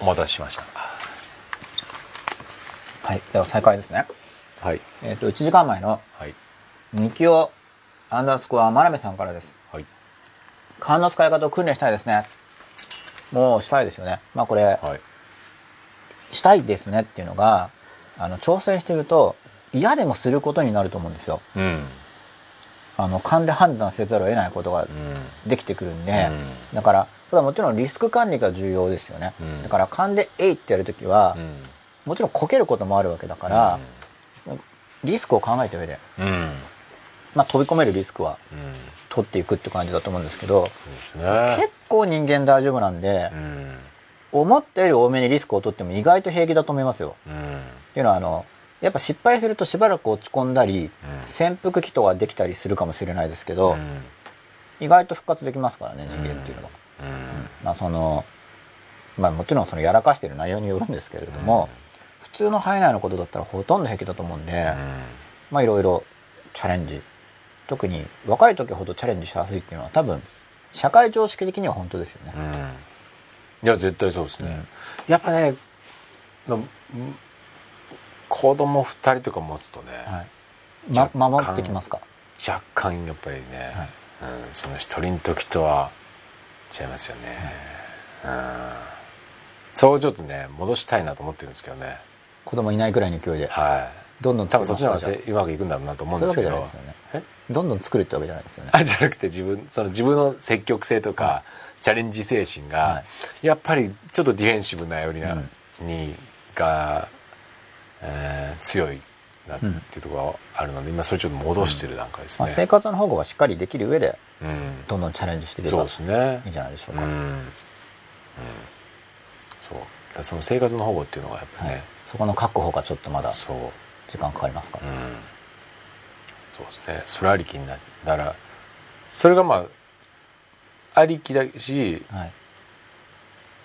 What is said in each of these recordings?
お待たせしましたはい。では再開ですね。はいえっ、と、1時間前の、はいミキオアンダースコア真鍋さんからです。はい勘の使い方を訓練したいですね。もうしたいですよね。まあこれ、はいしたいですねっていうのが、あの、挑戦してると、嫌でもすることになると思うんですよ。うんあの、勘で判断せざるを得ないことがうんできてくるんで、うだから、それはもちろんリスク管理が重要ですよね。うん。だから、勘でえいってやるときは、うん。もちろんこけることもあるわけだから、リスクを考えた上で、うん。うんまあ、飛び込めるリスクはうん。取っていくって感じだと思うんですけど、ね。結構人間大丈夫なんでう、ん。思ったより多めにリスクを取っても意外と平気だと思いますよ。うん。っていうのは、あの、やっぱ失敗するとしばらく落ち込んだり、潜伏期とができたりするかもしれないですけど、うん。意外と復活できますからね、人間っていうのは。うん。まあ、その、まあ、もちろんそのやらかしてる内容によるんですけれども、普通の範囲内のことだったらほとんど平気だと思うんで、まあいろいろチャレンジ。特に若い時ほどチャレンジしやすいっていうのは多分社会常識的には本当ですよね、うん。いや絶対そうですね、やっぱね子供二人とか持つとね、はい。ま、守ってきますか？若干やっぱりね、うん、その一人の時とは違いますよね、うん。そうちょっとね戻したいなと思ってるんですけどね。子供いないくらいの勢いで。はい。どんどん多分そっちの方がうまくいくんだろうなと思うんですけど。どんどん作るってわけじゃないですよね。あじゃなくて自分その自分の積極性とか、チャレンジ精神が、はやっぱりちょっとディフェンシブなよりな、うん。にが、えー強いなっていうところがあるので、今それちょっと戻してる段階ですまあ、ね、生活の保護はしっかりできる上でうん。どんどんチャレンジしていけばそういですね。いんじゃないでしょうか、うん、うん、そう。その生活の保護っていうのがやっぱりね、はい、そこの確保がちょっとまだ時間かかりますか？うん。そうですね。それありきになったらそれがまあありきだしはい、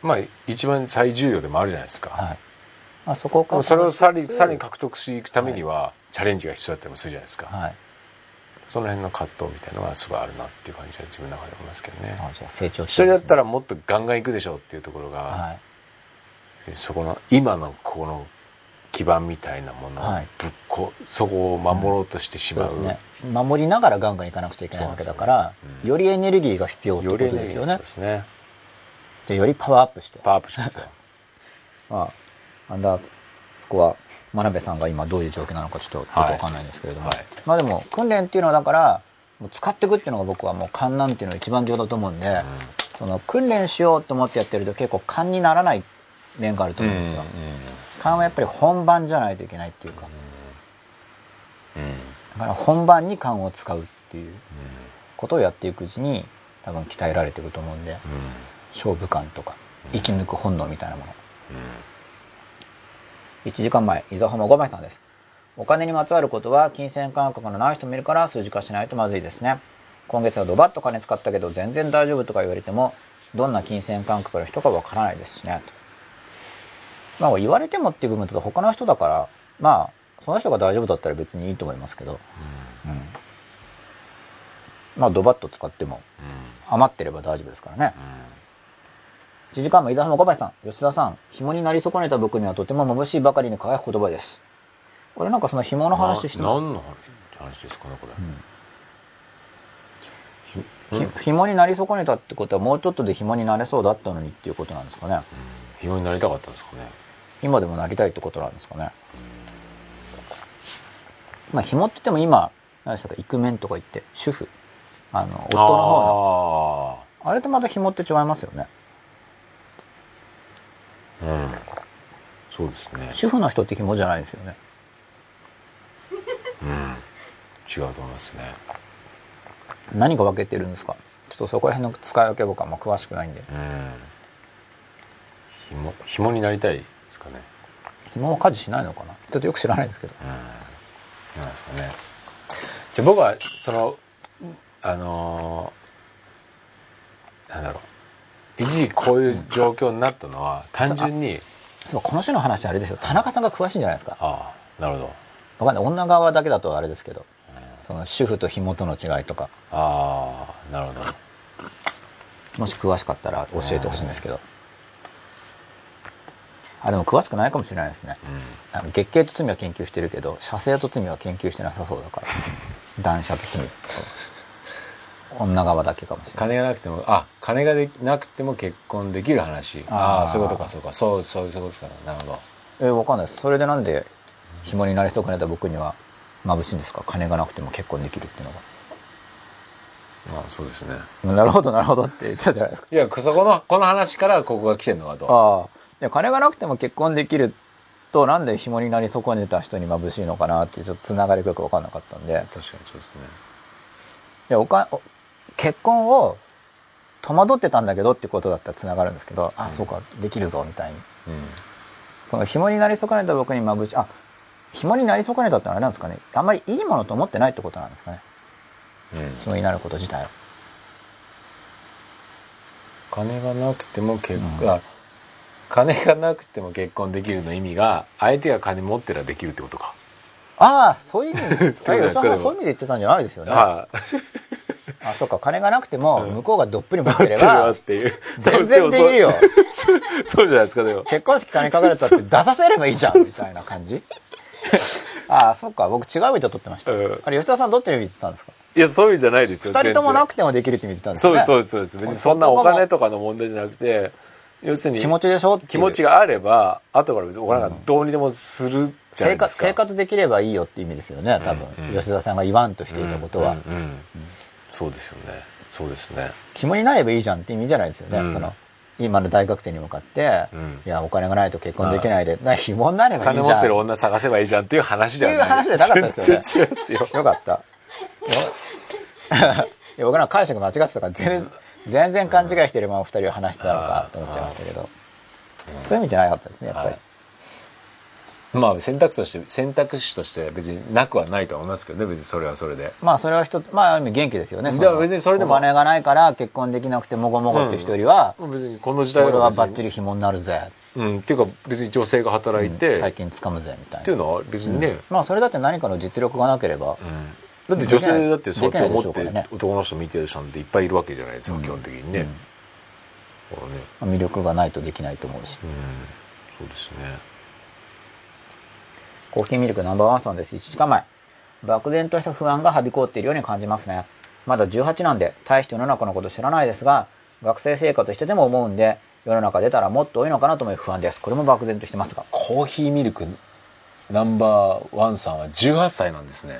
まあ一番最重要でもあるじゃないですか、はいまあ、そこか。らそれをさらにさらに獲得していくためには、チャレンジが必要だったりもするじゃないですか、はい。その辺の葛藤みたいなのがすごいあるなっていう感じは自分の中で思いますけどね。あじゃあ成長一人だったららもっとガンガンいくでしょうっていうところが、はい。そこの今のこの基盤みたいなものをはい。ぶっこ、そこを守ろうとしてしまう,、そうですね。守りながらガンガンいかなくちゃいけないわけだから、よりエネルギーが必要ってことですよね。そうですね。でよりパワーアップして。パワーアップしますよ。まあアンダーそこは真鍋さんが今どういう状況なのかちょっとよくわかんないんですけれども、はい。はいまあでも訓練っていうのはだからもう使っていくっていうのが僕はもう勘なんていうのが一番重要だと思うんで、その訓練しようと思ってやってると結構勘にならない面があると思うんですよ、勘はやっぱり本番じゃないといけないっていうか。だから本番に勘を使うっていうことをやっていくうちに多分鍛えられていくと思うんで。勝負感とか生き抜く本能みたいなもの1時間前伊沢浜5枚さんです。お金にまつわることは金銭感覚のない人もいるから数字化しないとまずいですね。今月はドバッと金使ったけど全然大丈夫とか言われてもどんな金銭感覚の人かわからないですしね。とまあ言われてもっていう部分だと他の人だからまあその人が大丈夫だったら別にいいと思いますけど、うん。まあドバッと使っても余ってれば大丈夫ですからね、1時間も伊沢浜小林さん、吉田さん、紐になり損ねた僕にはとても眩しいばかりに輝く言葉です。これなんかその紐の話してな何の話ですかねこれ、ひ紐になり損ねたってことはもうちょっとで紐になれそうだったのにっていうことなんですかね。紐になりたかったんですかね今でもなりたいってことなんですかね。まあ紐って言っても今、何でしたか、イクメンとか言って、主婦。あの、夫の方の。ああれとまた紐って違いますよね。あうん。そうですね。主婦の人って紐じゃないですよね。違うと思いますね。何が分けてるんですか？ちょっとそこら辺の使い分け僕はあんま詳しくないんで。うん。紐紐になりたいですかね。紐は家事しないのかな？ちょっとよく知らないですけど。なんですかね。じゃあ僕はそのあのーなんだろう一時こういう状況になったのは単純に。この種の話あれですよ。田中さんが詳しいんじゃないですか。ああなるほど。わかんない。女側だけだとあれですけど。その主婦と紐との違いとか。ああなるほど。もし詳しかったら教えてほしいんですけど。あでも詳しくないかもしれないですね、あの月経と罪は研究してるけど射精と罪は研究してなさそうだから。男爵と罪女側だけかもしれない。金がなくてもあ金がでなくても結婚できる話。ああそういうことかそうか。そうそうそういうことか。なるほど。えわかんないです。それでなんで紐になり損ねた僕には眩しいんですか？金がなくても結婚できるっていうのまあそうですね。がなるほどなるほどって言ってたじゃないですか。いやそこのこの話からここが来てんのかとああで金がなくても結婚できるとなんで紐になり損ねた人に眩しいのかなってちょっとつながりがよく分かんなかったんで。確かにそうですね。いやおかお結婚を戸惑ってたんだけどってことだったらつながるんですけど、あそうかできるぞみたいに。うその紐になり損ねた僕に眩しいあ紐になり損ねたってあれなんですかね。あんまりいいものと思ってないってことなんですかね。ん、うん、紐になること自体を金がなくても結婚、うん。あ金がなくても結婚できるの意味が相手が金持ってらできるってことか。ああそういう意味です。かそういう意味で言ってたんじゃないですよねあそうか金がなくても向こうがどっぷり持ってればっていう。全然できるよ。そう じゃないですかでも。結婚式金かかるとって出させればいいじゃんみたいな感じ。ああそうか僕違う意味で取ってました、うん。あれ吉田さんどっちの意味で言ってたんですか？いやそういう意味じゃないですよ二人ともなくてもできるって意味で言ったんですそうよね。ですそうですそう。です別にそんなお金とかの問題じゃなくて要するに気持ちでしょ？気持ちがあれば後から別にお金がどうにでもするじゃな生いですか、活生活できればいいよって意味ですよね多分、うんうん。吉田さんが言わんとしていたことは、うんうん。うんそうですよね。そうですね。肝になればいいじゃんって意味じゃないですよね、うん。その今の大学生に向かって、うん。いやお金がないと結婚できないで、な紐になればいいじゃん。金持ってる女探せばいいじゃんっていう話ではない。っていう話じゃなかったですよね。よ。よかった。いや僕らの解釈間違ってたから全然全然勘違いしてるまま二人は話してたのかと思っちゃいましたけど、そういう意味じゃなかったですねやっぱり、はいまあ選択肢として選択肢として別になくはないとは思いますけどね。別にそれはそれで。まあそれは一つまあ元気ですよね。だから別にそれでもお金がないから結婚できなくてもごもごって人よりは、別にこの時代俺は別に。バッチリ紐になるぜ。うん。っていうか別に女性が働いて、大っ金つかむぜみたいな。ていうのは別にね、まあそれだって何かの実力がなければ、だって女性だってそうやって思って男の人見てる人なんていっぱいいるわけじゃないですか、基本的にね、だからね。まあ魅力がないとできないと思うし、うん。そうですねコーヒーミルクナンバーワンさんです。1時間前。漠然とした不安がはびこっているように感じますね。まだ18なんで、大して世の中のこと知らないですが、学生生活してても思うんで、世の中出たらもっと多いのかなと思い不安です。これも漠然としてますが。コーヒーミルクナンバーワンさんは18歳なんですね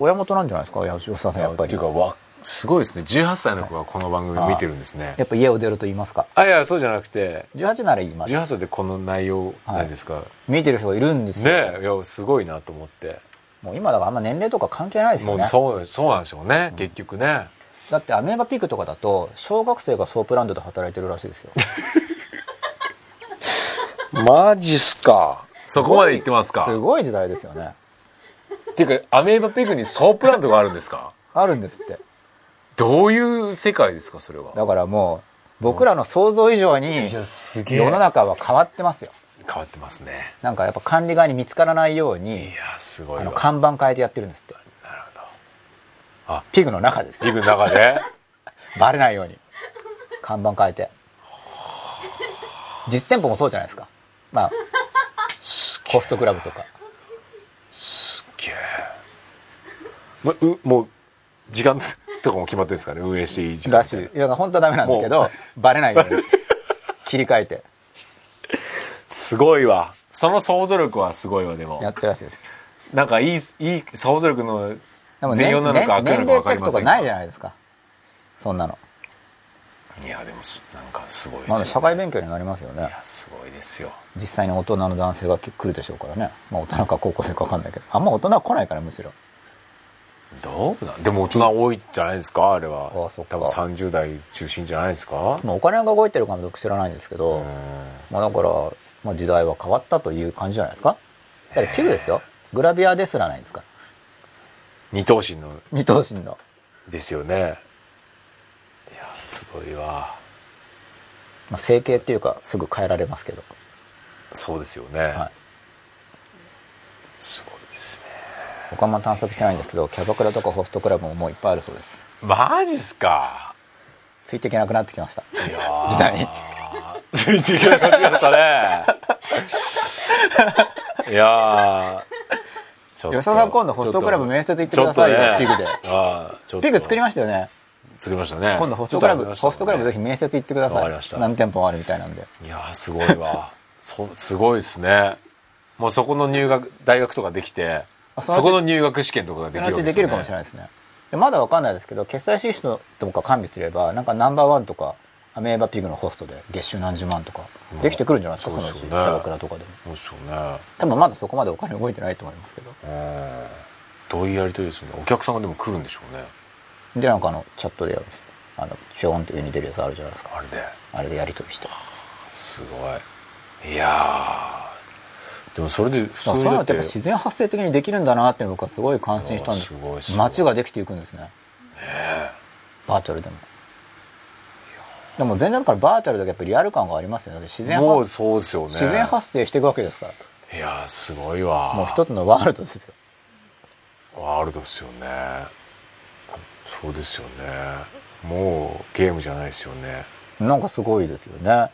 親元なんじゃないですか？吉田さん、やっぱりっていう。かわすごいですね18歳の子がこの番組見てるんですねやっぱ家を出ると言いますか。あいやそうじゃなくて18なら言います。18歳でこの内容なんですか、見てる人がいるんですよ。ねえいやすごいなと思ってもう今だからあんま年齢とか関係ないですもうよね。そうそうなんでしょうね、結局ねだってアメーバピグとかだと、小学生がソープランドで働いてるらしいですよ。マジっすかそこまで言ってますか？すごい時代ですよね。っていうかアメーバピグにソープランドがあるんですか？あるんですって。どういう世界ですかそれは？だからもう、僕らの想像以上に、す世の中は変わってますよ。変わってますねなんかやっぱ管理側に見つからないよういに、やすごいわあの、看板変えてやってるんですって。なるほどピグの中です。リグの中で？バレないように。看板変えて。実店舗もそうじゃないですか。まあ、ホストクラブとか。ゲーもううもう時間とかも決まってるんですかね運営していい時間らしい。いや、本当はダメなんだけど、バレないように。切り替えてすごいわその想像力はすごいわでもやってるらしいです。なんかいいいい想像力の全容なのか悪年なのか分かり齢チェックとかませんないじゃないですか。そんなの。いやでもすなんかすごいですまあ、よ、社会勉強になりますよねい。やすごいですよ実際に大人の男性が来るでしょうからね。まあ大人か高校生か分かんないけど。あんま大人は来ないからむしろ。どうなん？でも大人多いんじゃないですかあれは。あそっか。多分30代中心じゃないですか？まあお金が動いてるかも僕知らないんですけど、まあだから、まあ時代は変わったという感じじゃないですか？だってピグですよ。グラビアですらないんですか？ら。二頭身の。二頭身の。ですよね。いやすごいわ。まあ整形っていうかすぐ変えられますけど。そうですよね、はい。すごい僕はあんま探索してないんですけど、キャバクラとかホストクラブももういっぱいあるそうです。マジっすか？ついていけなくなってきました。いやー。時代に。ついていけなくなってきましたね。いやー。ちょっと。吉田さん今度ホストクラブ面接行ってくださいよ。ね。ピグで。ああちょっと。ピグ作りましたよね。作りましたね。今度ホストクラブ、ね。ホストクラブぜひ面接行ってください。わかりました。何店舗もあるみたいなんで。いやーすごいわ。そすごいですね。もうそこの入学大学とかできて。あそこの入学試験とかができるわけですよ、ね、できるかもしれないですね。でまだわかんないですけど決済システムとか完備すればなんかナンバーワンとかアメーバピグのホストで月収何十万とかできてくるんじゃないですか、うんそのうちキャバクラとかでも。そうですよね。多分まだそこまでお金動いてないと思いますけど。うん。どういうやりとりですね。お客さんがでも来るんでしょうね。でなんかあのチャットでやるあのショーンって上に出るやつあるじゃないですか。あれで。あれでやり取りして。すごい。いやーでもそれで普通そういうのっにだっててやっぱ自然発生的にできるんだなって僕はすごい感心したんです。す街ができていくんですね。バーチャルでも。でも全然だからバーチャルだけやっぱりリアル感がありますよね。自然もう発そうですよね。自然発生していくわけですから。いやーすごいわ。もう一つのワールドですよ。ワールドですよね。そうですよね。もうゲームじゃないですよね。なんかすごいですよね、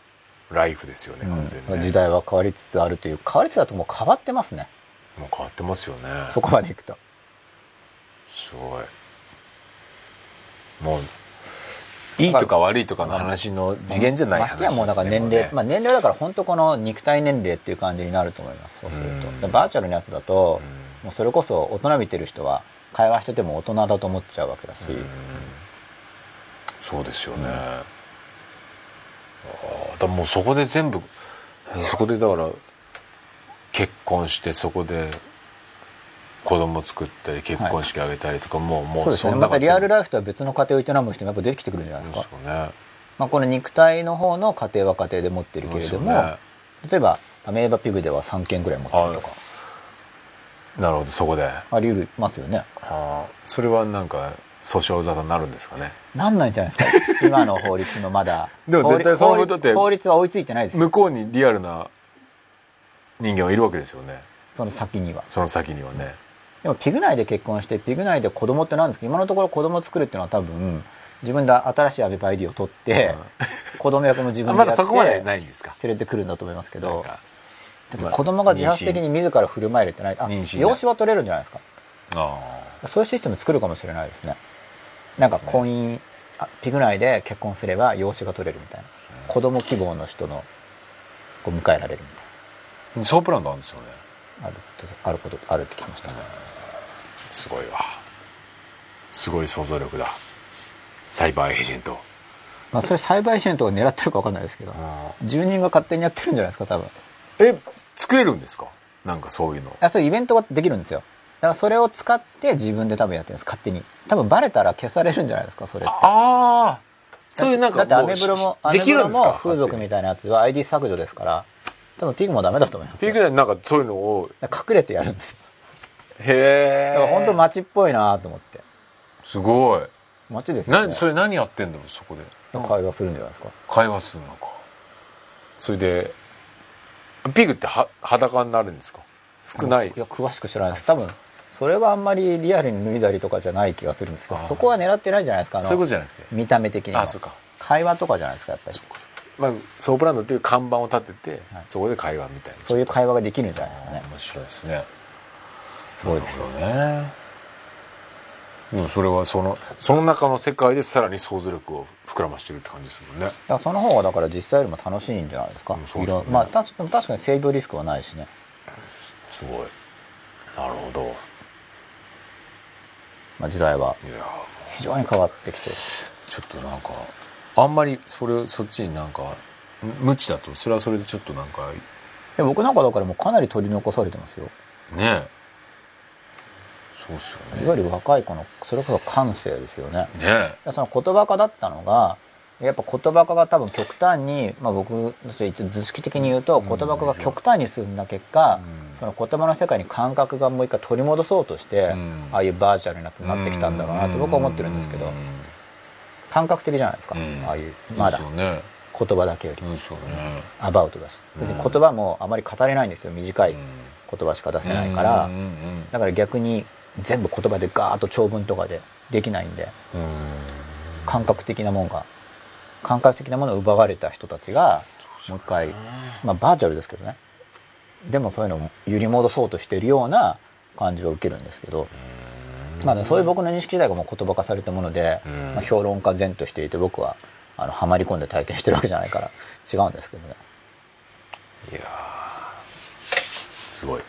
ライフですよね完全にね、時代は変わりつつあるという変わりつつあるともう変わってますね。もう変わってますよね。そこまでいくと。すごい。もういいとか悪いとかの話の次元じゃない話ですねもうだから年齢、まあ年齢だから本当この肉体年齢っていう感じになると思いますそうすると、バーチャルのやつだと、うんもうそれこそ大人見てる人は会話してても大人だと思っちゃうわけだし、うんそうですよね、だもうそこで全部そこでだから結婚してそこで子供作ったり結婚式あげたりとか、もうもそうですね。またリアルライフとは別の家庭を営む人もやっぱ出てきてくるんじゃないですか、ですよね。まあ、この肉体の方の家庭は家庭で持ってるけれども、ね。例えばアメーバピグでは3件ぐらい持ってるとか。なるほどそこで。ああり得ますよね。ーそれはなんか訴訟沙汰になるんですかね。なんないんじゃないですか。今の法律のまだ。でも絶対そのことって法律は追いついてないですよ。向こうにリアルな人間はいるわけですよね。その先には。その先にはね。でもピグ内で結婚してピグ内で子供ってなんですか今のところ子供作るっていうのは多分自分で新しいアベバイディを取って、子供役も自分でやって まだそこまでないんですか。連れてくるんだと思いますけど子供が自発的に自ら振る舞えるってない。あ養子は取れるんじゃないですか。あそういうシステム作るかもしれないですねなんか婚姻あピグ内で結婚すれば養子が取れるみたいな。子供希望の人のこう迎えられるみたいあソープランドあるんですよね。なあるあることあるって聞きましたね。すごいわ。すごい想像力だ。サイバーエージェント。まあそれ栽培支援とか狙ってるか分かんないですけど住人が勝手にやってるんじゃないですか多分。え作れるんですか？なんかそういうの。あそういうイベントができるんですよ。だからそれを使って自分で多分やってるんです。勝手に。多分バレたら消されるんじゃないですかそれって。ああそういうなんかだってアメブロもアメできブロも風俗みたいなやつは ID 削除ですから多分ピグもダメだと思いますピークでなんかそういうのを隠れてやるんですよ。へえだから本当街っぽいなと思って。すごい。街ですよね。なそれ何やってんだろうそこで。会話するんじゃないですか。会話するのか。それでピグっては裸になるんですか？服ない？いや詳しく知らないです。多分それはあんまりリアルに脱いだりとかじゃない気がするんですけどそこは狙ってないんじゃないですか。そういうことじゃなくて見た目的には。あそうか。会話とかじゃないですかやっぱり。まずソープランドっていう看板を立てて、はい。そこで会話みたいな。そういう会話ができるんじゃないですかね。面白いですね。すごいですよね。でもそれはそのその中の世界でさらに想像力を膨らましてるって感じですもんね。だからその方がだから実際よりも楽しいんじゃないですか、うんね。まあた確かに性病リスクはないしね。すごい。なるほど。いまあ、時代はや非常に変わってきて。ちょっとなんかあんまりそれそっちになんか無知だとそれはそれでちょっとなんかで僕なんかだからもうかなり取り残されてますよ。ねそうっすよね。いわゆる若い子のそれこそ感性ですよね。ねでその言葉化だったのがやっぱ言葉化が多分極端に、まあ、僕図式的に言うと言葉化が極端に進んだ結果、うん。その言葉の世界に感覚がもう一回取り戻そうとして、うん。ああいうバーチャルになってなってきたんだろうなと僕は思ってるんですけど、感覚的じゃないですか、うん。ああいうまだ。言葉だけより。ね。アバウトだし。別に言葉もあまり語れないんですよ。短いうん。言葉しか出せないから、うんうんだから逆に全部言葉でガーッと長文とかでできないんで。うんうん。感覚的なもんが感覚的なものを奪われた人たちがもう一回まあバーチャルですけどね。でもそういうのを揺り戻そうとしてるような感じを受けるんですけど、まあね、そういう僕の認識自体がもう言葉化されたもので、うん。まあ、評論家前としていて僕はあのはまり込んで体験してるわけじゃないから違うんですけどね。いやーすごい。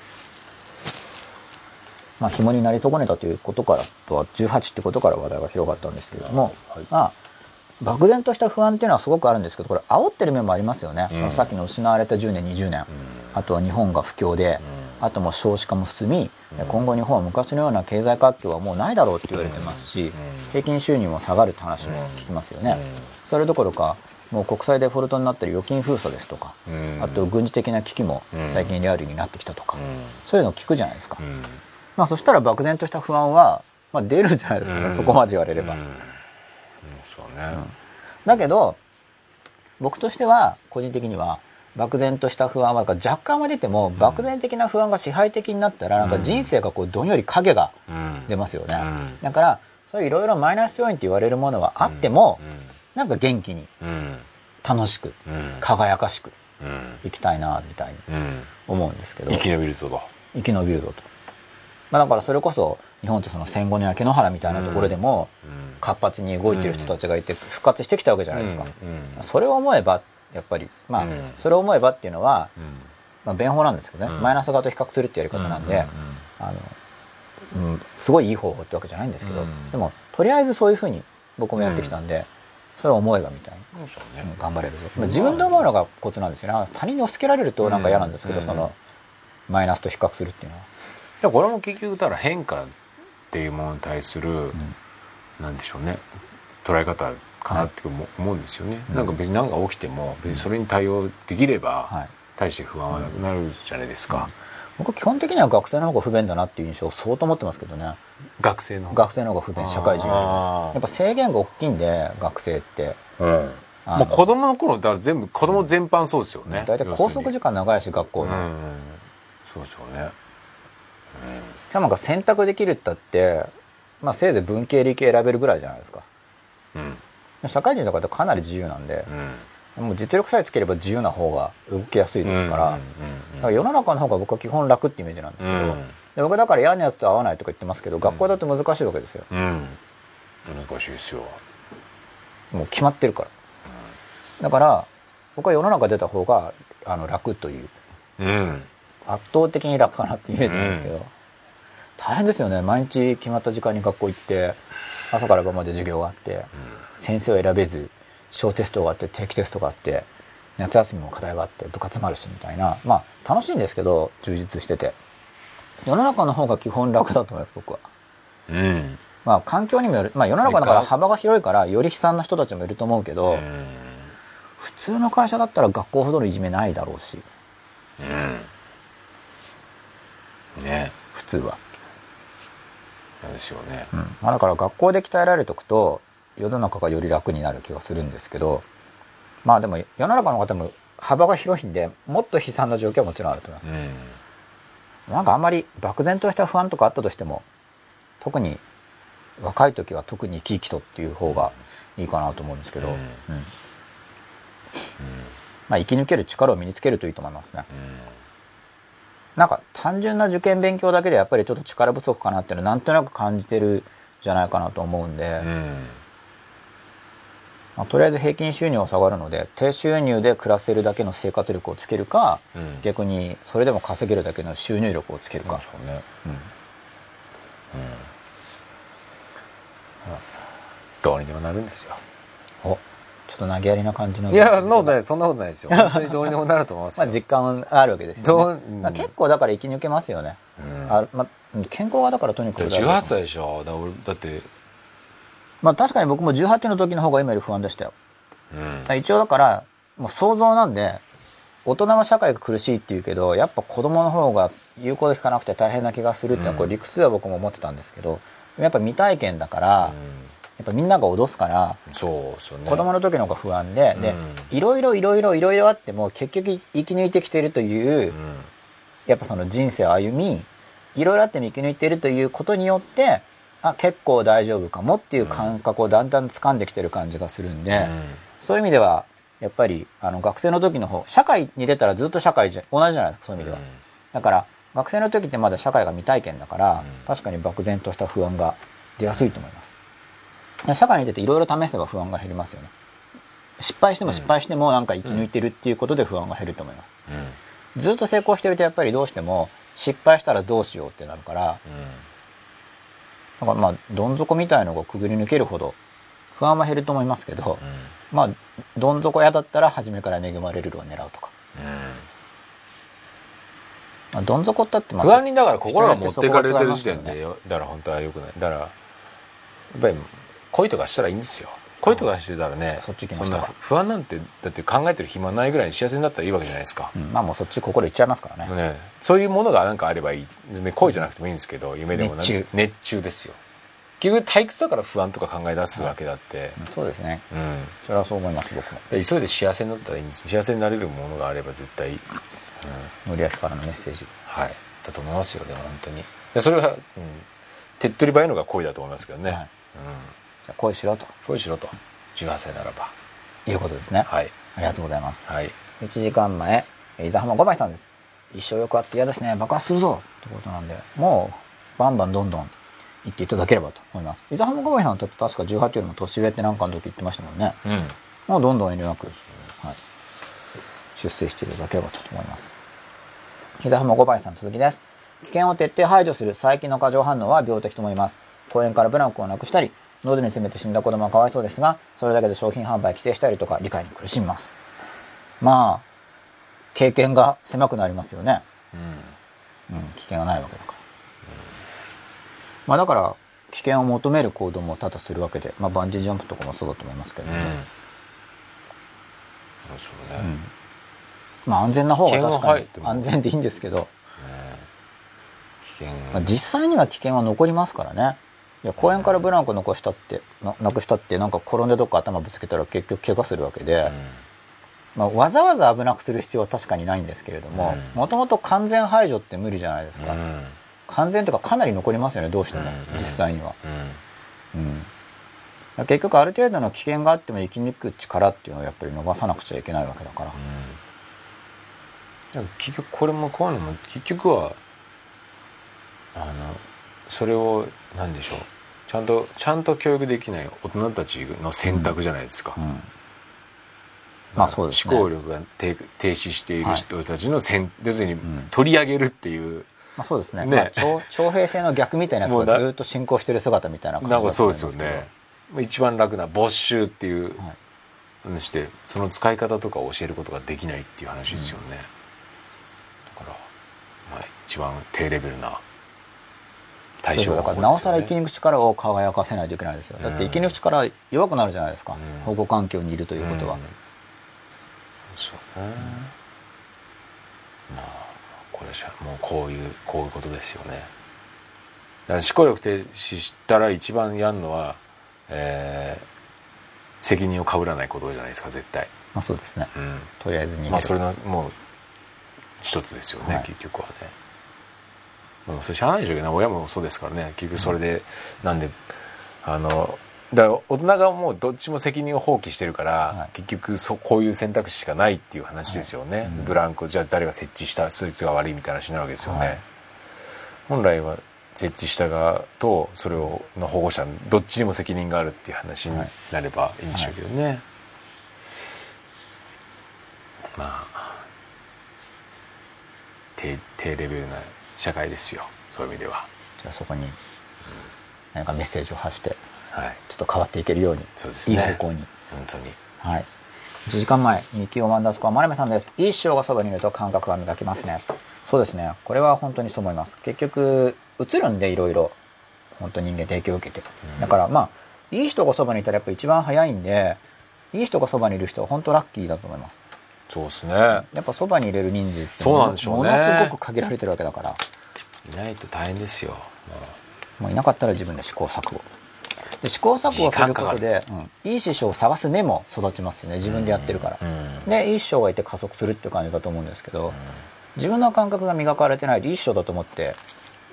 まあ紐になり損ねたということからとは18ってことから話題が広がったんですけども、はい。まあ漠然とした不安っていうのはすごくあるんですけどこれ煽ってる面もありますよね、うん。そのさっきの失われた10年20年、あとは日本が不況で、あともう少子化も進み、今後日本は昔のような経済活況はもうないだろうって言われてますし、平均収入も下がるって話も聞きますよね、それどころかもう国債デフォルトになってる預金封鎖ですとか、うん。あと軍事的な危機も最近リアルになってきたとか、そういうのを聞くじゃないですか、うん。まあそしたら漠然とした不安は、まあ、出るじゃないですかね、うん。そこまで言われれば、うんうんだけど僕としては個人的には漠然とした不安は若干は出ても、漠然的な不安が支配的になったらなんか人生がこうどんより影がうん。出ますよね、うん。だからそういういろいろマイナス要因って言われるものはあっても、なんか元気にうん楽しくうん。輝かしくうん。生きたいなみたいにうん。思うんですけど。生き延びるぞと。生き延びるぞと、まあ、だからそれこそ日本ってその戦後の焼け野原みたいなところでもうん活発に動いてる人たちがいて復活してきたわけじゃないですか、うんそれを思えばやっぱりまあ、うん。それを思えばっていうのは、うん。まあ、弁法なんですけどね、うん。マイナス側と比較するってやり方なんで、あのうん、すごいいい方法ってわけじゃないんですけど、うん。でもとりあえずそういうふうに僕もやってきたんで、それを思えばみたいな、そうん頑張れるぞ、まあ自分で思うのがコツなんですよね。他人に押し付けられるとなんか嫌なんですけど、うん。そのマイナスと比較するっていうのは。これも結局ただ変化っていうものに対する、なんでしょうね。捉え方かなって思思うんですよね、なんか別に何か起きても別にそれに対応できれば、はい。大して不安はなくなるじゃないですか、僕基本的には学生の方が不便だなっていう印象を相当持ってますけどね。学生の学生の方が不便社会人やっぱ制限が大きいんで学生って。うん。もう子供の頃だから全部子供全般そうですよね。大体拘束時間長いし学校の、うんうん。そうですよね選択できるったってまあせいぜい文系理系選べるぐらいじゃないですか。うん。社会人とかってかなり自由なんでう、ん。もう実力さえつければ自由な方が動きやすいですから,、だから世の中の方が僕は基本楽ってイメージなんですけど、うん。で僕だから嫌なやつと合わないとか言ってますけど学校だと難しいわけですよ。うん。難しいですよ。もう決まってるから。だから僕は世の中出た方があの楽という。うん。圧倒的に楽かなってイメージなんですけど、大変ですよね。毎日決まった時間に学校行って朝から晩まで授業があって、先生を選べず小テストがあって定期テストがあって夏休みも課題があって部活もあるしみたいな。まあ楽しいんですけど充実してて。世の中の方が基本楽だと思います僕は。うん。まあ環境にもよる、まあ世の中だから幅が広いからより悲惨な人たちもいると思うけど、うん。普通の会社だったら学校ほどのいじめないだろうし。うん。ね。普通は。ですよね。うん。まあ、だから学校で鍛えられておくと世の中がより楽になる気がするんですけどまあでも世の中の方も幅が広いんでもっと悲惨な状況はもちろんあると思います。うん。なんかあんまり漠然とした不安とかあったとしても特に若い時は特に生き生きとっていう方がいいかなと思うんですけど、うん。うん。まあ、生き抜ける力を身につけるといいと思いますねなんか単純な受験勉強だけでやっぱりちょっと力不足かなっていうのはなんとなく感じてるじゃないかなと思うんで、うん。まあ、とりあえず平均収入は下がるので低収入で暮らせるだけの生活力をつけるか、うん。逆にそれでも稼げるだけの収入力をつけるか、そうね。うん。どうにでもなるんですよ。お。ちょっと投げやりな感じの。いやそんなことないそんなことないですよ。本当にどうにでもなると思いますよ。まあ実感あるわけですよ、ね。うんまあ、結構だから生き抜けますよね、うん。あまあ、健康がだからとにかく大事だと思う18歳でしょ。だ俺だって。まあ確かに僕も18の時の方が今より不安でしたよ。うん。一応だからもう想像なんで大人は社会が苦しいっていうけどやっぱ子供の方が言うこと聞かなくて大変な気がするっていうのはこれ理屈では僕も思ってたんですけどやっぱ未体験だからやっぱみんなが脅すからうんそうね。子供の時の方が不安ででうん。いろいろいろいろいろいろあっても結局生き抜いてきてるといううん。やっぱその人生を歩みいろいろあっても生き抜いてるということによってあ結構大丈夫かもっていう感覚をだんだん掴んできてる感じがするんで、そういう意味ではやっぱりあの学生の時の方社会に出たらずっと社会じゃ同じじゃないですかそういう意味では、だから学生の時ってまだ社会が未体験だから、うん。確かに漠然とした不安が出やすいと思います。で社会に出ていろいろ試せば不安が減りますよね。失敗しても失敗してもなんか生き抜いてるっていうことで不安が減ると思います、うん。ずっと成功してるとやっぱりどうしても失敗したらどうしようってなるからなんかまあどん底みたいのをくぐり抜けるほど不安は減ると思いますけど、まあどん底屋だったら初めから恵まれるを狙うとか、まあ、どん底ったってまあ不安にだから心が持っていかれてる時点でよだから本当は良くない。だからやっぱり恋とかしたらいいんですよ。恋とかしてたらねそっち行きまんな不安なんてだって考えてる暇ないぐらいに幸せになったらいいわけじゃないですか、うん。まあもうそっち心いっちゃいますからね、ね、そういうものがなんかあればいい。恋じゃなくてもいいんですけど夢でもな熱中。熱中ですよ。結局退屈だから不安とか考え出すわけだって、うんそうですね。うん。それはそう思います僕も。で急いで幸せになったらいいんです。幸せになれるものがあれば絶対、うん、森脇からのメッセージ。はい。だと思いますよでも本当に。でそれは、うん、手っ取り早いのが恋だと思いますけどね、はい。うんじゃあ恋しろと。恋しろと。18歳ならば。いうことですね、はい。ありがとうございます。はい。1時間前伊沢浜5枚さんです。一生抑圧嫌ですね。爆発するぞ。ってことなんでもうバンバンどんどん言っていただければと思います。伊沢浜5枚さんだって確か18よりも年上ってなんかの時言ってましたもんね。うん。もうどんどん遠慮なく、はい、出世していただければと思います。伊沢浜5枚さん続きです。危険を徹底排除する最近の過剰反応は病的と思います。公園からブランクをなくしたり喉に詰めて死んだ子供はかわいそうですがそれだけで商品販売規制したりとか理解に苦しみます。まあ経験が狭くなりますよね。うん。うん、危険がないわけだから、まあだから危険を求める行動も多々するわけで、まあ、バンジージャンプとかもそうだと思いますけども、うん。そうね、うん。まあ安全な方が確かに安全でいいんですけど、危険、まあ、実際には危険は残りますからねいや公園からブランコ残したってななくしたってなんか転んでどっか頭ぶつけたら結局怪我するわけで、まあ、わざわざ危なくする必要は確かにないんですけれどもうん。もともと完全排除って無理じゃないですか、うん。うん完全というかかなり残りますよねどうしても、うん実際には、うん。うん、結局ある程度の危険があっても生き抜く力っていうのをやっぱり伸ばさなくちゃいけないわけだから、結局これもこういうのも結局はあのそれを何でしょうちゃんとちゃんと教育できない大人たちの選択じゃないですか、うん。まあそうですね。思考力が停停止している人たちの選、要するにん取り上げるっていう、まあそうですね。ね。まあ、徴徴兵制の逆みたいなやつがずっと進行してる姿みたいな感じなんかそうですよね。一番楽な没収っていうはい。話でその使い方とかを教えることができないっていう話ですよね、だから、まあ、一番低レベルな対そうそうだからなおさら生き抜く力を輝かせないといけないですよ。だって生き抜く力弱くなるじゃないですか、うん。保護環境にいるということは、うんそう。ね、まあこれじゃもうこういうこういうことですよね。だから思考力停止したら一番やるのは、えー責任をかぶらないことじゃないですか絶対。まあそうですね。うん。とりあえず逃げる、まあそれのもう一つですよね、はい。結局はねもうそれしゃあないでしょうけどね。親もそうですからね。結局それで、なんであのだから大人がもうどっちも責任を放棄してるから、はい。結局そこういう選択肢しかないっていう話ですよね、ブランコじゃあ誰が設置したそいつが悪いみたいな話になるわけですよね、はい。本来は設置した側とそれをの保護者どっちにも責任があるっていう話になればいいんでしょうけどね、まあ低低レベルな社会ですよ。そういう意味では。じゃあそこに何かメッセージを発してはい。ちょっと変わっていけるようにそうですね。いい方向に。本当に。はい。1時間前日記をマンダスコアマルメさんです。いい師匠がそばにいると感覚が磨けますね。そうですね。これは本当にそう思います。結局映るんでいろいろ本当人間影響を受けて、うん。だからまあいい人がそばにいたらやっぱ一番早いんでいい人がそばにいる人は本当ラッキーだと思いますそうですね。やっぱそばに入れる人数ってそうなんでしょうね。ものすごく限られてるわけだから。いないと大変ですよもう。いなかったら自分で試行錯誤。で試行錯誤することで、うん、いい師匠を探す目も育ちますよね。自分でやってるから、うんでいい師匠がいて加速するっていう感じだと思うんですけど、自分の感覚が磨かれてないでいい師匠だと思って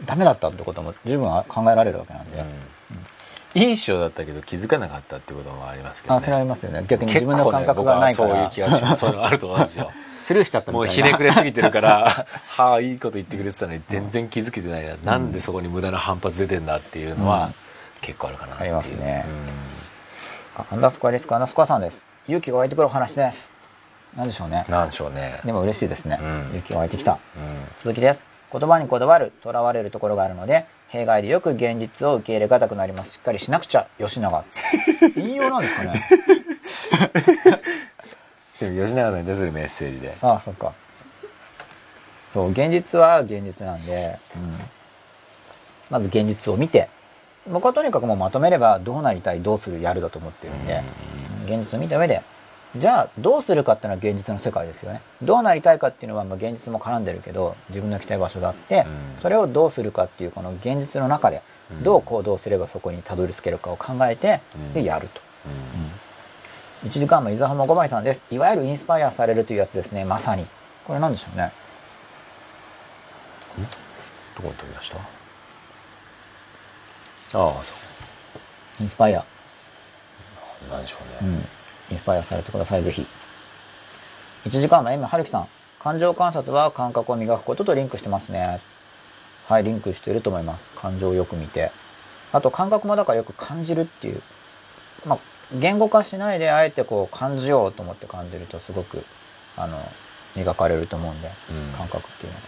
ダメだったってことも十分考えられるわけなんで、いい師匠だったけど気づかなかったってこともありますけどね。あそれはありますよね。逆に自分の感覚がないから、僕はそういう気がします。そういうのあると思うんですよ。スルーしちゃったみもうたいな。ひねくれすぎてるから はあいいこと言ってくれてたのに全然気づけてないな、なんでそこに無駄な反発出てんだっていうのは結構あるかなっていう。ありますね。あアンダースコアリスクアンダースコアさんです。勇気が湧いてくるお話です。なんでしょうね。うんなんでしょうね。でも嬉しいですね、うん。勇気が湧いてきた。うん。続きです。言葉にこだわるとらわれるところがあるので弊害でよく現実を受け入れがたくなります。しっかりしなくちゃ吉永 引用なんですかね。吉永さんに対するメッセージで。ああそっか。そう現実は現実なんで、うん、まず現実を見て。僕はとにかくもうまとめればどうなりたいどうするやるだと思ってるんで、うん。現実を見た上でじゃあどうするかっていうのは現実の世界ですよねどうなりたいかっていうのはまあ現実も絡んでるけど自分の行きたい場所があって、うんそれをどうするかっていうこの現実の中でうんどう行動すればそこにたどり着けるかを考えて、うんでやると。うん1時間も伊沢浜5枚さんです。いわゆるインスパイアされるというやつですね。まさに。これなんでしょうね。どこに飛び出した？ああそインスパイア。うなんでしょうね、うん。インスパイアされてください、ぜひ。1時間も M はるきさん。感情観察は感覚を磨くこととリンクしてますね。はい、リンクしていると思います。感情をよく見て。あと感覚もだからよく感じるっていう。まあ、言語化しないであえてこう感じようと思って感じるとすごく、あの、磨かれると思うんで、うん感覚っていうのは。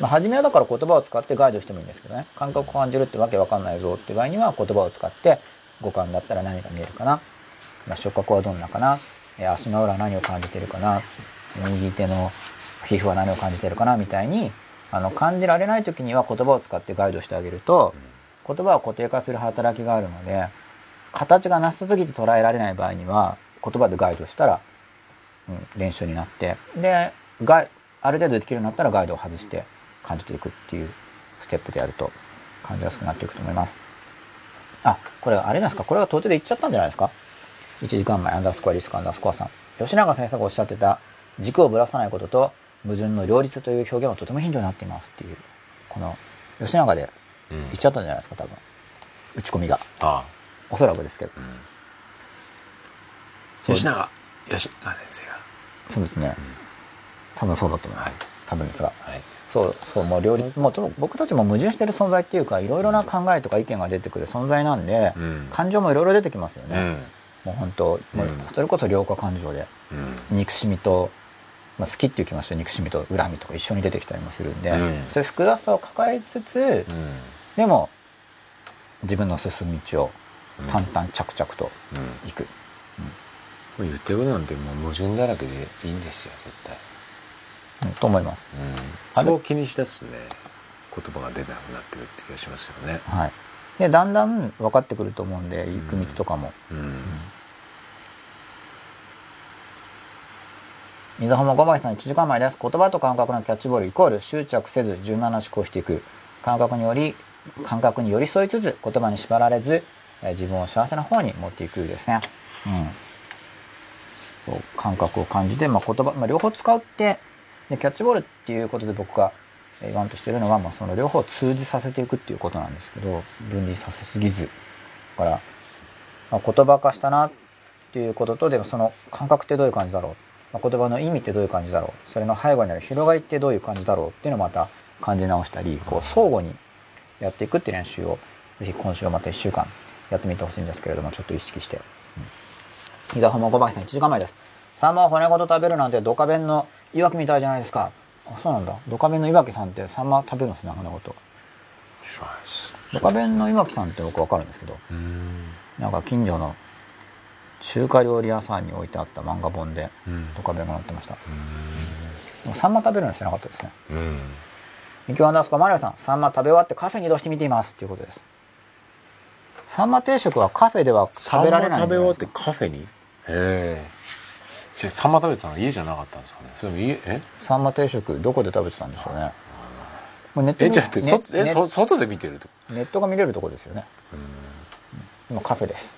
まあ、初めはだから言葉を使ってガイドしてもいいんですけどね。感覚を感じるってわけわかんないぞって場合には言葉を使って五感だったら何が見えるかな。まあ、触覚はどんなかな？えー足の裏は何を感じてるかな？右手の皮膚は何を感じてるかな？みたいに、あの、感じられない時には言葉を使ってガイドしてあげると、言葉は固定化する働きがあるので、形がなさすぎて捉えられない場合には、言葉でガイドしたら、うん、練習になって、で、ガイある程度できるようになったらガイドを外して感じていくっていうステップでやると感じやすくなっていくと思います。あ、これあれなんですか？これが途中で言っちゃったんじゃないですか？?1 時間前アンダースコアリスクアンダースコアさん。吉永先生がおっしゃってた軸をぶらさないことと矛盾の両立という表現はとてもヒントになっていますっていう、この吉永でうん言っちゃったんじゃないですか多分。打ち込みが。あおそらくですけど。あ、うん、吉永吉永先生がそうですね。多分そうだと思います。はい多分ですが。はいそう、そう、もう両立、もうと僕たちも矛盾してる存在っていうか、いろいろな考えとか意見が出てくる存在なんで、うん感情もいろいろ出てきますよね。うんもう本当、もううんそれこそ良化感情で、うん。憎しみと、まあ、好きっていう気持ちと憎しみと恨みとか一緒に出てきたりもするんで、うん。そういう複雑さを抱えつつ、うん。でも、自分の進む道をうん。淡々着々とうん。行く。もう言ってることなんてもう矛盾だらけでいいんですよ絶対、うんと思います。うん、あれ？そう気にしだすとね。言葉が出なくなってくるって気がしますよね。はい。で、だんだん分かってくると思うんで、行く道とかも。うん水浜五枚さん1時間前です。言葉と感覚のキャッチボールイコール執着せず柔軟な思考していく。感覚により、感覚に寄り添いつつ言葉に縛られず、え自分を幸せな方に持っていくですね。うん。そう感覚を感じて、まあ、言葉、まあ、両方使って、で、キャッチボールっていうことで僕がえー言わんとしてるのは、まあ、その両方を通じさせていくっていうことなんですけど、分離させすぎず。だから、まあ、言葉化したなっていうことと、でもその感覚ってどういう感じだろう。まあ、言葉の意味ってどういう感じだろう？それの背後にある広がりってどういう感じだろうっていうのをまた感じ直したり、こう相互にやっていくっていう練習を、ぜひ今週はまた1週間やってみてほしいんですけれども、ちょっと意識して。伊沢浜小林さん1時間前です。サンマを骨ごと食べるなんてドカベンのいわきみたいじゃないですか。あ、そうなんだ。ドカベンのいわきさんってサンマ食べるんですね、骨ごと。ドカベンのいわきさんって僕わかるんですけど、うんなんか近所の中華料理屋さんに置いてあった漫画本でうんドカベンが載ってました。でもサンマ食べるの知らなかったですね。うんミキワンダースコマリアさん、サンマ食べ終わってカフェに移動してみていますっていうことです。サンマ定食はカフェでは食べられないんサンマ食べ終わってカフェに？へえじゃあサンマ食べてたの家じゃなかったんですかね？それも家え？サンマ定食どこで食べてたんでしょうね。もうネットにえじゃあってそえそ外で見てると？ネットが見れるとこですよね。今カフェです。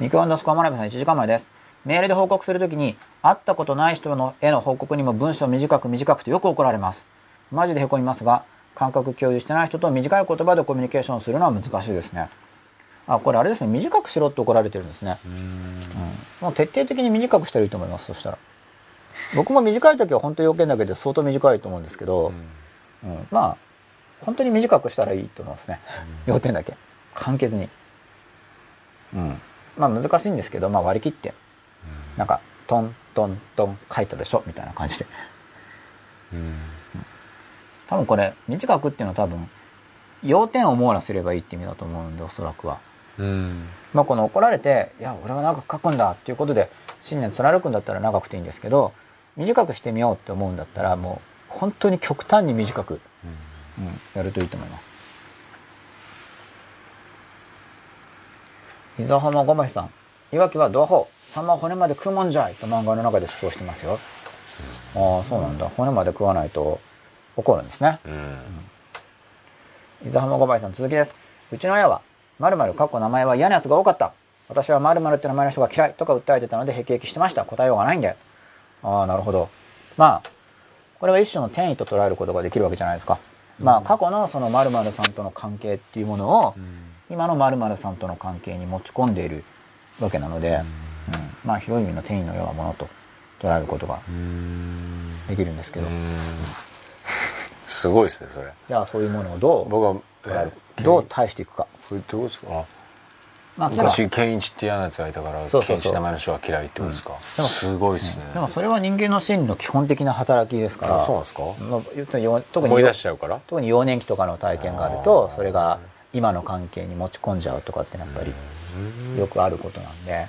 ミクワンダースコアマナベさん1時間前です。メールで報告するときに、会ったことない人のへの報告にも文章短く短くとよく怒られます。マジで凹みますが、感覚共有してない人と短い言葉でコミュニケーションするのは難しいですね。あ、これあれですね。短くしろって怒られてるんですね。うん。もう徹底的に短くしたらいいと思います。そしたら。僕も短い時は本当要件だけで相当短いと思うんですけど、うんまあ本当に短くしたらいいと思いますね、要点だけ簡潔にうんまあ難しいんですけど、まあ、割り切ってなんかトントントン書いたでしょみたいな感じで。うん。多分これ短くっていうのは多分要点を網羅すればいいって意味だと思うんでおそらくは。うん。まあこの怒られていや俺は長く書くんだっていうことで信念貫くんだったら長くていいんですけど短くしてみようって思うんだったらもう本当に極端に短く、うん、やるといいと思います伊沢浜ごまひさん。いわきはドアホサンマは骨まで食うもんじゃい。と漫画の中で主張してますよ、ああそうなんだ。骨まで食わないと怒るんですね。うん。伊沢浜ごばいさん続きです。うちの親は〇〇かっこ名前は嫌なやつが多かった。私は〇〇って名前の人が嫌い。とか訴えてたので辟易してました。答えようがないんで。ああなるほど。まあこれは一種の転移と捉えることができるわけじゃないですか。まあ過去のその〇〇さんとの関係っていうものを今の〇〇さんとの関係に持ち込んでいるわけなので、うん。まあ広い意味の転移のようなものと捉えることがうん。できるんですけど、すごいですねそれ。じゃあそういうものをどう僕は捉える？えーどう対していくか、これどうですか？あまあ、昔健一って嫌なやつがいたから健一名前の人が嫌いってことですか、でもすごいですね、でもそれは人間の心理の基本的な働きですから。あそうなんですか？まあ特に思い出しちゃうから？特に幼年期とかの体験があるとそれが今の関係に持ち込んじゃうとかってやっぱりよくあることなんで。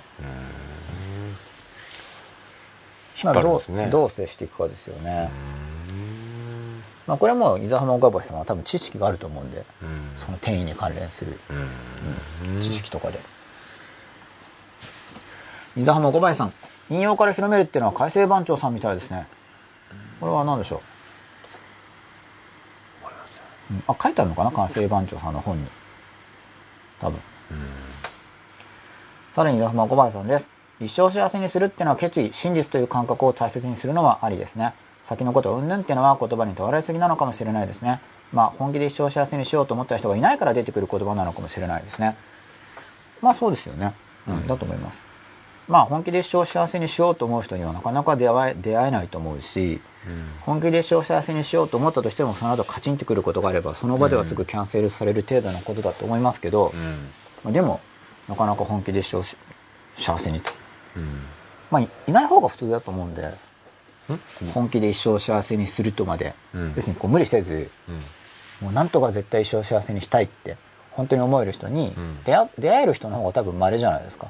まあどうね。どう接していくかですよね。まあこれはもう伊沢浜岡林さんは多分知識があると思うんでうん。その転移に関連する知識とかで。伊沢浜岡林さん引用から広めるっていうのは改正番長さんみたいですね。これは何でしょう？うん。あ書いてあるのかな？改正番長さんの本に。多分。さらに伊沢浜小林さんです。一生幸せにするっていうのは決意真実という感覚を大切にするのはありですね。先のことをうんぬんっていうのは言葉にとらわれすぎなのかもしれないですね。まあ本気で一生幸せにしようと思った人がいないから出てくる言葉なのかもしれないですね。まあそうですよね。うん。だと思います。まあ本気で一生幸せにしようと思う人にはなかなか出会え出会えないと思うし本気で一生幸せにしようと思ったとしてもその後カチンってくることがあればその場ではすぐキャンセルされる程度のことだと思いますけど、まあでもなかなか本気で一生し幸せにと。まあいいない方が普通だと思うんで本気で一生幸せにするとまで、うん。別にこう無理せずもうなんとか絶対一生幸せにしたいって本当に思える人にん。出会,、出会える人の方が多分稀じゃないですか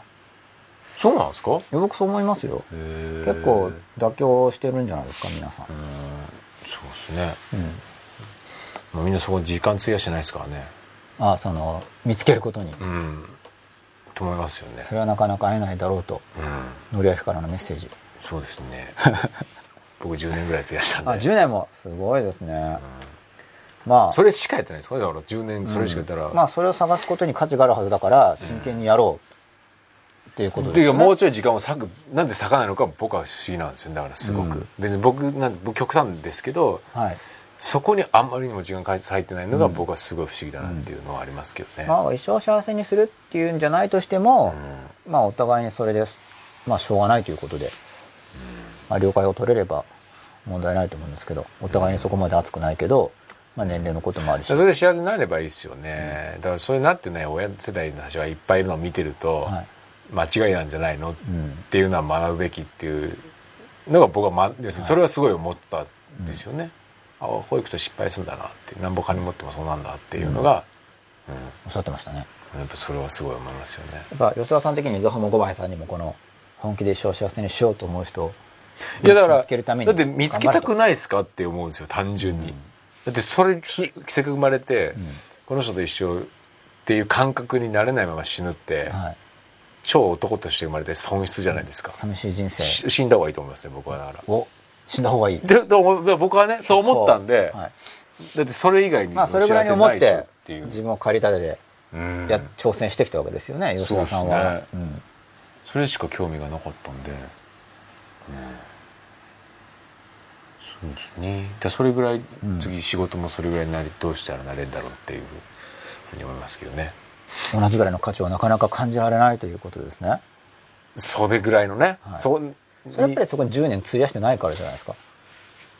そうなんですか？僕そう思いますよ。結結構妥協してるんじゃないですか皆さん、そうですね。うん。もうみんなそこに時間費やしてないですからね。あその見つけることに、うん。と思いますよね。それはなかなか会えないだろうと。うん。のりあきからのメッセージ。そうですね。僕10年ぐらい費やしたんあで10年もすごいですね、まあ。それしかやってないですか？だから10年それしかやったら、まあそれを探すことに価値があるはずだから真剣にやろうっていうことでもうちょい時間を割くなんで割かないのか僕は不思議なんですよだからすごく、うん。別に僕なん僕極端ですけどはい。そこにあんまりにも時間割いてないのが僕はすごい不思議だなっていうのはありますけどね、まあ一生幸せにするっていうんじゃないとしても、まあお互いにそれですまあしょうがないということで、まあ、了解を取れれば問題ないと思うんですけどお互いにそこまで熱くないけど、まあ、年齢のこともあるし。それで幸せになればいいですよね、だからそれになってない親世代の人がいっぱいいるのを見てると、はい間違いなんじゃないの？っうん。ていうのは学ぶべきっていうのが僕は、ま、それはすごい思ったんですよね、あ保育と失敗するんだなって。なんぼ金持ってもそうなんだっていうのが、おっしゃってましたね。うんやっぱそれはすごい思いますよね。やっぱ吉田さん的に伊沢も五倍さんにもこの本気で一生幸せにしようと思う人をいやだから見つけるためにだって見つけたくないですかって思うんですよ単純に、だってそれひせっかく生まれて、この人と一生っていう感覚になれないまま死ぬって、とはい超男として生まれて損失じゃないですか、寂しい人生。し死んだ方がいいと思いますね僕はだから。を死んだ方がいい。ででも僕はねそう思ったんで、はい。だってそれ以外にまあそれぐらいに思ってっていう。自分を借り立ててうん。や挑戦してきたわけですよね吉田さんは、そうん。それしか興味がなかったんで、うん。そうですね。でそれぐらい、次仕事もそれぐらいになりどうしたらなれるんだろうっていうふうに思いますけどね同じぐらいの価値をなかなか感じられないということですね。それぐらいのね、はい。そう。それやっぱりそこに10年費やしてないからじゃないですか。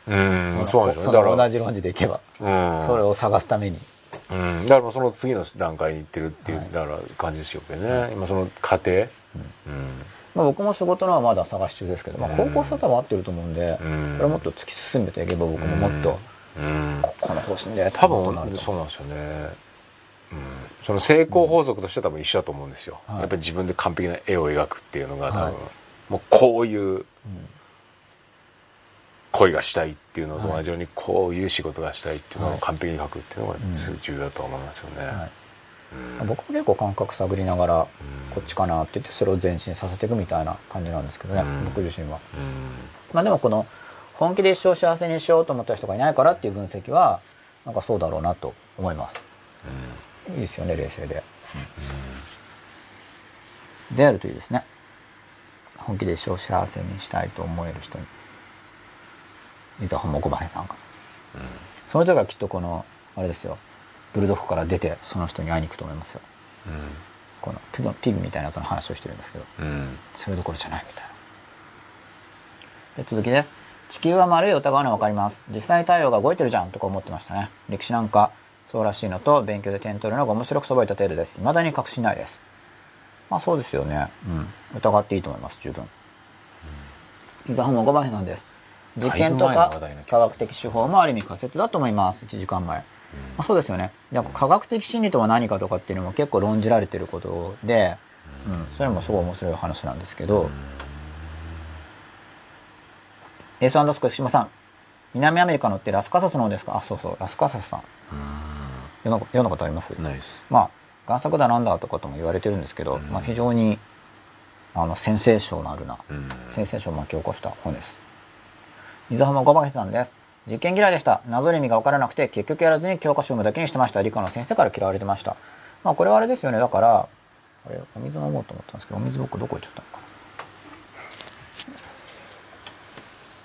うんそうなんでしょうそねだから。の同じ論じでいけば、うん。それを探すために。うん、だからその次の段階に行ってるっていう、はい。だから感じですよけどね、今その過程、うん。まあ、僕も仕事のはまだ探し中ですけど、まあ、方向性は多分合ってると思うんで、うん。これをもっと突き進めていけば僕ももっと、うん、ここの方針で多分そうなんですよね、うん、その成功法則としては多分一緒だと思うんですよ、はい。やっぱり自分で完璧な絵を描くっていうのが多分、はい。もうこういう恋がしたいっていうのと同じようにこういう仕事がしたいっていうのを完璧に描くっていうのが重要だと思いますよね、はい。僕も結構感覚探りながらこっちかなって言ってそれを前進させていくみたいな感じなんですけどね、うん。僕自身は。うん。まあでもこの本気で一生幸せにしようと思った人がいないからっていう分析はなんかそうだろうなと思います。いいですよね冷静で。であるといいですね。本気で一生幸せにしたいと思える人に。いざほもこばへさんか。その人がきっとこのあれですよブルドッグから出てその人に会いに行くと思いますよ。このピグピグみたいなその話をしてるんですけど。うんうんそれどころじゃないみたいな。で続きです。地球は丸い疑うのはわかります。実際太陽が動いてるじゃんとか思ってましたね。歴史なんかそうらしいのと勉強で点取るのが面白くそばいた程度です。未だに確信ないです。まあそうですよね。うん。疑っていいと思います、十分。伊沢も5番なんです。実験とか科学的手法もある意味仮説だと思います。1時間前。まあ、そうですよね。でも科学的心理とは何かとかっていうのも結構論じられてることで、うん、それもすごい面白い話なんですけど、エースアンダースコ福島さん、南アメリカのってラスカサスの方ですか？あ、そうそう、ラスカサスさん。読んだ読んだことあります？ナイスまあ、贋作だなんだとかとも言われてるんですけど、まあ非常に、あの、センセーショナルな、うんセンセーションを巻き起こした本です。水浜小林さんです。実験嫌いでした。謎の意味が分からなくて、結局やらずに教科書を読むだけにしてました。理科の先生から嫌われてました。まあこれはあれですよね。だから、あれ、お水飲もうと思ったんですけど、お水僕どこ行っちゃったのかな？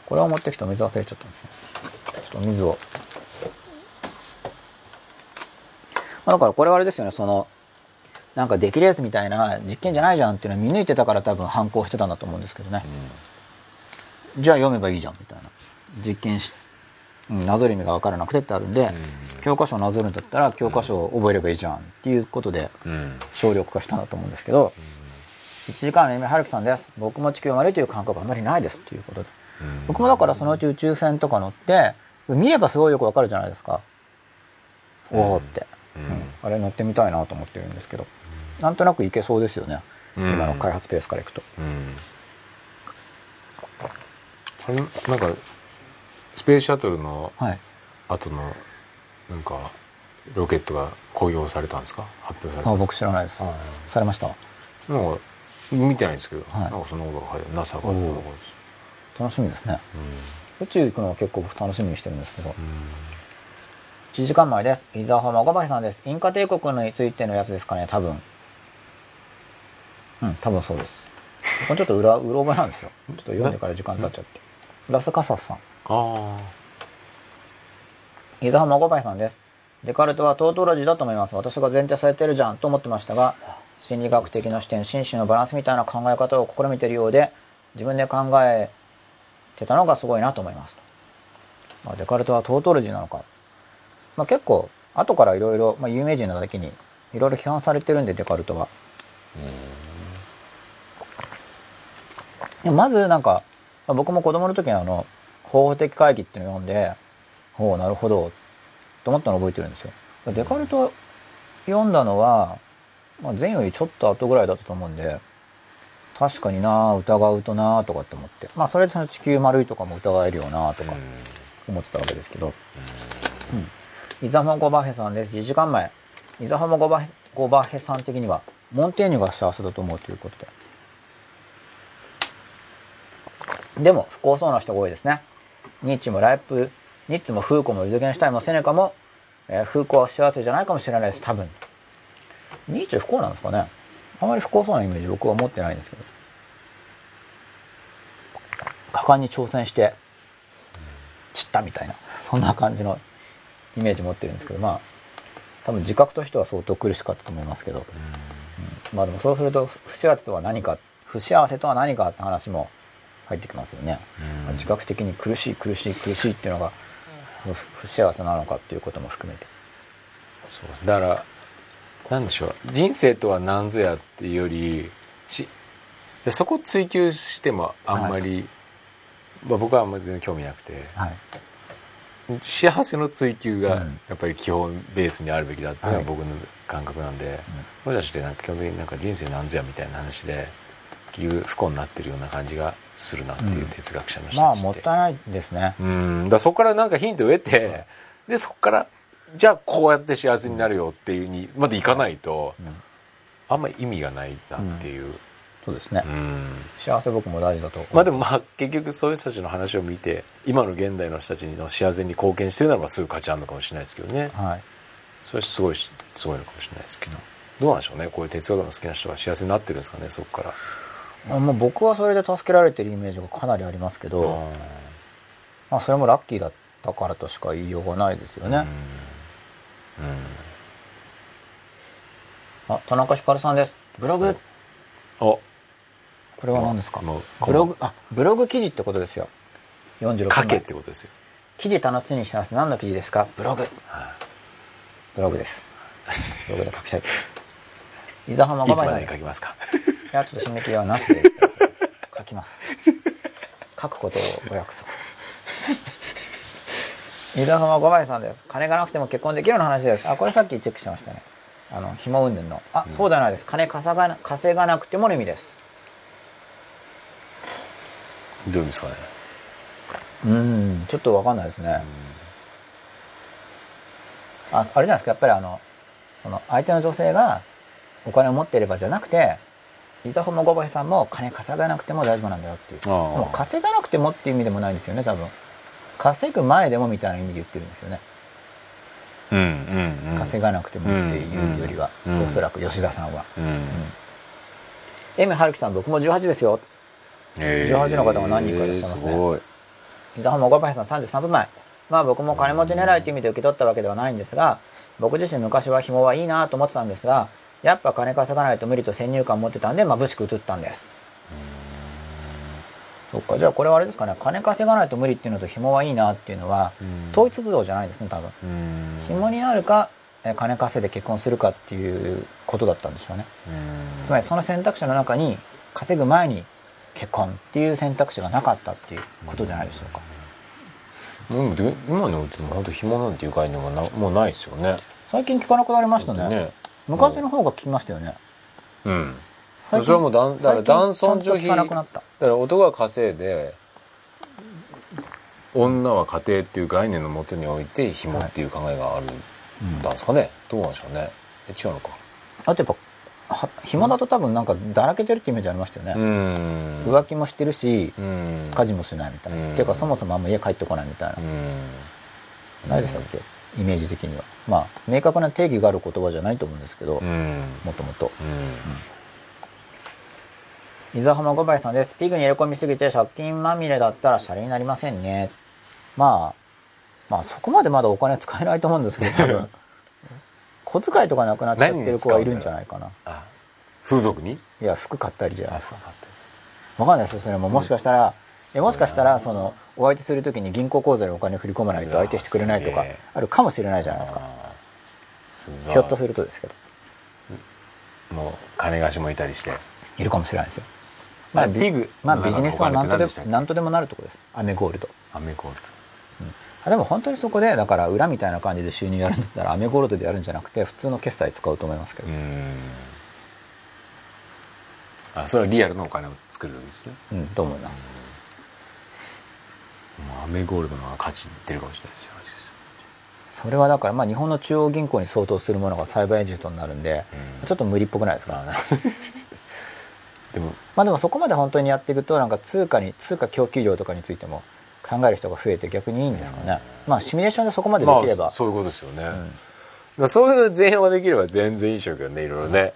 これを持ってきてお水忘れちゃったんですね。ちょっとお水を。まあ、だからこれはあれですよね。その、なんか出来レースみたいな実験じゃないじゃんっていうのを見抜いてたから多分反抗してたんだと思うんですけどね。じゃあ読めばいいじゃんみたいな。実験し、うんなぞる意味が分からなくてってあるんで、教科書をなぞるんだったら教科書を覚えればいいじゃんっていうことでうん省力化したんだと思うんですけど、1時間の夢はるきさんです。僕も地球を丸いという感覚はあまりないですっていうことで。僕もだからそのうち宇宙船とか乗って、見ればすごいよくわかるじゃないですか。おーって、うんうんあれ乗ってみたいなと思ってるんですけど、なんとなくいけそうですよね。うん今の開発ペースからいくと。うんあれなんかスペースシャトルのはい。後のなんかロケットが公表されたんですか？発表されたあ僕知らないです。あされました？なんか見てないんですけど、はいなんかそんなことが NASA が楽しみですね。宇宙行くのは結構僕楽しみにしてるんですけど。1時間前です。伊沢浜小林さんです。インカ帝国についてのやつですかね、多分。うん、多分そうです。これちょっと裏、うろ覚えなんですよ。ちょっと読んでから時間経っちゃって。ラスカサスさん。あ伊沢浜小林さんです。デカルトはトートロジーだと思います。私が前提されてるじゃんと思ってましたが、心理学的な視点、心身のバランスみたいな考え方を試みているようで、自分で考えてたのがすごいなと思います。まあ、デカルトはトートロジーなのか。まあ、結構、後からいろいろ、まあ、有名人なだけに、いろいろ批判されてるんで、デカルトは。でもまずなんか、まあ僕も子供の時にあの、方法的会議っていうのを読んで、おおなるほど、と思ったのを覚えてるんですよ。デカルト読んだのは、まあ、前よりちょっと後ぐらいだったと思うんで、確かにな疑うとなとかって思って。まあそれでその地球丸いとかも疑えるよなとか思ってたわけですけど。うん。イザホモゴバヘさんです。1時間前。イザホモゴバヘゴバヘさん的には、モンテーニュが幸せだと思うということで。でも、不幸そうな人が多いですね。ニッチもライプ、ニッツもフーコもユズゲンシュタインもセネカも、えーフーコは幸せじゃないかもしれないです、多分。ニーチェ不幸なんですかねあまり不幸そうなイメージ僕は持ってないんですけど。果敢に挑戦して、散ったみたいな、そんな感じのイメージ持ってるんですけど、まあ、多分自覚としては相当苦しかったと思いますけど。うん。まあでもそうすると、不幸せとは何か、不幸せとは何かって話も入ってきますよね、うん。自覚的に苦しい苦しい苦しいっていうのが不不幸せなのかっていうことも含めて。そう。だからなんでしょう。人生とは何ぞやっていうよりしでそこを追求してもあんまり、まあ、僕はあんまり全然興味なくて。はい幸せの追求がうん。やっぱり基本ベースにあるべきだっていうのはい。が僕の感覚なんで、もしかしてなんか基本的になんか人生なんぞやみたいな話で結局不幸になってるような感じがするなっていう哲学者の人まあたちって、もったいないですね。うん。だそこからなんかヒントを得て、でそこからじゃあこうやって幸せになるよっていうにまでいかないと、ん。あんまり意味がないなっていう、そうですね、うん。幸せ僕も大事だとまあでもまあ結局そういう人たちの話を見て今の現代の人たちの幸せに貢献してるならばすぐ価値あるのかもしれないですけどね。はい。それすごいしすごいのかもしれないですけど。どうなんでしょうねこういう哲学の好きな人が幸せになってるんですかねそこから。あもう僕はそれで助けられてるイメージがかなりありますけど、まあ、それもラッキーだったからとしか言いようがないですよね、あ田中ひかるさんです。ブログ。おこれは何ですか？ブログあブログ記事ってことですよ。46分書け前ってことですよ。記事楽しみにしてます。何の記事ですか？ブログ。はブログです。ブログで書きたい。伊沢浜いいつまでに書きますか？いやちょっと締め切りはなしで。書きます。書くことをお約束。伊沢浜五枚さんです。金がなくても結婚できるの話です。あこれさっきチェックしてましたね。あの紐云々の。あ、そうではないです。金稼がな稼がなくてもの意味ですどういう意味ですかね。うんちょっとわかんないですね、ああれじゃないですかやっぱりあのその相手の女性がお金を持っていればじゃなくて伊沢浜五枚さんも金稼がなくても大丈夫なんだよっていう。もう稼がなくてもっていう意味でもないんですよね多分。稼ぐ前でもみたいな意味で言ってるんですよね、うんうんうん。稼がなくてもっていうよりは、うんうんおそらく吉田さんは、うん。エミ春樹さん僕も18ですよ。え18の方が何人かいらっしゃいますね。すごい。伊沢浜岡林さん33分前。まあ僕も金持ち狙いという意味で受け取ったわけではないんですが僕自身昔は紐はいいなと思ってたんですがやっぱ金稼がないと無理と先入観を持ってたんで眩しく映ったんです。そっか。じゃあこれはあれですかね。金稼がないと無理っていうのと紐はいいなっていうのはうん。統一像じゃないですね多分。うん。紐になるかえ金稼いで結婚するかっていうことだったんでしょうね。うん。つまりその選択肢の中に稼ぐ前に結婚っていう選択肢がなかったっていうことじゃないでしょうか。もうで今においても本当紐なんていう概念はなもうないですよね。最近聞かなくなりましたね。ね。昔の方が聞きましたよね。うん。それはもうだんだから男尊女卑だから男が稼いで女は家庭っていう概念のもとにおいて紐っていう考えがあるんですかね、どうなんでしょうね。え違うのか。あとやっぱは暇だと多分なんかだらけてるってイメージありましたようね、ん。浮気もしてるしうん。家事もしないみたいな、うん。っていうかそもそもあんま家帰ってこないみたいな、うん。ないでしたっけ？イメージ的には。まあ明確な定義がある言葉じゃないと思うんですけどうん。もともと。うん。伊沢浜五林さんです。ピグに入れ込みすぎて借金まみれだったらシャレになりませんね。まあまあそこまでまだお金使えないと思うんですけど多分小遣いとかなくなっちゃってる子はいるんじゃないかな。あ風俗に？いや服買ったりじゃない。あですかそうだってわかんないですよ。それももしかしたら、えもしかしたらそのお相手する時に銀行口座にお金振り込まないと相手してくれないとかあるかもしれないじゃないですか。ひょっとするとですけど。もう金貸しもいたりして。いるかもしれないですよ。あビピグまあビジネスは何とでお金って何とでもなるとこです。アメゴールド。アメコールとあでも本当にそこでだから裏みたいな感じで収入やるんだったらアメゴールドでやるんじゃなくて普通の決済使うと思いますけど、うん。あそれはリアルのお金を作るんですね。うん、と思います。アメゴールドの方が価値出るかもしれないですよ。それはだからまあ日本の中央銀行に相当するものがサイバーエージェントになるんで、うん。ちょっと無理っぽくないですか まあでもまあでもそこまで本当にやっていくとなんか通貨に通貨供給量とかについても考える人が増えて逆にいいんですかね、まあシミュレーションでそこまでできれば、まあそういうことですよね、だからそういう前半はできれば全然いいでしょうけどねいろいろね、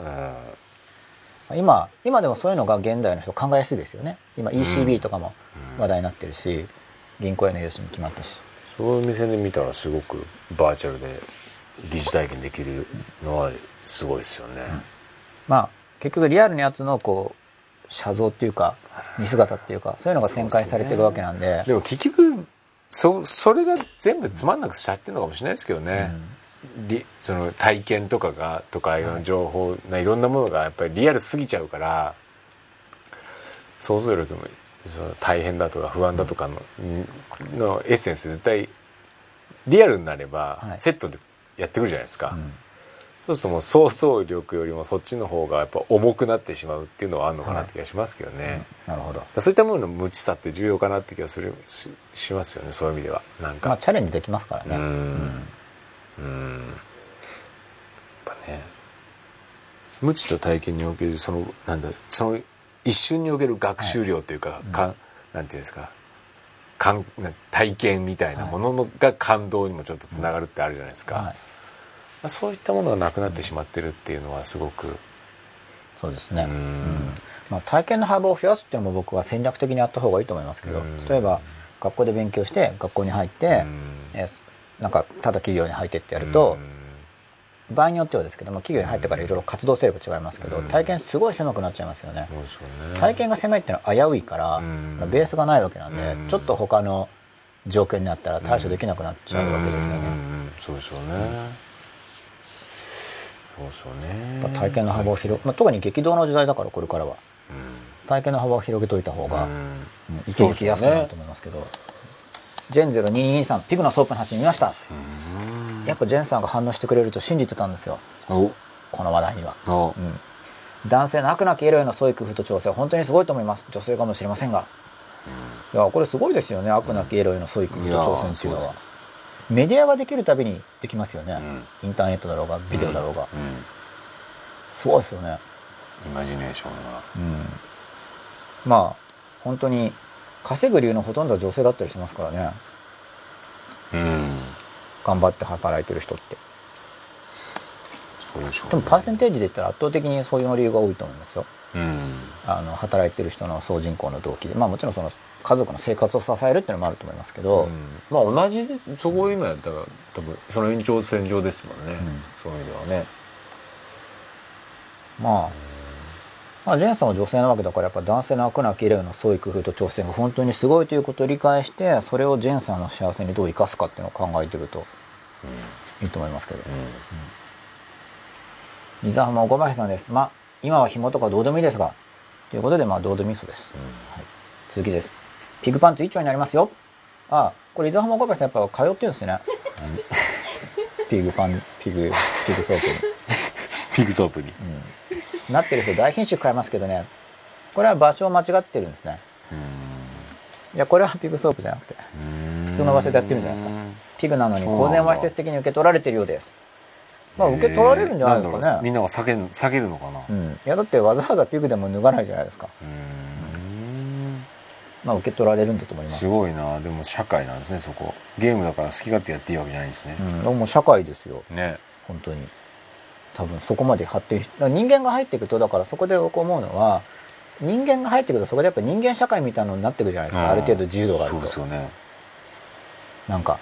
うん。今今でもそういうのが現代の人考えやすいですよね。今 ECB とかも話題になってるし、銀行への融資も決まったし。そういう目線で見たらすごくバーチャルで疑似体験できるのはすごいですよね、まあ結局リアルなやつのこう写像っていうか似姿っていうかそういうのが展開されてるわけなんで。でも結局そそれが全部つまんなくしちゃってるのかもしれないですけどね、りその体験とかがとかいろんな情報、ないろんなものがやっぱりリアルすぎちゃうから想像力もその大変だとか不安だとかの,、のエッセンス絶対リアルになればはい。セットでやってくるじゃないですか、んそうするともう想像力よりもそっちの方がやっぱ重くなってしまうっていうのはあるのかなって気がしますけどね、なるほど。そういったものの無知さって重要かなって気がするししますよねそういう意味では。なんか、まあチャレンジできますからね、うん。うん。やっぱね。無知と体験におけるそのなんだその一瞬における学習量というか、かんなんていうんですか。かんな体験みたいなもののが感動にもちょっとつながるってあるじゃないですか、はい。まあそういったものがなくなってしまってるっていうのはすごくそうですね、うん。まあ、体験の幅を増やすっていうのも僕は戦略的にやった方がいいと思いますけど、うん。例えば学校で勉強して学校に入って、うん。えーなんかただ企業に入ってってやると、場合によってはですけども企業に入ってからいろいろ活動勢力違いますけど、うん。体験すごい狭くなっちゃいますよね、ね。体験が狭いっていうのは危ういから、ベースがないわけなんで、うん。ちょっと他の状況になったら対処できなくなっちゃうわけですよね、うん。そうですよね、そうですよね体験の幅を広、まあ、特に激動の時代だからこれからは。う体験の幅を広げといた方が、んうん。生き生きやすくなると思いますけど。ジェン0223ピグのソープの話見ました。うん。やっぱジェンさんが反応してくれると信じてたんですよ。お。この話題には、お。うん、男性の飽くなきエロへの創意工夫と挑戦は本当にすごいと思います。女性かもしれませんが。いやこれすごいですよね。飽くなきエロへの創意工夫と挑戦っていうのはメディアができるたびにできますよね、うインターネットだろうがビデオだろうが、うん。すごいですよね。イマジネーションがうん。まあ本当に稼ぐ理由のほとんどは女性だったりしますからね。うん。頑張って働いてる人って。そうでしょうね。でもパーセンテージで言ったら圧倒的にそういう理由が多いと思いますよ。うん。あの働いてる人の総人口の動機で。まあもちろんその家族の生活を支えるっていうのもあると思いますけど、まあ同じです。そこ今やったら多分その延長線上ですもんね、うん。そういう意味ではね。まあ、まあ、ジェーンさんは女性なわけだからやっぱ男性の悪なきエロの創意工夫と挑戦が本当にすごいということを理解してそれをジェーンさんの幸せにどう生かすかっていうのを考えてるといいと思いますけど、水浜小林さんです。まあ今は紐とかどうでもいいですがということでまあどうでもいいそうです、はい、続きですピグパンツ1丁になりますよ。ああこれ伊沢浜小林さんやっぱ通ってるんですね、ピグパンピグピグソープに。ピグソープに。なってる人大ひんしゅく買えますけどね。これは場所を間違ってるんですね。いやこれはピグソープじゃなくて普通の場所でやってるんじゃないですかピグなのに公然わいせつ的に受け取られてるようです。まあ受け取られるんじゃないですかね。えーんみんなが下げ下げるのかな。うん。いやだってわざわざピグでも脱がないじゃないですか。うんまあ受け取られるんだと思います。すごいな。でも社会なんですねそこ。ゲームだから好き勝手やっていいわけじゃないんですね。う、ん。でも社会ですよ。ね。本当に。多分そこまで発展し人間が入っていくとだからそこで僕思うのは人間が入っていくとそこでやっぱ人間社会みたいなのになっていくじゃないですか、ある程度自由度があるそうとですよね。なんか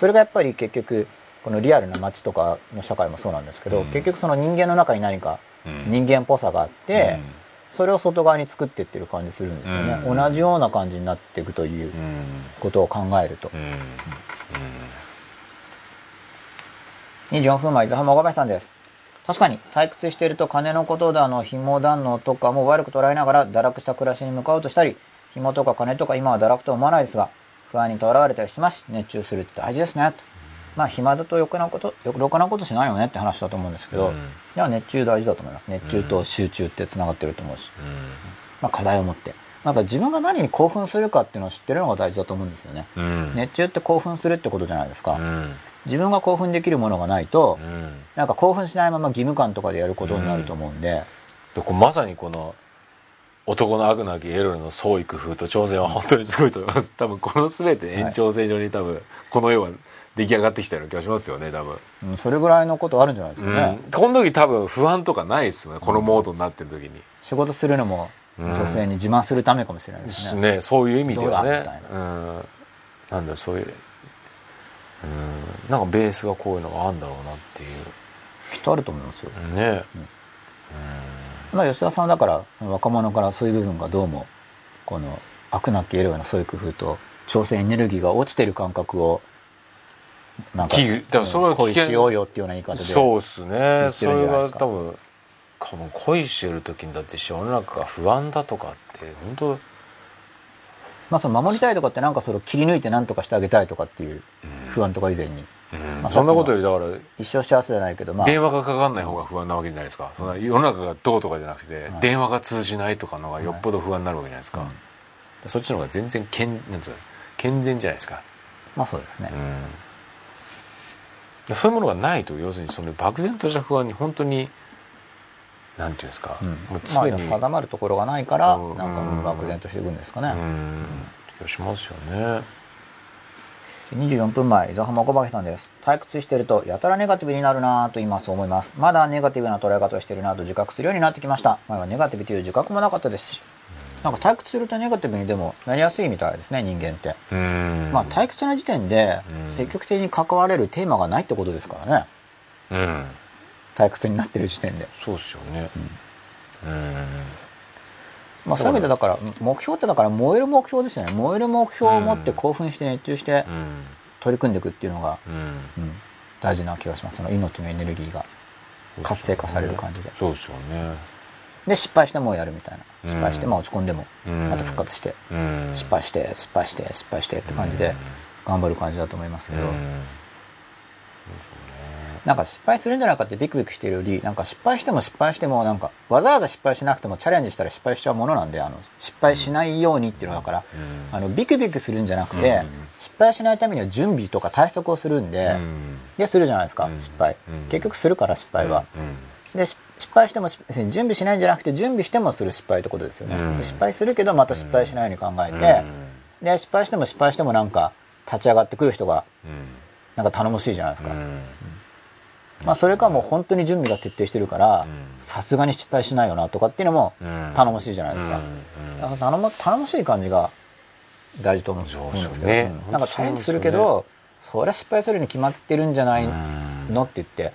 それがやっぱり結局このリアルな街とかの社会もそうなんですけど、うん。結局その人間の中に何かうん。人間っぽさがあって、うんそれを外側に作っていってる感じするんですよね、うん。同じような感じになっていくといううん。ことを考えると、うん。24分前伊沢浜小林さんです。確かに退屈していると金のことだの紐談のとかも悪く捉えながら堕落した暮らしに向かおうとしたり紐とか金とか今は堕落とは思わないですが不安にとらわれたりします。熱中するって大事ですね。とまあ暇だとろくなことよろくなことしないよねって話だと思うんですけど、うんいや熱中大事だと思います。熱中と集中ってつながってると思うし、まあ、課題を持って。なんか自分が何に興奮するかっていうのを知ってるのが大事だと思うんですよね。うん。熱中って興奮するってことじゃないですか、うん。自分が興奮できるものがないと、うん。なんか興奮しないまま義務感とかでやることになると思うんで、でこうまさにこの男の悪なきエロの創意工夫と挑戦は本当にすごいと思います。多分この全て延長線上に多分この世は出来上がってきたような気がしますよね多分、うんそれぐらいのことあるんじゃないですかね、うん、この時多分不安とかないですよねこのモードになってる時に、仕事するのもうん。女性に自慢するためかもしれないですね、ねそういう意味ではね。どうだみたいう。ん。なんだそういううん。なんかベースがこういうのがあるんだろうなっていきっとあると思いますよ、うねまあ吉田さんはだからその若者からそういう部分がどうもこの飽くなきエロへのそういう工夫と調整エネルギーが落ちてる感覚をなんか危惧だからそれは恋しようよっていうような言い方で。そうっすね。てそれがるんじゃないですか。多分この恋してる時にだって世の中が不安だとかって本当まあその守りたいとかってなんかそれを切り抜いて何とかしてあげたいとかっていう不安とか以前に、まあそんなことよりだから一生幸せじゃないけどまあ。電話がかかんない方が不安なわけじゃないですか。そんな世の中がどうとかじゃなくて、電話が通じないとかのがよっぽど不安になるわけじゃないですか、そっちの方が全然健なんですか健全じゃないですか、まあそうですね、うん、そういうものがないと要するにその漠然とした不安に本当になんていうんですか、うんもうまあ常に、定まるところがないからうんなんか漠然としていくんですかね、うんしますよね24分前、伊沢浜小林さんです。退屈してると、やたらネガティブになるなぁと今そう思います。まだネガティブな捉え方をしてるなぁと自覚するようになってきました。前はネガティブという自覚もなかったですし。なんか退屈するとネガティブにでもなりやすいみたいですね、人間って。うんまあ退屈な時点でうん積極的に関われるテーマがないってことですからね。うん退屈になってる時点で。そうっすよねうんまあそういう意味でだから、目標ってだから燃える目標ですよね。燃える目標を持って興奮して熱中してうん取り組んでいくっていうのが、うんうん、大事な気がします。その命のエネルギーが活性化される感じで。そうですよねで失敗してもうやるみたいな。うん。失敗してまあ落ち込んでも。うん。また復活して。うん。失敗して失敗して失敗してって感じで頑張る感じだと思いますけど。うん。なんか失敗するんじゃないかってビクビクしてるよりなんか失敗しても失敗してもなんかわざわざ失敗しなくてもチャレンジしたら失敗しちゃうものなんであの失敗しないようにっていうのだからうん。あのビクビクするんじゃなくてうん。失敗しないためには準備とか対策をするんでうん。でするじゃないですかうん。失敗。うん。結局するから失敗は。うん。でし失敗しても準備しないんじゃなくて準備してもする失敗ってことですよね、うん。で失敗するけどまた失敗しないように考えて、で失敗しても失敗してもなんか立ち上がってくる人がなんか頼もしいじゃないですか、うん。まあそれかもう本当に準備が徹底してるからん。さすがに失敗しないよなとかっていうのもうん。頼もしいじゃないですか、うん。だから頼も頼もしい感じが大事と思うんですけど、ね。うん。なんかチャレンジするけどそりゃ失敗するに決まってるんじゃないのって言って、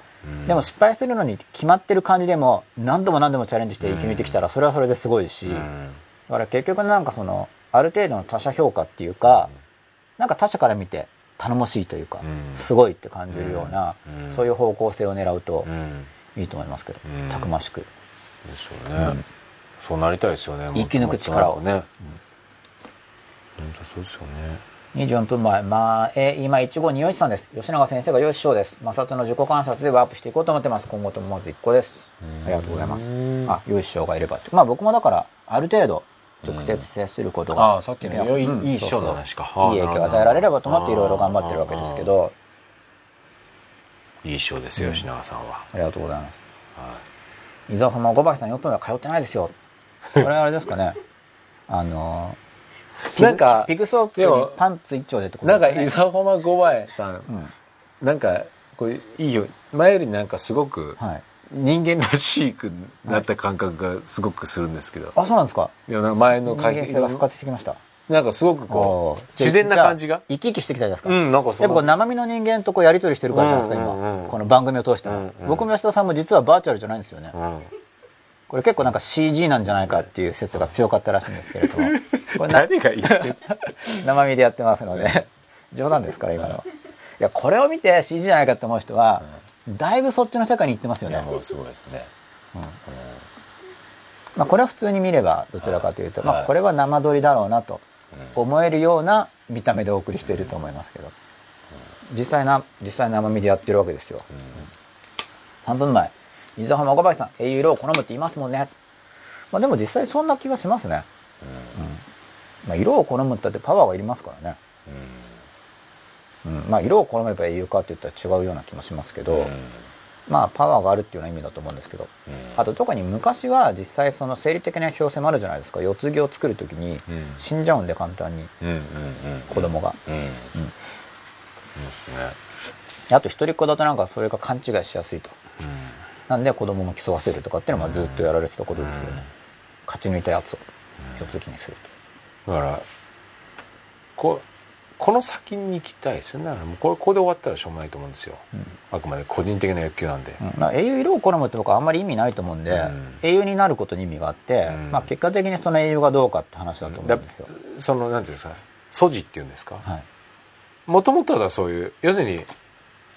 でも失敗するのに決まってる感じでも何度も何度もチャレンジして生き抜いてきたらそれはそれですごいし、だから結局なんかそのある程度の他者評価っていうか、なんか他者から見て頼もしいというか、うん。すごいって感じるような、うん。そういう方向性を狙うとうん。いいと思いますけど、うん。たくましく。ですよね。そうなりたいですよね生き抜く力をね。本当そうですよね24分前、まあ、えー今、一号二吉さんです。吉永先生が良い師匠です。摩擦の自己観察でワープしていこうと思ってます。今後ともまず一個です。ありがとうございます。あ、良い師匠がいればって。まあ僕もだから、ある程度、直接接することが。ああさっきの良いうんいい師匠の話かいい影響を与えられればと思っていろいろ頑張ってるわけですけど、いい師匠ですよ吉永さんはありがとうございます。は伊沢浜小林さん4分は通ってないですよ。これあれですかね。あのなんかピグソープにパンツ一丁でってこいなんかとですかね。伊沢浜五倍さんうんなんかこれいいよ前よりなんかすごくはい。人間らしくなった感覚がすごくするんですけどあ、そうなんですか？いやなんか前の人間性が復活してきました。なんかすごくこう自然な感じが？生き生きしてきたじゃないですか。うんなんかそやっぱこうの生身の人間とこうやり取りしてるからじゃないですか、今。この番組を通しては、うんうん僕も吉田さんも実はバーチャルじゃないんですよね。うんこれ結構なんか CG なんじゃないかっていう説が強かったらしいんですけれども。これな誰が言ってる？生身でやってますので、冗談ですから今の。は。いや、これを見て CG じゃないかって思う人は、だいぶそっちの世界に行ってますよね。もうすごいですね。まあこれは普通に見ればどちらかというと、まあこれは生撮りだろうなと思えるような見た目でお送りしていると思いますけど、実際な実際生身でやってるわけですよ、3分前伊沢浜岡林さん英雄色を好むって言いますもんね。まあでも実際そんな気がしますね、うん。まあ、色を好むったってパワーがいりますからね、うん。まあ色を好めば英雄かって言ったら違うような気もしますけど、まあパワーがあるっていうような意味だと思うんですけど、あと特に昔は実際その生理的な表性もあるじゃないですか。四つ毛を作る時に死んじゃうんで簡単にうんうんうん子供が、うん。うん。ですね。あと一人っ子だとなんかそれが勘違いしやすいとなんで子供も競わせるとかっていうのはずっとやられてたことですよね、勝ち抜いたやつを一つ気にするだからこうこの先に行きたいですよね。もうこれここで終わったらしょうもないと思うんですよ、あくまで個人的な欲求なんで、うん。まあ英雄色を好むって僕はあんまり意味ないと思うんで、うん。英雄になることに意味があって、うん。まあ、結果的にその英雄がどうかって話だと思うんですよ、そのなんていうんですか素地っていうんですか？はい。もともとはそういう要するに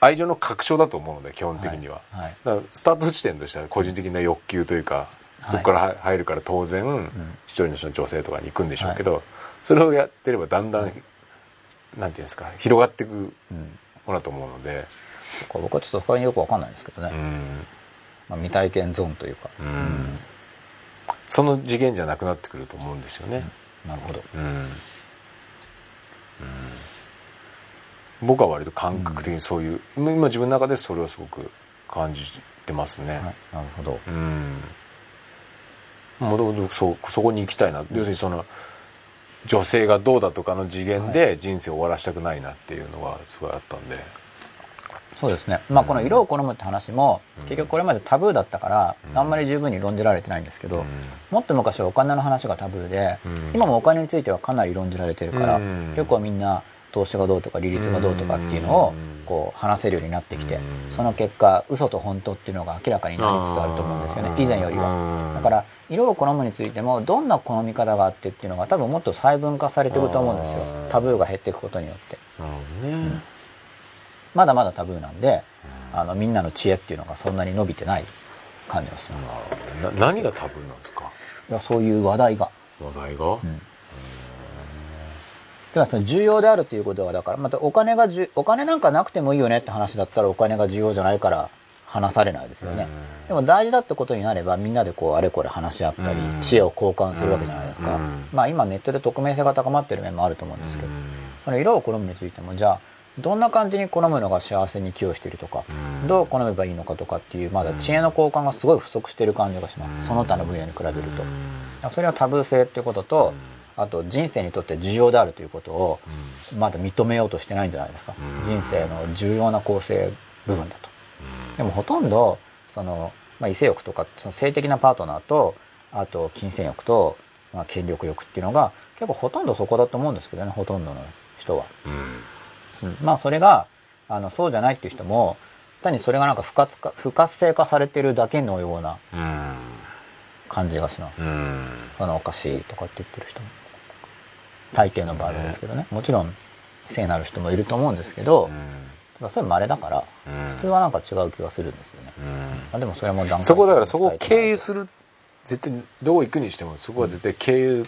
愛情の確証だと思うので基本的には、はいはい。スタート地点としては個人的な欲求というか、はい。そこからは入るから当然、一人の人の女性とかに行くんでしょうけど、それをやってればだんだん、なんていうんですか広がっていくものだと思うので。これ僕はちょっとそこら辺よくわかんないんですけどね、うん、まあ、未体験ゾーンというか、うん。その次元じゃなくなってくると思うんですよね。なるほど。うん。うん僕は割と感覚的にそういう、今自分の中でそれをすごく感じてますね。はい、なるほど。うん。もともとそそこに行きたいな、要するにその女性がどうだとかの次元で人生を終わらしたくないなっていうのがすごいあったんで、そうですね、まあ、この色を好むって話も、結局これまでタブーだったから、あんまり十分に論じられてないんですけど、もっと昔はお金の話がタブーで、うん。今もお金についてはかなり論じられてるから、うん。結構みんな投資がどうとか利率がどうとかっていうのをうんこう話せるようになってきて、うんその結果嘘と本当っていうのが明らかになりつつあると思うんですよね。うん以前よりは。だから色を好むについてもどんな好み方があってっていうのが多分もっと細分化されていくと思うんですよ。うんタブーが減っていくことによって。なるほどね、まだまだタブーなんで、あのみんなの知恵っていうのがそんなに伸びてない感じがします。な何がタブーなんですか？いやそういう話題が。話題が、んつまりその重要であるということはだからまたお金がお金なんかなくてもいいよねって話だったらお金が重要じゃないから話されないですよね。でも大事だってことになればみんなでこうあれこれ話し合ったりうん。知恵を交換するわけじゃないですか。うん。まあ今ネットで匿名性が高まってる面もあると思うんですけど、その色を好むについてもじゃあどんな感じに好むのが幸せに寄与しているとか、うん。どう好めばいいのかとかっていうまだ知恵の交換がすごい不足している感じがします、その他の分野に比べると、それはタブー性っていうことと、あと人生にとって重要であるということをまだ認めようとしてないんじゃないですか、うん。人生の重要な構成部分だと、でもほとんどその、まあ、異性欲とかその性的なパートナーとあと金銭欲と、まあ、権力欲っていうのが結構ほとんどそこだと思うんですけどねほとんどの人は。うん。うん。まあそれがあのそうじゃないっていう人も単にそれがなんか不活化不活性化されてるだけのようなうん。感じがします、うん。そのおかしいとかって言ってる人も大抵の場合はですけどね。もちろん性なる人もいると思うんですけど、ただそれ稀だからうん。普通はなんか違う気がするんですよね、あ、でもそれも段階そこだからそこを経由すする絶対どこ行くにしてもそこは絶対経由、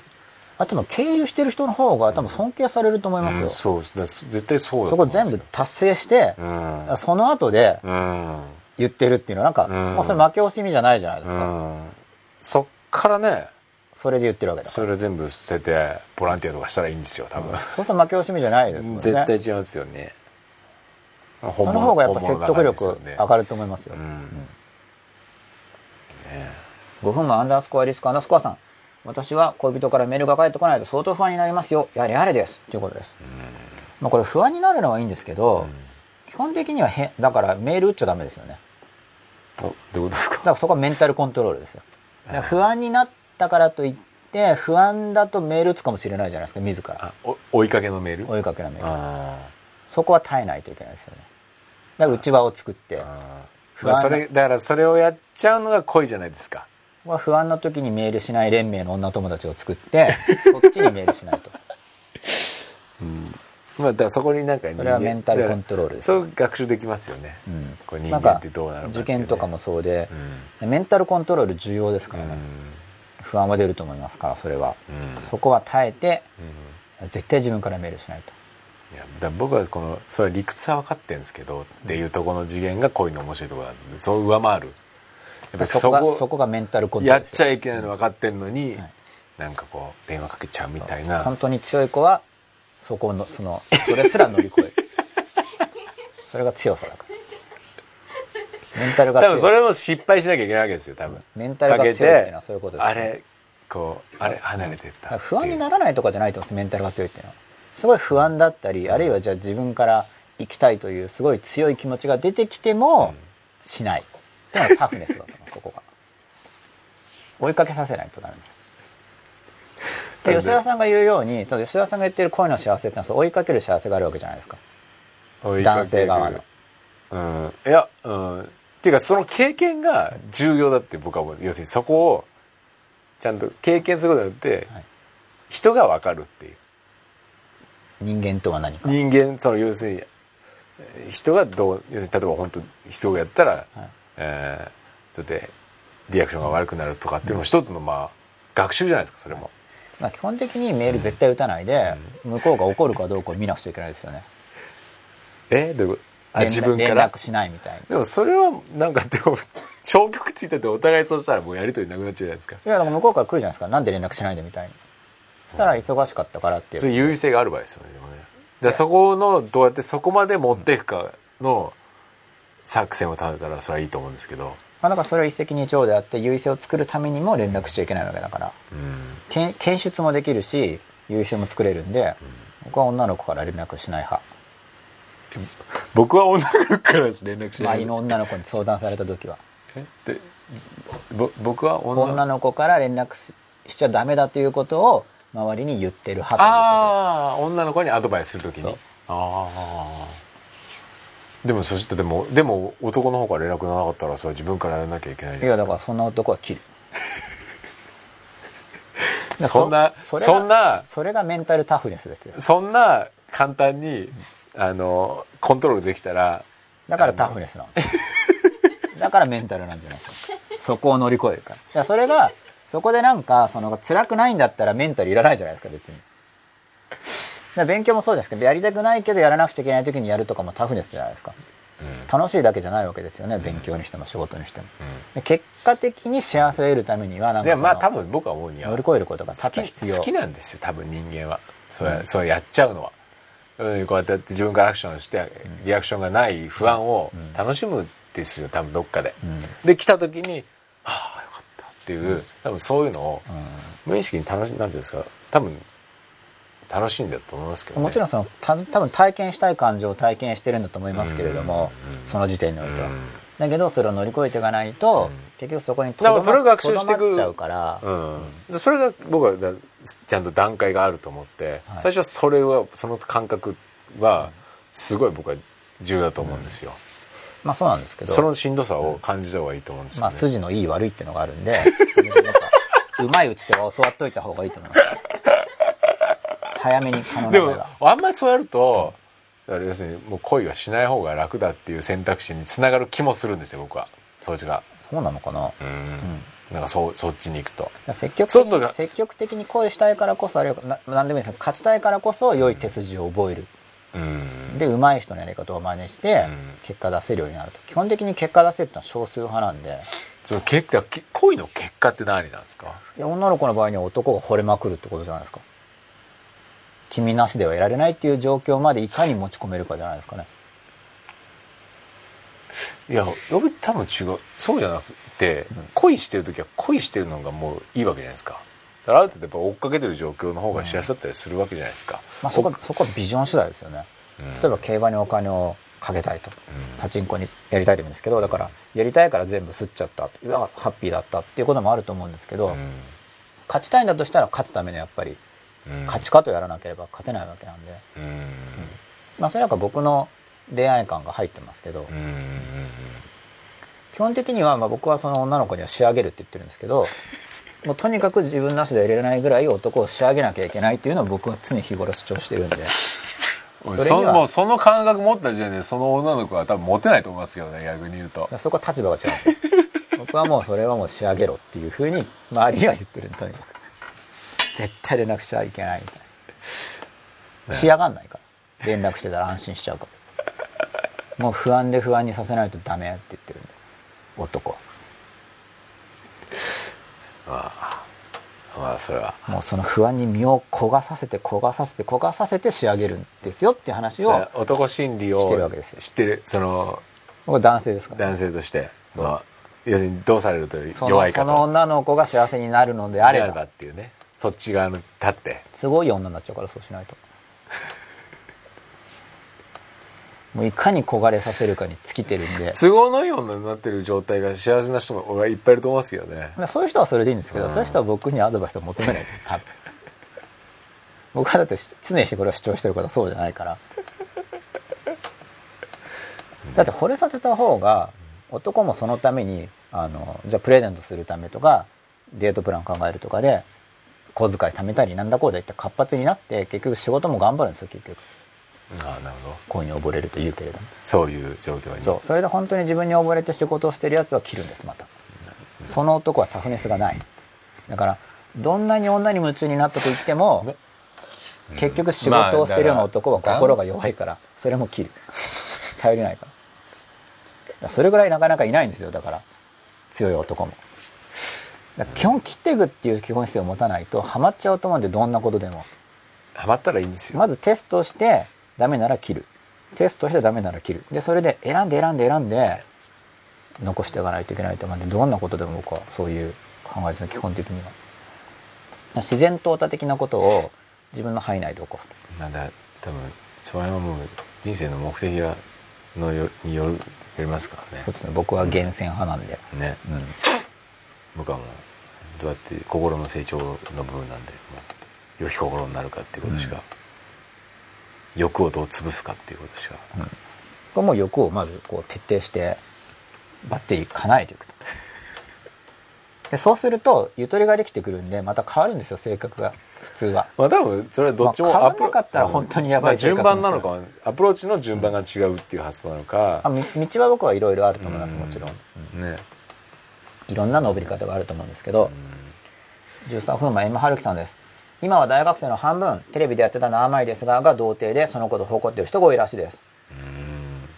あでも経由してる人の方が多分尊敬されると思いますよ、うんそうですね。絶対そうだそこ全部達成して、うん。その後でうん。言ってるっていうのはなんか、うん。もうそれ負け惜しみじゃないじゃないですか、うん。そっからねそれで言ってるわけだそれ全部捨ててボランティアとかしたらいいんですよ多分、そうすると負け惜しみじゃないですもんね。絶対違いますよね。そその方がやっぱ説得力上がるると思いますよ、うん。5分もアンダースコアリスクアンダースコアさん。私は恋人からメールが返ってこないと相当不安になりますよ。やれやれです。ということです、まあ、これ不安になるのはいいんですけど、基本的にはへだからメール打っちゃダメですよね。おどういうことですか？だからそこはメンタルコントロールですよ。不安になったからといって不安だとメール打つかもしれないじゃないですか自ら。追いかけのメール？追いかけのメール。あそこは耐えないといけないですよね。だから内輪を作って不安なまあそれだからそれをやっちゃうのが恋じゃないですか。は不安な時にメールしない連盟の女友達を作って そっちにメールしないと。まあだからそこになんかそれはメンタルコントロールです。そう学習できますよね、うん。これ人間ってどうなるのかね。受験とかもそうで、メンタルコントロール重要ですからね、不安は出ると思いますからそれは、うん。そこは耐えて、絶対自分からメールしないと。いやだ僕はこのそれは理屈は分かってるんですけど、っていうところの次元が恋の面白いところなんでそう上回る。やっぱりそそこそこがメンタルコントローやっルですよちゃいけないの分かってんのに、はい。なんかこう電話かけちゃうみたいな。本当に強い子はそこのそのそれすら乗り越える。それが強さだからメンタルが多分それも失敗しなきゃいけないわけですよ多分。メンタルが強いっていうのはそういうことですあれこうあれ離れてった不安にならないとかじゃないと思うんですメンタルが強いっていうのは。すごい不安だったりあるいはじゃあ自分から行きたいというすごい強い気持ちが出てきてもしない。っていうのがタフネスだと思うそこが。追いかけさせないとダメです。で吉田さんが言うようにただ吉田さんが言ってる恋の幸せってのは追いかける幸せがあるわけじゃないですか。男性側の。うん。いやうんっていうかその経験が重要だって僕は思う。要するにそこをちゃんと経験することによってはい。人が分かるっていう。人間とは何か。人間その要するにえー人がどう要するに例えば本当人がやったら、はい。えーちょっとリアクションが悪くなるとかっていうのも一つのまあ学習じゃないですかそれも。まあ、基本的にメール絶対打たないで、向こうが怒るかどうかを見なくちゃいけないですよね。えどういうこと？自分から？連絡しないみたいにでもそれはなんかでも消極的だってお互いそうしたらもうやりとりなくなっちゃうじゃないですか。いやだから向こうから来るじゃないですか。なんで連絡しないでみたいにそしたら忙しかったからっていう、それ優位性がある場合ですよね。でもねでそこのどうやってそこまで持っていくかの作戦を立てたらそれはいいと思うんですけど。まあ、だからそれは一石二鳥であって優位性を作るためにも連絡しちゃいけないわけだから。うん。検出もできるし優位性も作れるんで、僕は女の子から連絡しない派僕は女の子からです連絡しない。周りの女の子に相談された時は。え？でぼ僕は女。女の子から連絡ししちゃダメだということを周りに言ってる派というああ女の子にアドバイスするときそう。にああでもそしてでもでも男の方から連絡がなかったらそれは自分からやらなきゃいけないいじゃないですか。やだからそんな男は切る。そんなそれがそんなそれがメンタルタフネスですよ。そんな簡単にあのコントロールできたらだからタフネスなの。だからメンタルなんじゃないですか。そこを乗り越えるから。だからそれがそこでなんかその辛くないんだったらメンタルいらないじゃないですか別に。勉強もそうですけどやりたくないけどやらなくちゃいけない時にやるとかもタフネスじゃないですか。楽しいだけじゃないわけですよね勉強にしても仕事にしても、で結果的に幸せを得るためにはなんかまあ多分僕は思うには乗り越えることが多々必要。好きなんですよ多分人間は。それ,、それやっちゃうのは、うん、こうやってやって自分からアクションしてリアクションがない不安を楽しむんですよ多分どっかで、で来た時に「ああよかった」っていう多分そういうのを無意識に楽しなんていうんですか多分楽しんでると思いますけどね。もちろんそのた多分体験したい感情を体験してるんだと思いますけれども、その時点においては、うん。だけどそれを乗り越えていかないと、うん結局そこにとだからどまそれを学習していく。とどまっちゃうから、うん、でそれが僕はだちゃんと段階があると思って、はい。最初はそれはその感覚はすごい僕は重要だと思うんですよ、まあそうなんですけど。そのしんどさを感じた方がいいと思うんですよ、ね。まあ筋のいい悪いっていうのがあるんで。うまいうちとは教わっといた方がいいと思います早めに可能でもあんまりそうやるとだから要するにもう恋はしない方が楽だっていう選択肢につながる気もするんですよ僕は。そっちがそうなのかな、うん、なんかそうそっちに行くと。積極積極的に恋したいからこそあるいはな何でもいいですけど勝ちたいからこそ良い手筋を覚える、うん。で上手い人のやり方を真似してうん。結果出せるようになると。基本的に結果出せるってのは少数派なんで。その結果け恋の結果って何なんですか？いや女の子の場合には男が惚れまくるってことじゃないですか。君なしではいられないっていう状況までいかに持ち込めるかじゃないですかねいや僕多分違う。そうじゃなくて、恋してる時は恋してるのがもういいわけじゃないですか。だからある程度やっぱ追っかけてる状況の方が幸せだったりするわけじゃないですか、まあそこそこはビジョン次第ですよね、うん。例えば競馬にお金をかけたいと、パチンコにやりたいと思うんですけどだからやりたいから全部吸っちゃったうわハッピーだったっていうこともあると思うんですけど、うん。勝ちたいんだとしたら勝つためにはやっぱりうん。勝ちかとやらなければ勝てないわけなんで、うん。まあそれなんか僕の恋愛感が入ってますけど、うん基本的にはまあ僕はその女の子には仕上げるって言ってるんですけど もうとにかく自分なしではいられないぐらい男を仕上げなきゃいけないっていうのを僕は常日頃主張してるんで。うんそもうその感覚持った時点でその女の子は多分モテないと思いますけどね逆に言うと。そこは立場が違うんですよ。僕はもうそれはもう仕上げろっていうふうに周りには言ってるとにかく。絶対連絡しちゃいけないみたいな。仕上がんないから。連絡してたら安心しちゃうからもう不安で不安にさせないとダメって言ってるんで男は。まあそれは。もうその不安に身を焦がさせて焦がさせて焦がさせて仕上げるんですよっていう話を男心理を知ってるわけですよ。知ってる？その僕は男性ですから。男性として。まあ要するにどうされるとそ弱いかと。のその女の子が幸せになるのであれば。ばっていうね。そっち側の立って。すごい女になっちゃうからそうしないともういかに焦がれさせるかに尽きてるんで。都合のいい女になってる状態が幸せな人も俺はいっぱいいると思いますけどねそういう人はそれでいいんですけど、うん。そういう人は僕にアドバイスを求めない。と多分僕はだって常にこれを主張してることはそうじゃないから。だって惚れさせた方が男もそのためにあのじゃあプレゼントするためとかデートプラン考えるとかで小遣い貯めたりなんだこうだ言って活発になって結局仕事も頑張るんですよ結局ああなるほど。恋に溺れると言うけれども。そういう状況に。そう。それで本当に自分に溺れて仕事をしてるやつは切るんですまた。その男はタフネスがない。だからどんなに女に夢中になったと言っても結局仕事をしてるような男はまあ心が弱いからそれも切る。頼りないから。それぐらいなかなかいないんですよ。だから強い男も。基本切っていくっていう基本姿勢を持たないとハマっちゃうと思うんでどんなことでも。ハマったらいいんですよ、まずテストしてダメなら切る。テストしてダメなら切る。でそれで選んで選んで選んで残していかないといけないと思うんでどんなことでも僕はそういう考えですね基本的には。自然淘汰的なことを自分の範囲内で起こすまだ多分それはもう人生の目的がのよによるよりますからね。そうですね。僕は厳選派なんで、ね。うん、僕はもうどうやって心の成長の部分なんでもう良き心になるかっていうことしか、欲をどう潰すかっていうことしか、これもう欲をまずこう徹底してバッテリー叶えていくと。でそうするとゆとりができてくるんでまた変わるんですよ性格が。普通は。まあ多分それはどっちもまあアプロ変わんなかったら本当にやばいまあ順番なのかも。アプローチの順番が違うっていう発想なのか。あ、み道は僕はいろいろあると思いますもちろん。ね。いろんな登り方があると思うんですけど、13分前 M 春樹さんです今は大学生の半分テレビでやってたのは甘いですがが童貞でそのことを誇っている人が多いらしいです。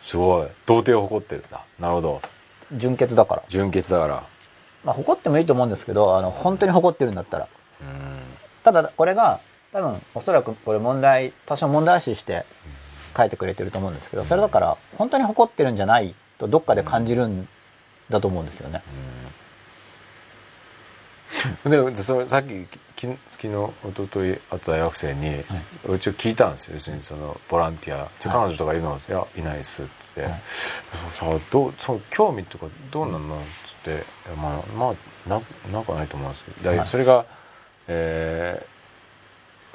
すごい。童貞を誇ってるんだなるほど。純潔だから。純潔だから。まあ誇ってもいいと思うんですけどあの本当に誇ってるんだったら。ただこれが多分おそらくこれ問題多少問題視して書いてくれてると思うんですけどそれだから本当に誇ってるんじゃないとどっかで感じるんだと思うんですよね、ででそれさっきき昨日一昨日あった大学生に、うちを聞いたんですよ。要するにそのボランティア「じゃあ彼女とかいるの?」い。やいないです」って、はい。そうさどうそう興味とかどうなんの?」っつって。いや「まあまあななんかないと思うんですけど、ではい。それがえー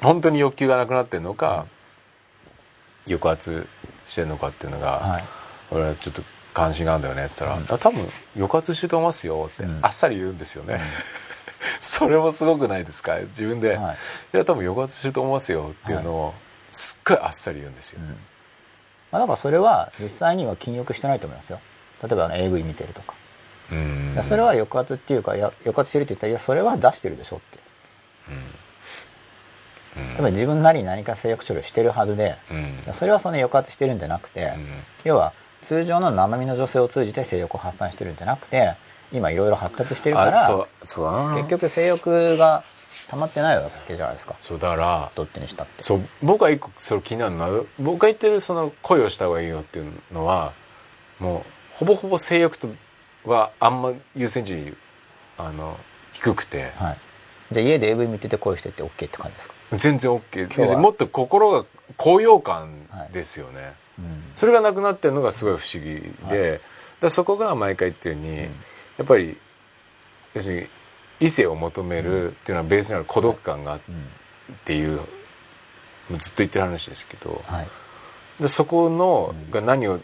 本当に欲求がなくなってるのか、抑圧してるのかっていうのが、はい。俺はちょっと関心があるんだよねって言ったら「あ多分抑圧してると思いますよ」ってうん。あっさり言うんですよね、それもすごくないですか？自分で「はい。い、や多分抑圧してると思いますよ」っていうのをすっごいあっさり言うんですよ、うん。まあ、だからそれは実際には禁欲してないと思いますよ。例えば AV 見てるとか。うん。それは抑圧っていうかいや抑圧してるって言ったらいやそれは出してるでしょって。つまり自分なりに何か性欲処理をしてるはずでうん。それはその抑圧してるんじゃなくて、要は通常の生身の女性を通じて性欲を発散してるんじゃなくて今いろいろ発達してるからあそうそうだな。結局性欲が溜まってないわけじゃないですか。そうだからどっちにしたって。そう僕は一個それ気になるのは僕が言ってるその恋をした方がいいよっていうのはもうほぼほぼ性欲とはあんま優先順位あの低くて。はい。じゃあ家で AV 見てて恋してって OK って感じですか？全然 OK もっと心が高揚感ですよね、うん。それがなくなってるのがすごい不思議で、だからそこが毎回言ってるように、やっぱり要するに異性を求めるっていうのはベースにある孤独感があっていう、もうずっと言ってる話ですけど、はい。でそこの、が何を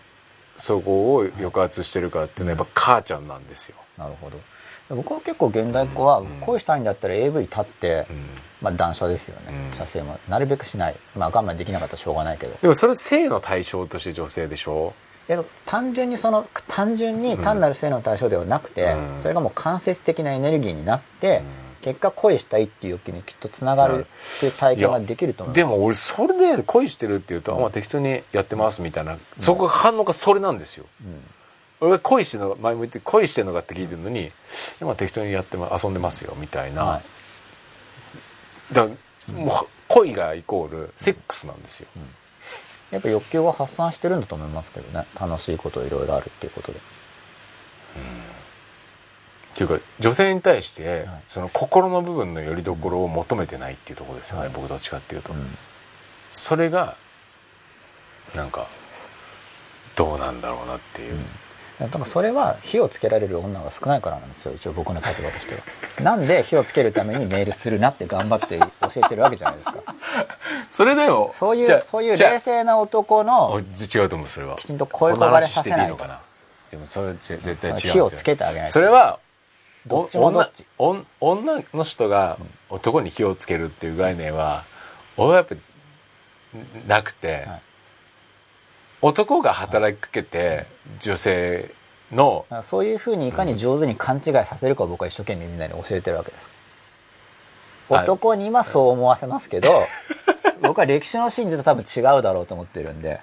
そこを抑圧してるかっていうのはやっぱ母ちゃんなんですよ。なるほど。僕は結構現代っ子は恋したいんだったら AV 立って、うん。まあ断捨ですよね、うん。射精も。なるべくしない。まあ我慢できなかったらしょうがないけど。でもそれ性の対象として女性でしょ？けど単純にその単純に単なる性の対象ではなくて、うん。それがもう間接的なエネルギーになって、結果恋したいっていう欲求にきっとつながるっていう体験ができると思う。でも俺それで恋してるって言うと、まあ適当にやってますみたいな、そこが反応がそれなんですよ。俺が恋してるのが前も言って恋してるのかって聞いてるのに今適当にやってま遊んでますよみたいな、はい。だからもう恋がイコールセックスなんですよ、やっぱ欲求は発散してるんだと思いますけどね。楽しいこといろいろあるっていうことで。っていうか女性に対してその心の部分の拠り所を求めてないっていうところですよね、はい。僕どっちかっていうと、ん。それがなんかどうなんだろうなっていう、だからそれは火をつけられる女が少ないからなんですよ。一応僕の立場としては。なんで火をつけるためにメールするなって頑張って教えてるわけじゃないですか。それでもそういうそういう冷静な男おの違うと思うそれは。きちんと声焦がれさせないと。この話していいのかな。でもそれ絶対違う。んですよ火をつけてあげないと。それはどっちもどっち。お女女女の人が男に火をつけるっていう概念は俺はやっぱなくて、はい男が働きかけて女性のそういうふうにいかに上手に勘違いさせるかを僕は一生懸命みんなに教えてるわけです。はい。男にはそう思わせますけど 僕は歴史の真実と多分違うだろうと思ってるんで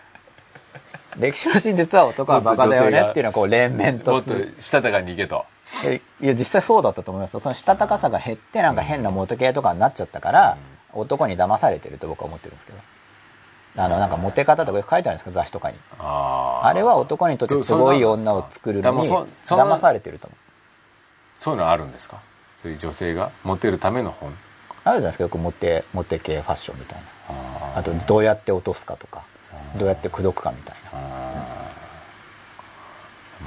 歴史の真実は男はバカだよねっていうのはこう連綿もっとしたたかにいけとえいや実際そうだったと思いますよ。そのしたたかさが減ってなんか変な元系とかになっちゃったから、男に騙されてると僕は思ってるんですけどあのなんかモテ方とかよく書いてあるんですか雑誌とかに。ああれは男にとって都合いい女を作るのに騙されてると思う。そういうのあるんですか？そういう女性がモテるための本。あるじゃないですかよくモテモテ系ファッションみたいな。あとどうやって落とすかとかどうやって口説くかみたいな。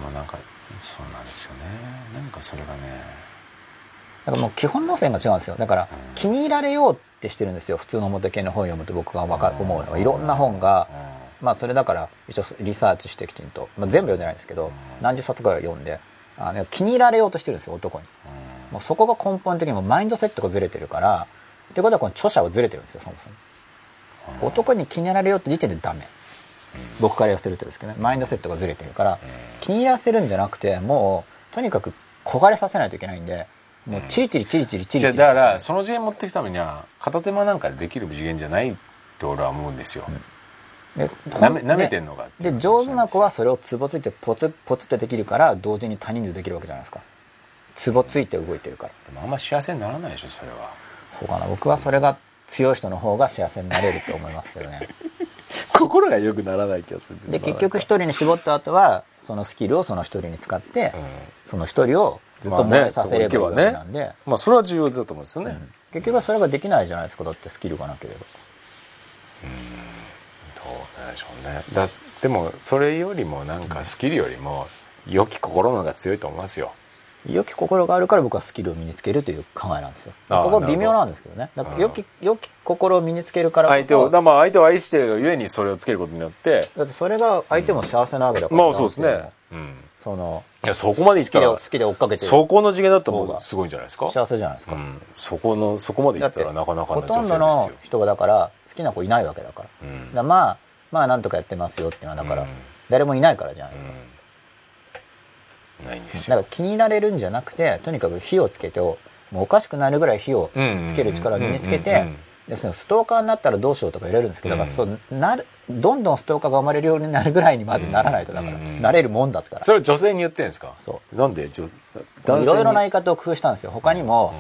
もうなんかそうなんですよね。なんかそれがね。だからもう基本路線が違うんですよ。だから気に入られようってしてるんですよ。普通のモテ系の本を読むと僕がわかる思うのは。いろんな本がまあそれだから一応リサーチしてきちんと、まあ、全部読んでないんですけど何十冊か読んであの気に入られようとしてるんですよ男に。もうそこが根本的にもうマインドセットがずれてるからってことはこの著者はずれてるんですよそもそも。男に気に入られようって時点でダメ。僕から言わせるとですけどね。マインドセットがずれてるから気に入らせるんじゃなくてもうとにかく焦がれさせないといけないんでもうチリチリチリチリチリだからその次元持っていくためには片手間なんかでできる次元じゃないって俺は思うんですよ、でなめ舐めてんのかで上手な子はそれをツボついてポツポツってできるから同時に他人数できるわけじゃないですか。ツボついて動いてるから。でもあんま幸せにならないでしょそれは。そうかな僕はそれが強い人の方が幸せになれると思いますけどね。心が良くならない気がするで結局一人に絞った後はそのスキルをその一人に使って、その一人をずっと燃えさせればいいわけなんで、まあそれは重要だと思うんですよね、結局はそれができないじゃないですかだってスキルがなければ。どうなんでしょうね。だでもそれよりもなんかスキルよりも良き心の方が強いと思いますよ。良き心があるから僕はスキルを身につけるという考えなんですよ。ああここ微妙なんですけどね。だから良き良き心を身につけるから相手をだまあ相手を愛してるがゆえにそれをつけることによって。だってそれが相手も幸せなわけだから、まあそうですね。うんそのいやそこまでいったら好きで好きで追っかけてそこの次元だともう。すごいんじゃないですか？幸せじゃないですか、うん、そこのそこまでいだったらなかなかほな女性ですとんどのよ。人がだから好きな子いないわけだから,、うん。だまあまあなんとかやってますよっていうのはだから、うん。誰もいないからじゃないですか、うん、ないんですよ。だから気に入られるんじゃなくてとにかく火をつけてもうおかしくなるぐらい火をつける力を身につけてうんうんうんうんでそのストーカーになったらどうしようとか言われるんですけど、だからそうなるどんどんストーカーが生まれるようになるぐらいにまずならないとだから、うんうん。うんなれるもんだったら。それを女性に言ってんですか？そなんで女いろいろな言いい方を工夫したんですよ。他にも、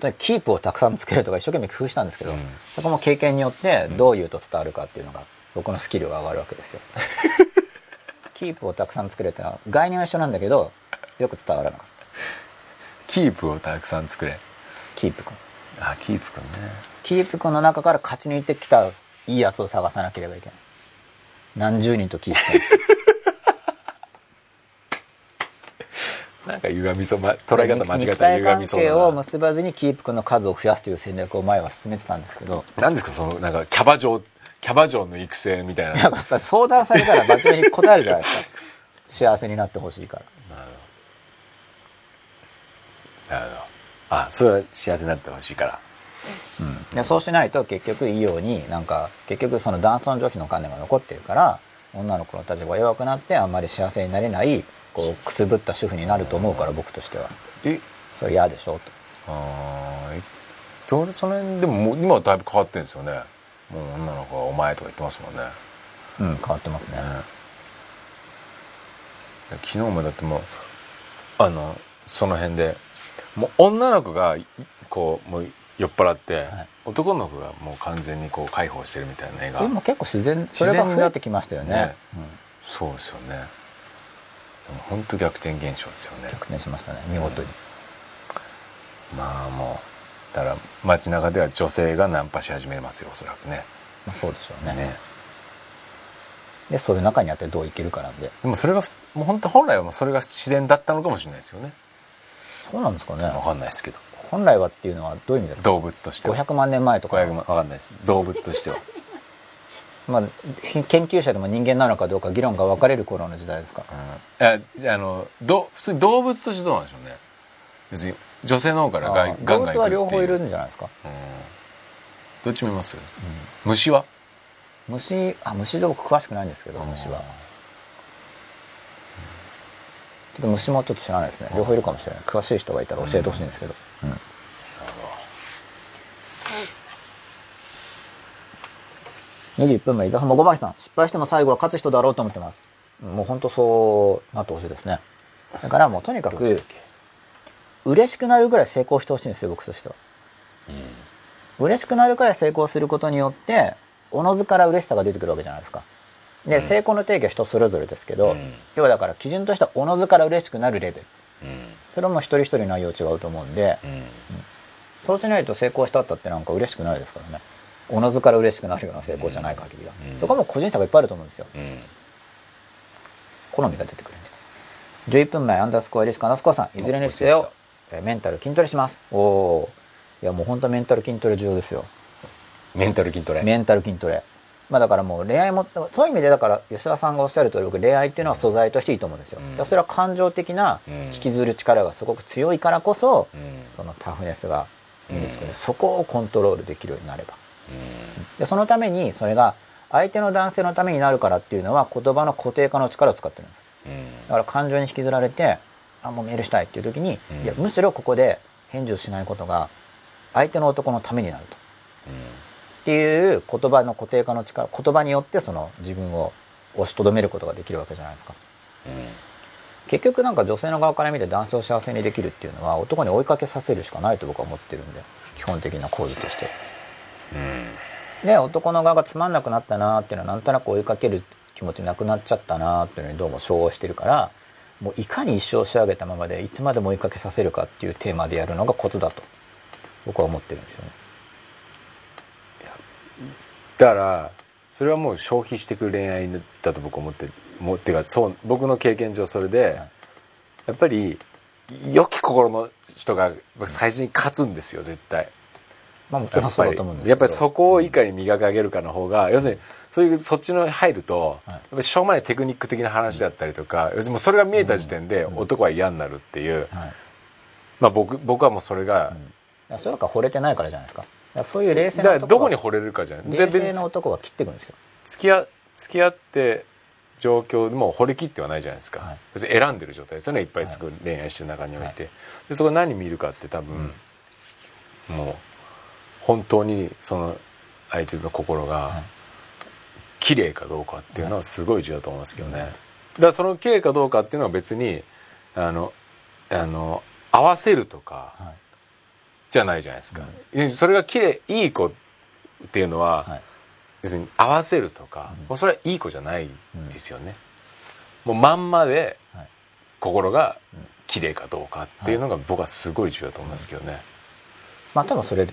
とにかくキープをたくさんつけるとか一生懸命工夫したんですけど、うん。そこも経験によってどう言うと伝わるかっていうのが僕のスキルが上がるわけですよ。キープをたくさん作れってのは概念は一緒なんだけどよく伝わらなかった。キープをたくさん作れ。キープ君。あキープくんねキープ君の中から勝ち抜いてきたいいやつを探さなければいけない。何十人とキープ君 なんか歪みそう、ま、捉え方間違え肉た歪みそう係をだな結ばずにキープ君の数を増やすという戦略を前は進めてたんですけど。何ですかそのなんかキャバ嬢キャバ嬢の育成みたいな。なんかさ相談されたらバチバチに答えるじゃないですか。幸せになってほしいから。なるほど。あそれは幸せになってほしいからでそうしないと結局いいようになんか結局その男尊女卑の観念が残ってるから女の子の立場が弱くなってあんまり幸せになれないこうくすぶった主婦になると思うから僕としては。え？それ嫌でしょ？と。あー。え？どれその辺でももう今はだいぶ変わってるんですよね。もう女の子は「お前」とか言ってますもんね。うん変わってますね。昨日もだってもうあのその辺でもう女の子がいこうもう酔っ払って、はい。男の子がもう完全にこう解放してるみたいな映画。今結構自然それが増えてきましたよね。ね。うん、そうですよね。でも本当逆転現象ですよね。逆転しましたね。見事に、まあもうだから街中では女性がナンパし始めますよおそらくね。まあ、そうでしょうね。ね。でそういう中にあってどういけるかなんで。でもそれがふもう本当本来はもうそれが自然だったのかもしれないですよね。そうなんですかね。わかんないですけど本来はっていうのはどういう意味ですか？動物としては。500万年前とか。500万わかんないです。動物としては。まあ、ひ研究者でも人間なのかどうか議論が分かれる頃の時代ですか？うん。ああのど普通に動物としてどうなんでしょうね。別に女性の方からガあンガン動物は両方いるうんんじゃないですか？どっちもいます虫は？虫あ虫で僕詳しくないんですけど虫は。ちょっと虫もちょっと知らないですね。両方いるかもしれない。詳しい人がいたら教えてほしいんですけど、うん21分前伊沢さんも5番さん。失敗しても最後は勝つ人だろうと思ってます。もう本当そうなってほしいですね。だからもうとにかく嬉しくなるぐらい成功してほしいんですよ僕としては。嬉しくなるくらい成功することによっておのずから嬉しさが出てくるわけじゃないですか。で、成功の定義は人それぞれですけど、うん。要はだから基準としてはおのずから嬉しくなるレベル。うんそれはもう一人一人内容違うと思うんで、うん。そうしないと成功したったってなんか嬉しくないですからね。おのずから嬉しくなるような成功じゃない限りは、うん。そこはもう個人差がいっぱいあると思うんですよ。うん。好みが出てくるんで11分前アンダースコアリスクアンダースコアさん。いずれにしておよ。えーメンタル筋トレします。おおー。いやもう本当メンタル筋トレ重要ですよ。メンタル筋トレ。メンタル筋トレまあだからもう恋愛もそういう意味でだから吉田さんがおっしゃる通り僕恋愛っていうのは素材としていいと思うんですよ、うん。それは感情的なうん。引きずる力がすごく強いからこそ、うん。そのタフネスが身につくる、うん。そこをコントロールできるようになれば。でそのためにそれが相手の男性のためになるからっていうのは言葉の固定化の力を使ってるんです。うん。だから感情に引きずられてあもうメールしたいっていう時に、うん。いやむしろここで返事をしないことが相手の男のためになるとっていう言葉の固定化の力言葉によってその自分を押しとどめることができるわけじゃないですか。結局なんか女性の側から見て男性を幸せにできるっていうのは男に追いかけさせるしかないと僕は思ってるんで基本的な構図として。で男の側がつまんなくなったなーっていうのはなんとなく追いかける気持ちなくなっちゃったなーっていうのにどうも称号してるからもういかに一生仕上げたままでいつまでも追いかけさせるかっていうテーマでやるのがコツだと僕は思ってるんですよねだからそれはもう消費してくる恋愛だと僕は思ってもうっていうかそう僕の経験上それで、やっぱり良き心の人が最初に勝つんですよ絶対。まあもちろんそうやっぱりだと思うんですけど。やっぱりそこをいかに磨き上げるかの方が要するにそういうそっちの入ると、はい。やっぱりしょうもないテクニック的な話だったりとか、要するにもうそれが見えた時点で男は嫌になるっていう、はい。まあ僕僕はもうそれが、いやそれだから惚れてないからじゃないですかそういう冷静な男はどこに惚れるかじゃないで冷静な男は切っていくんですよ。付き合付き合って状況でも惚れ切ってはないじゃないですか、はい。別に選んでる状態。ですよねいっぱい作る、恋愛してる中において、でそこ何見るかって多分、もう本当にその相手の心が綺麗かどうかっていうのはすごい重要だと思いますけどね、だからその綺麗かどうかっていうのは別にあのあの合わせるとかはいじゃないじゃないですか、それが綺麗いい子っていうのは、はい。要するに合わせるとか、もうそれはいい子じゃないですよね、もうまんまではい。心が綺麗かどうかっていうのが僕はすごい重要だと思いますけどね、まあ多分それ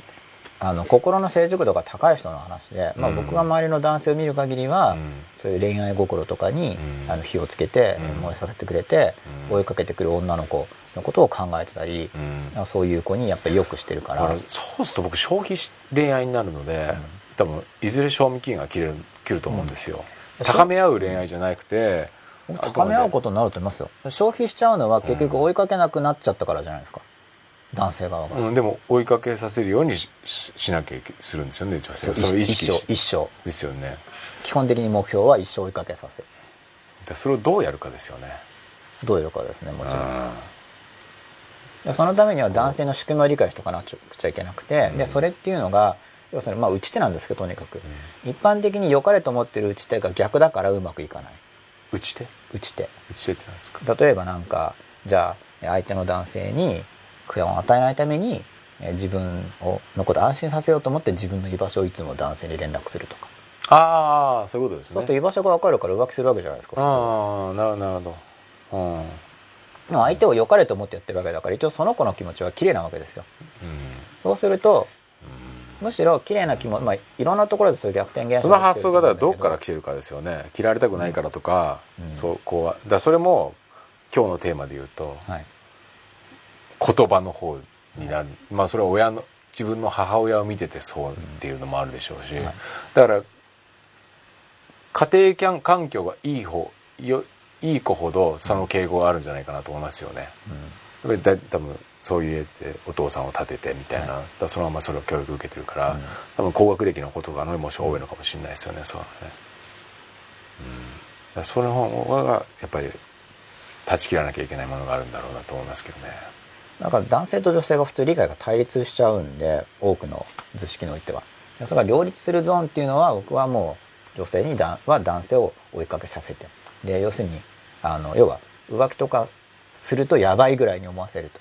あの心の成熟度が高い人の話で、まあ、うん。僕が周りの男性を見る限りは、うん。そういう恋愛心とかに、うん。あの火をつけて、うん。燃えさせてくれて、うん。追いかけてくる女の子のことを考えてたり、うん。そういう子にやっぱりよくしてるから。らそうすると僕消費し恋愛になるので、多分いずれ賞味期限が切れる切ると思うんですよ、うん。高め合う恋愛じゃなくて高め合うことになると思いますよ。消費しちゃうのは結局追いかけなくなっちゃったからじゃないですか男性側が、うん、でも追いかけさせるようにしししなきゃいけするんですよね女性は。それを意識一し生一生。ですよね。基本的に目標は一生追いかけさせる。でそれをどうやるかですよね。どういうかですねもちろん。そのためには男性の仕組みを理解しておかなくちゃいけなくて、うん。でそれっていうのが要するにまあ打ち手なんですけどとにかく、一般的に良かれと思ってる打ち手が逆だからうまくいかない。打ち手？打ち手。打ち手ってなんですか？例えばなんかじゃあ相手の男性にを与えないためにえ自分をのことを安心させようと思って自分の居場所をいつも男性に連絡するとか、ああそういうことですね。そうすると居場所が分かるから浮気するわけじゃないですかああなるほどなるほど。うん、うん、でも相手を良かれと思ってやってるわけだから一応その子の気持ちは綺麗なわけですよ。そうするとむしろ綺麗な気も、まあ、いろんなところでそういう逆転現象その発想がだからどここから来てるかですよね。切られたくないからとか、そこはだそれも今日のテーマで言うとはい言葉の方になる、まあそれは親の自分の母親を見ててそうっていうのもあるでしょうし、だから家庭環境がいい方よいい子ほどその傾向があるんじゃないかなと思いますよね。やっぱりだ多分そういう家ってお父さんを立ててみたいな、そのままそれを教育受けてるから、多分高学歴の子とかのもし多いのかもしれない。ですよね。そうね、うん、その方がやっぱり断ち切らなきゃいけないものがあるんだろうなと思いますけどね。なんか男性と女性が普通理解が対立しちゃうんで多くの図式においては。それが両立するゾーンっていうのは僕はもう女性にだは男性を追いかけさせて。で要するにあの要は浮気とかするとやばいぐらいに思わせると。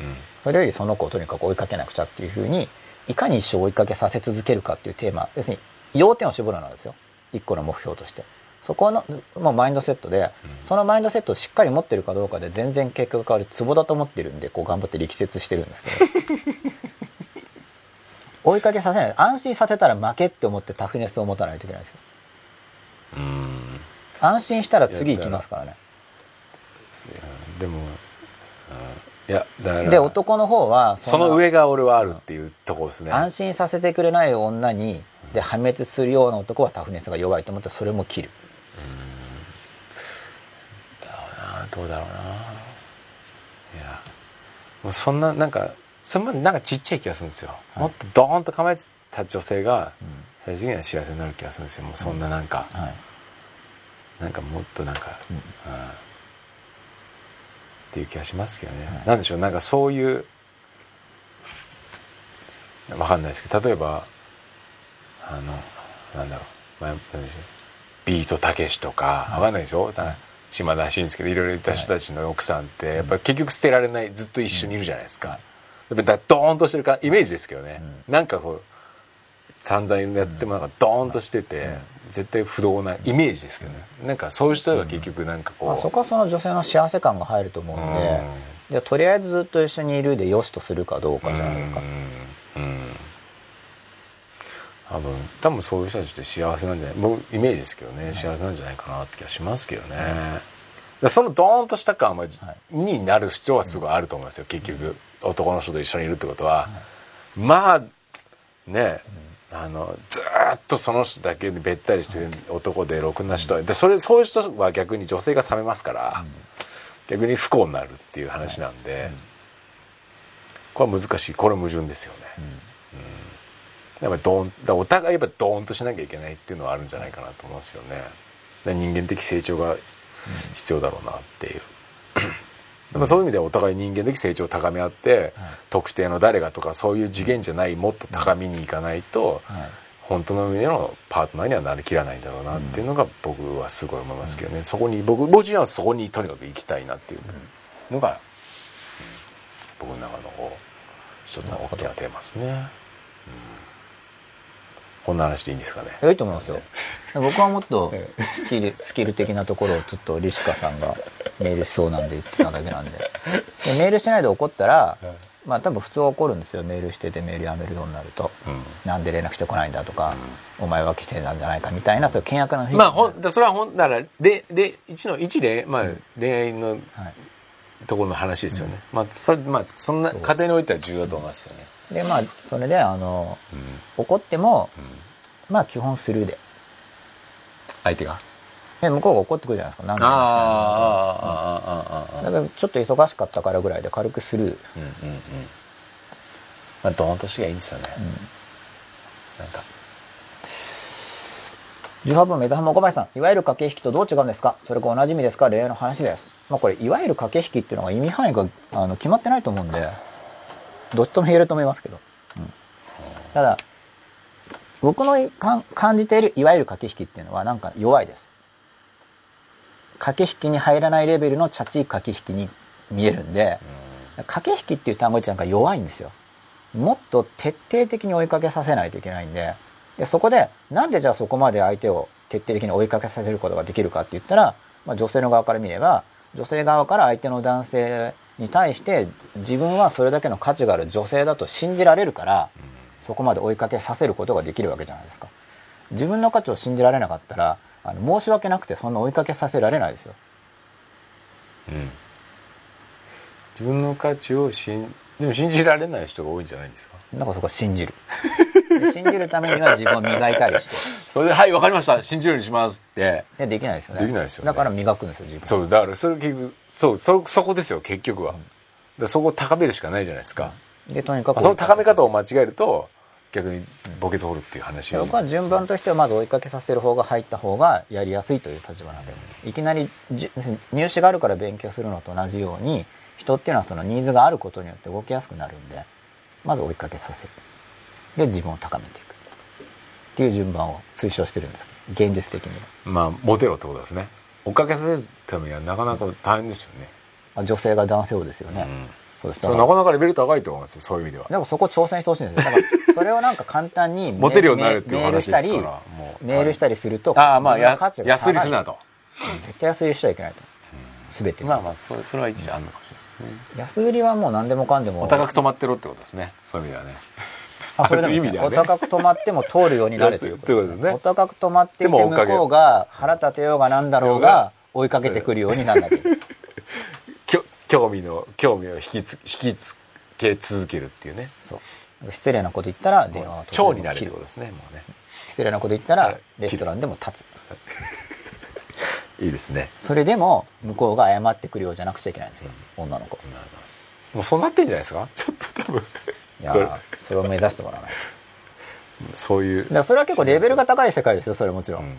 うん。それよりその子をとにかく追いかけなくちゃっていうふうにいかに一生追いかけさせ続けるかっていうテーマ。要するに要点を絞るのですよ。一個の目標としてそこのもうマインドセットで、そのマインドセットをしっかり持ってるかどうかで全然結果が変わるツボだと思ってるんでこう頑張って力説してるんですけど。追いかけさせない。安心させたら負けって思ってタフネスを持たないといけないんですよ。うん。安心したら次行きますからね。でも、うんいやだからで男の方はその上が俺はあるっていうところですね。安心させてくれない女にで破滅するような男はタフネスが弱いと思ってそれも切るあーどうだろうな。いや。もうそんななんかそんななんかちっちゃい気がするんですよ、もっとドーンと構えてた女性が最終的には幸せになる気がするんですよ。もうそんななんか、はい。なんかもっとなんか、うん。っていう気がしますけどね、なんでしょうなんかそういうわかんないですけど例えばあのなんだろう、まあ、なんでしょうビートたけしとかわかんないでしょ、島田紳介でいろいろいた人たちの奥さんってやっぱ結局捨てられないずっと一緒にいるじゃないですか、やっぱだドーンとしてるかイメージですけどね、なんかこう散々やっててもなんかドーンとしてて、絶対不動なイメージですけどね。なんかそういう人が結局なんかこう、まあ、そこはその女性の幸せ感が入ると思うんで、じゃあとりあえずずっと一緒にいるでよしとするかどうかじゃないですか、うん。うん多分多分そういう人たちって幸せなんじゃない？僕イメージですけどね、幸せなんじゃないかなって気がしますけどね、だからそのドーンとした感は、になる必要はすごいあると思いますよ結局。男の人と一緒にいるってことは、まあね。あのずーっとその人だけでべったりしてる男でろくな人。でそれそういう人は逆に女性が冷めますから、逆に不幸になるっていう話なんで、これは難しい。これ矛盾ですよね、うんやっぱりドーンだお互いやっぱドーンとしなきゃいけないっていうのはあるんじゃないかなと思いますよね。で人間的成長が必要だろうなっていう、でもそういう意味ではお互い人間的成長を高め合って、特定の誰がとかそういう次元じゃないもっと高みに行かないと、はい。本当の意味でのパートナーにはなりきらないんだろうなっていうのが僕はすごい思いますけどね、そこに僕僕自身はそこにとにかく行きたいなっていうのが、うん僕の中の一つの大きなテーマですね、うんこんな話でいいんですかね？良いと思いますよ。僕はもっとスキルスキル的なところをちょっとリシカさんがメールしそうなんで言ってただけなんで。でメールしないで怒ったら、まあ多分普通は怒るんですよ。メールしててメールやめるようになると、なんで連絡してこないんだとか、お前は来てたんじゃないかみたいなそういう険悪な雰囲気。まあほんだそれはほんだかられれ一の一例、まあ、恋愛のはい。ところの話ですよね、まあそれまあそんな家庭においては重要だと思いますよね、でまあそれであの、怒っても、まあ基本スルーで。相手が？で向こうが怒ってくるじゃないですか。何ああでもしああああああないだからちょっと忙しかったからぐらいで軽くスルー、うんうんうん。まあドーンとしてがいいんですよね、なんか。18分目玉小林さん。いわゆる駆け引きとどう違うんですか？それが同じ意味ですか？恋愛の話です。まあこれいわゆる駆け引きっていうのが意味範囲があの決まってないと思うんでどっちとも言えると思いますけど、うん。ただ僕の感じているいわゆる駆け引きっていうのはなんか弱いです。駆け引きに入らないレベルのチャチい駆け引きに見えるんで、駆け引きっていう単語自体なんか弱いんですよ。もっと徹底的に追いかけさせないといけないんででそこでなんでじゃあそこまで相手を徹底的に追いかけさせることができるかって言ったら、まあ、女性の側から見れば女性側から相手の男性に対して自分はそれだけの価値がある女性だと信じられるから、そこまで追いかけさせることができるわけじゃないですか。自分の価値を信じられなかったらあの申し訳なくてそんな追いかけさせられないですよ。うん。自分の価値を信でも信じられない人が多いんじゃないですか？だからそこは信じる。で信じるためには自分を磨いたりして。それで「はいわかりました。信じるようにします」って。いやできないですよね。できないですよね。だから磨くんですよ自分。そうだからそれ結局そうそそこですよ結局は、だからそこを高めるしかないじゃないですか、でとにかくその高め方を間違えると逆に墓穴掘るっていう話で僕は順番としてはまず追いかけさせる方が入った方がやりやすいという立場なんで。いきなりじ入試があるから勉強するのと同じように人っていうのはそのニーズがあることによって動きやすくなるんでまず追いかけさせる。で自分を高めていく。っていう順番を推奨してるんです。現実的には。まあモテろってことですね。追っかけさせるためにはなかなか大変ですよね、あ女性が男性をですよね、うん。そうです。なかなかレベル高いと思いますよそういう意味では。でもそこ挑戦してほしいんですよ。だからそれをなんか簡単にメ モテるようになるっていうメールしたり話ですからもう。メールしたりするとああまあ安売りするなと。絶対安売りしちゃいけないと全て。まあまあそれそれは一理あるのかもしれないですね。安売りはもう何でもかんでも。お高く止まってろってことですね。そういう意味ではね。あそれでもいいある意味ではね。お高く止まっても通るようになれということですね。お高く止まっていて向こうが腹立てようがなんだろうが追いかけてくるようにならな きゃ興味の興味を引きつ引きつけ続けるっていうね。そう。失礼なこと言ったら電話を蝶になるってことですねもうね。失礼なこと言ったらはい。レストランでも立つ。いいですね。それでも向こうが謝ってくるようじゃなくちゃいけないんですよ。女の子。もうそうなってんじゃないですか？ちょっと多分。いやそれを目指してもらわないと。そういう。だからそれは結構レベルが高い世界ですよそれもちろん、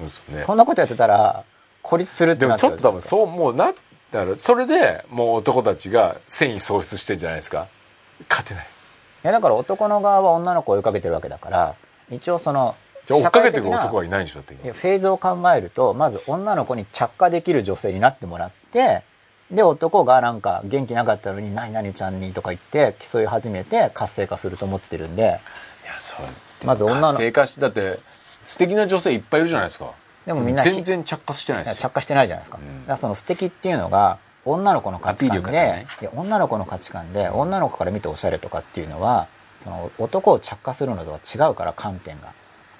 うん。そね。そんなことやってたら孤立するってでもちょっなっちゃうと多分そうもうなだからそれでもう男たちが戦意喪失してんじゃないですか？勝てない。いやだから男の側は女の子を追いかけてるわけだから一応そのじゃあ追っかけてく社会的な男はいないんでしょってフェーズを考えるとまず女の子に着火できる女性になってもらってで男がなんか元気なかったのに「何々ちゃんに」とか言って競い始めて活性化すると思ってるんでいやそう。まず女の活性化してだって素敵な女性いっぱいいるじゃないですか。でもみんな全然着火してないですよ。着火してないじゃないですか,、うん。だからその素敵っていうのが女の子の価値観で、女の子の価値観で女の子から見ておしゃれとかっていうのはその男を着火するのとは違うから観点が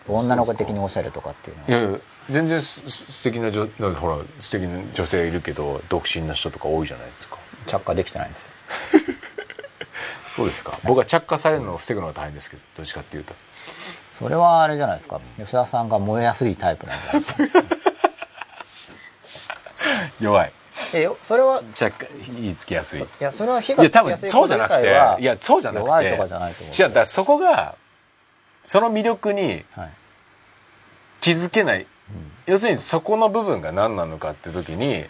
女の子的におしゃれとかっていうのは。いやいや全然素敵な女ほら素敵な女性いるけど独身な人とか多いじゃないですか。着火できてないんですよ。そうですか。僕は着火されるのを防ぐのが大変ですけどどっちかっていうと。それはあれじゃないですか。吉田さんが燃えやすいタイプなんじゃないですか。弱い。えよそれは着火火つきやすい。いやそれは火いや多分がつきやすい。そうじゃなくていやそうじゃなくて弱いとかじゃないと思う違うだからそこがその魅力にはい。気づけない、要するにそこの部分が何なのかって時に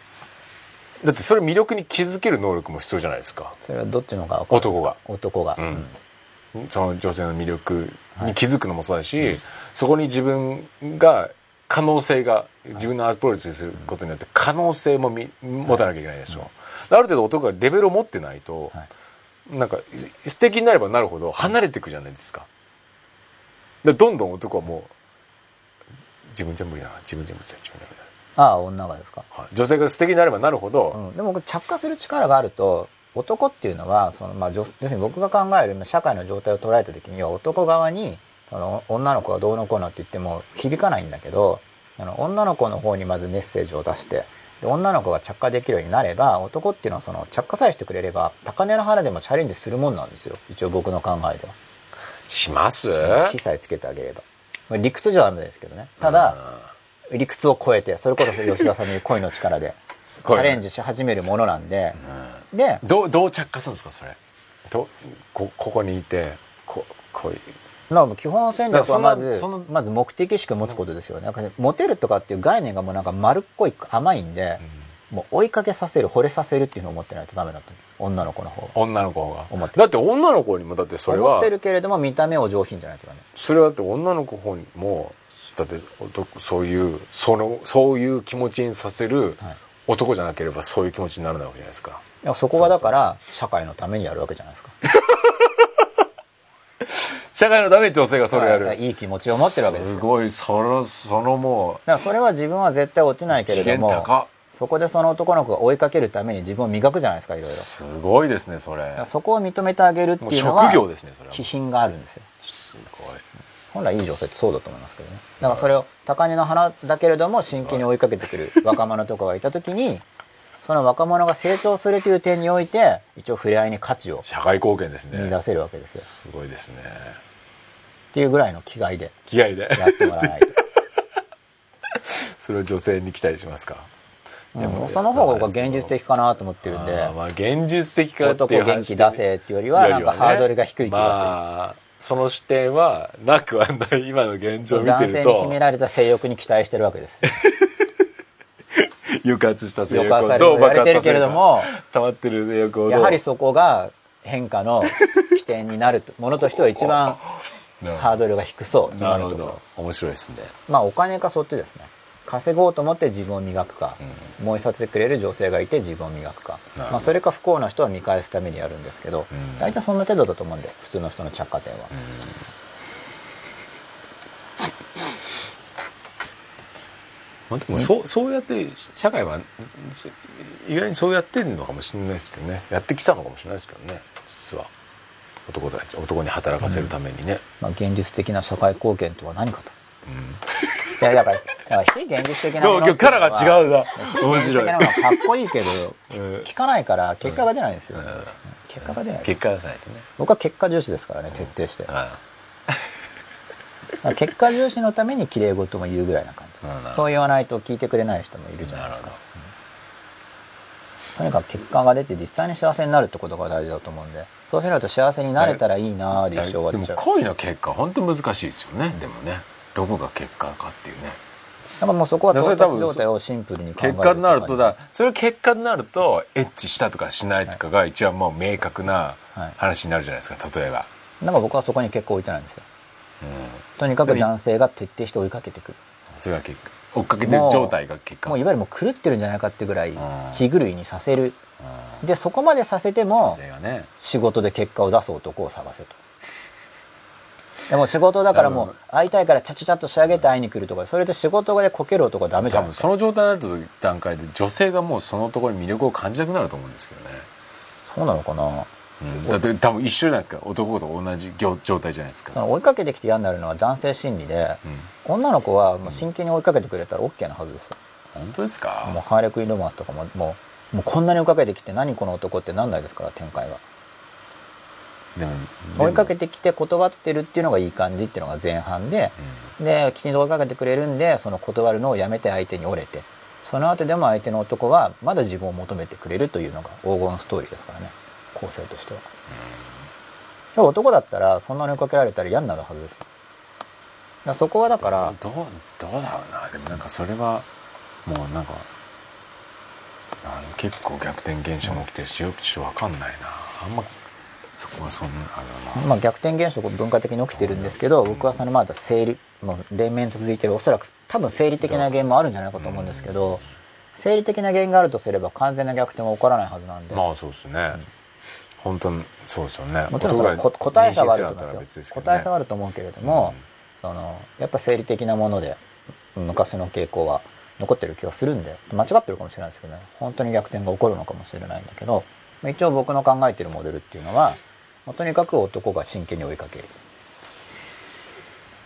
だってそれ魅力に気づける能力も必要じゃないですか。それはどっちの方が分かるんですか男が、うん。その女性の魅力に気づくのもそうだし、そこに自分が可能性が自分のアプローチすることによって可能性もみ持たなきゃいけないでしょ、ある程度男がレベルを持ってないと、はい。なんか素敵になればなるほど離れていくじゃないですかでどんどん男はもう自分じゃ無理だな自分じゃ無理だ自分じゃ無理だ。ああ女がですか？はい。女性が素敵になればなるほど、うん、でも僕着火する力があると男っていうのはその、まあ、女要するに僕が考える社会の状態を捉えた時には男側にその女の子がどうのこうのって言っても響かないんだけどあの女の子の方にまずメッセージを出してで女の子が着火できるようになれば男っていうのはその着火さえしてくれれば高値の腹でもチャレンジするもんなんですよ。一応僕の考えではします？火さえつけてあげれば。まあ理屈じゃダメですけどね。ただ理屈を超えてそれこそ吉田さんの言う恋の力で チ恋ャレンジし始めるものなんで、でどうどう着火するんですかそれ？どこここにいてここういうまあ基本戦略はまずまず目的意識を持つことですよね。なんかねモテるとかっていう概念がもうなんか丸っこい甘いんで、もう追いかけさせる惚れさせるっていうのを思ってないとダメだと女の子の方が。女の子が。思ってだって女の子にもだってそれは。思ってるけれども見た目お上品じゃないとダメ。それはだって女の子方にもだって男そういうそのそういう気持ちにさせるはい。男じゃなければそういう気持ちにならないわけじゃないですか。でもそこがだから社会のためにやるわけじゃないですか。社会のために女性がそれやる。い。い気持ちを持ってるわけですよ。すごいそのそのもだからそれは自分は絶対落ちないけれどもそこでその男の子が追いかけるために自分を磨くじゃないですかいろいろ。すごいですねそれ。そこを認めてあげるっていうのは職業ですねそれは。気品があるんですよ。すごい。本来いい女性ってそうだと思いますけどね。だからそれを高嶺の花だけれども真剣に追いかけてくる若者とかがいた時にその若者が成長するという点において一応触れ合いに価値を社会貢献ですね。見出せるわけですよ。すごいですね。っていうぐらいの気概で気合で。やってもらわないと。それを女性に期待しますか？いやもその方が僕は現実的かなと思ってるんで。まあ現実的かっていう元気出せっていうよりはなんかハードルが低い気がまあその視点はなくはない今の現する状を見てる男性に秘とめられた性欲に期待してるわけです。抑圧した性欲をどう爆発させるか。れども溜まってる性欲をやはりそこが変化の起点になるとものとしては一番ハードルが低そうなるほど面白いですねまあお金かそっちですね稼ごうと思って自分を磨くか、燃えさせてくれる女性がいて自分を磨くか。まあ、それか不幸な人は見返すためにやるんですけど、うん。大体そんな程度だと思うんで普通の人の着火点は、まあ、でもそうそうやって社会はそ意外にそうやってるのかもしれないですけどね。やってきたのかもしれないですけどね。実は。男たち男に働かせるためにね、まあ、現実的な社会貢献とは何かと、いやだからだから非現実的なものキャラが違うな非現実的なのがかっこいいけどうん。聞かないから結果が出ないんですよ、結果が出ない。結果がさないとね。僕は結果重視ですからね徹底して、結果重視のために綺麗事も言うぐらいな感じ、そう言わないと聞いてくれない人もいるじゃなですか。とにかく結果が出て実際に幸せになるってことが大事だと思うんで。そうしないと幸せになれたらいいなーで一生終わでもっちゃう。恋の結果本当難しいですよね。でもねどこが結果かっていうね。だからもうそこは到それ多分達状態をシンプルに考える結果になるとだだそれ結果になるとエッチしたとかしないとかが一番もう明確なはい。話になるじゃないですか例えば、なんか僕はそこに結構置いてないんですよ。うん、とにかく男性が徹底して追いかけてく。るそれが結果追っかけてる状態が結果。もういわゆるもう狂ってるんじゃないかってぐらいん。気狂いにさせる。うん。でそこまでさせてもね。仕事で結果を出す男を探せとでも仕事だからもう会いたいからチャチャチャっと仕上げて会いに来るとかそれで仕事でこける男はダメじゃないですかその状態になった段階で女性がもうそのところに魅力を感じなくなると思うんですけどね、そうなのかな。うん、だって多分一緒じゃないですか。男と同じ状状態じゃないですか。その追いかけてきて嫌になるのは男性心理で、女の子はもう真剣に追いかけてくれたら OK なはずですよ、本当ですか？もうハーレクインロマンスとかももうもうこんなに追いかけてきて何この男ってなんないですから展開はでも追いかけて、てきて断ってるっていうのがいい感じっていうのが前半で、できちんと追いかけてくれるんでその断るのをやめて相手に折れてその後でも相手の男はまだ自分を求めてくれるというのが黄金ストーリーですからね。構成としては、でも男だったらそんなに追いかけられたら嫌になるはずです。そこはだからどうどうだろうな。でもなんかそれはもうなんかあの結構逆転現象も起きてるしよくちょっと分かんないな。あんまそこはそんなあれだな、まあ、逆転現象が文化的に起きてるんですけど僕はそのまだ生理もう連綿と続いてるおそらく多分生理的な原因もあるんじゃないかと思うんですけど生理的な原因があるとすれば完全な逆転は起こらないはずなんで、まあそうですね、本当にそうですよね。もちろんそのこ答え差はあると思い男が妊娠ますよするんですけどね。答え差はあると思うけれども、そのやっぱ生理的なもので昔の傾向は残ってる気がするんで間違ってるかもしれないですけどね。本当に逆転が起こるのかもしれないんだけどまあ一応僕の考えてるモデルっていうのはまあとにかく男が真剣に追いかける。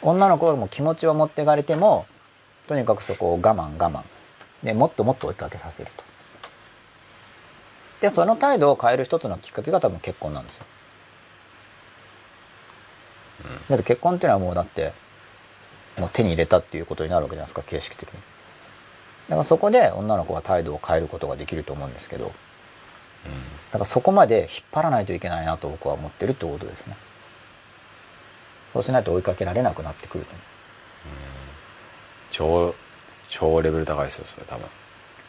女の子はもう気持ちは持っていかれてもとにかくそこを我慢我慢。でもっともっと追いかけさせると。でその態度を変える一つのきっかけが多分結婚なんですよ。だって結婚っていうのはもうだってもう手に入れたっていうことになるわけじゃないですか形式的に。だからそこで女の子は態度を変えることができると思うんですけどだからそこまで引っ張らないといけないなと僕は思ってるってことですね。そうしないと追いかけられなくなってくると超超レベル高いですよそれ多分。い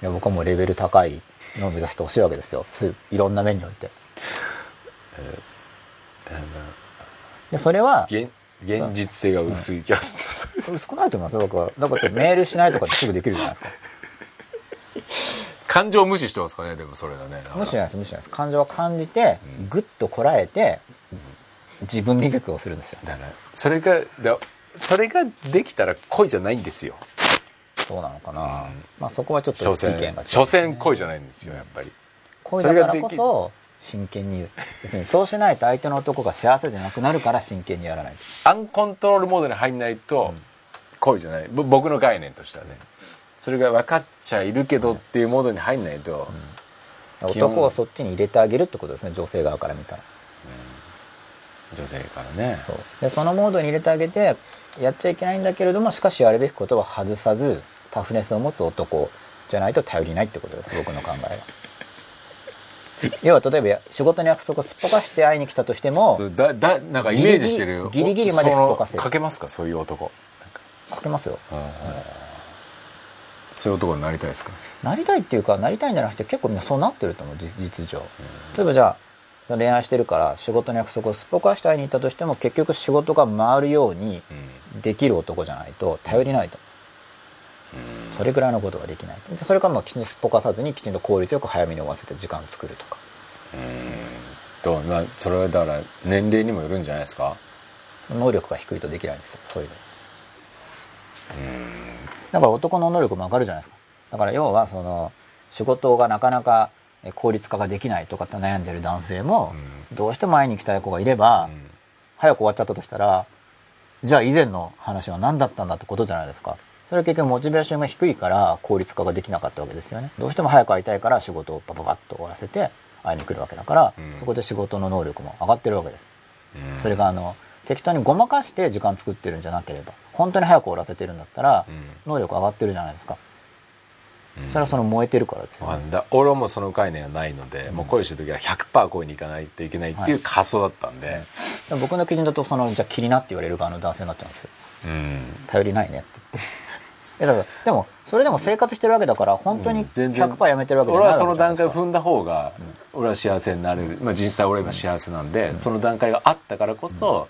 や僕はもうレベル高いのを目指してほしいわけですよ。すいろんな面において。でそれは現現実性が薄い気がする、少ないと思いますよ僕は。だからメールしないとかってすぐできるじゃないですか感情無視してますかねでもそれがね。無視しないです無視しないです。感情は感じてグッとこらえて自分磨きをするんですよ。だからそれがだそれができたら恋じゃないんですよ。そうなのかな、まあそこはちょっと意見が違う、所詮恋じゃないんですよやっぱり。恋だからこそ真剣に要するにそうしないと相手の男が幸せでなくなるから真剣にやらないアンコントロールモードに入んないと恋じゃない。ぼ僕の概念としてはねそれが分かっちゃいるけどっていうモードに入んないと、基本男をそっちに入れてあげるってことですね女性側から見たら。女性からね。そう。でそのモードに入れてあげてやっちゃいけないんだけれどもしかしやるべきことは外さずタフネスを持つ男じゃないと頼りないってことです僕の考えは。要は例えば仕事の約束をすっぽかして会いに来たとしてもだだなんかイメージしてる。ギリギリギリまですっぽかせかけますかそういう男。書けますよそういう男になりたいですか？なりたいっていうかなりたいんじゃなくて結構みんなそうなってると思う実実情。例えばじゃあ恋愛してるから仕事の約束をすっぽかして会いに行ったとしても結局仕事が回るようにできる男じゃないと頼りないとそれぐらいのことができない。でそれからまあきちんとすっぽかさずにきちんと効率よく早めに終わせて時間を作るとか。とまあそれはだから年齢にもよるんじゃないですか？能力が低いとできないんですよそういうのだから男の能力も上がるじゃないですか。だから要はその仕事がなかなかえ効率化ができないとかって悩んでる男性もどうしても会いに行きたい子がいれば早く終わっちゃったとしたらじゃあ以前の話は何だったんだってことじゃないですか。それは結局モチベーションが低いから効率化ができなかったわけですよね。どうしても早く会いたいから仕事をパパパッと終わらせて会いに来るわけだから、うん。そこで仕事の能力も上がってるわけです。それがあの適当にごまかして時間作ってるんじゃなければ本当に早く終わらせてるんだったら、うん。能力上がってるじゃないですか、うん。それはその燃えてるからですよ、あだ俺はもうその概念はないので、もう恋してる時は100%恋に行かないといけないっていう発想だったんで、でも僕の基準だとそのじゃあ気になって言われる側の男性になっちゃうんですよ。うん。頼りないねって。言ってえだからでもそれでも生活してるわけだから本当に全然。100%やめてるわけじゃ俺な。いはその段階を踏んだ方が俺は幸せになれる、まあ、実際俺は今幸せなんで、その段階があったからこそ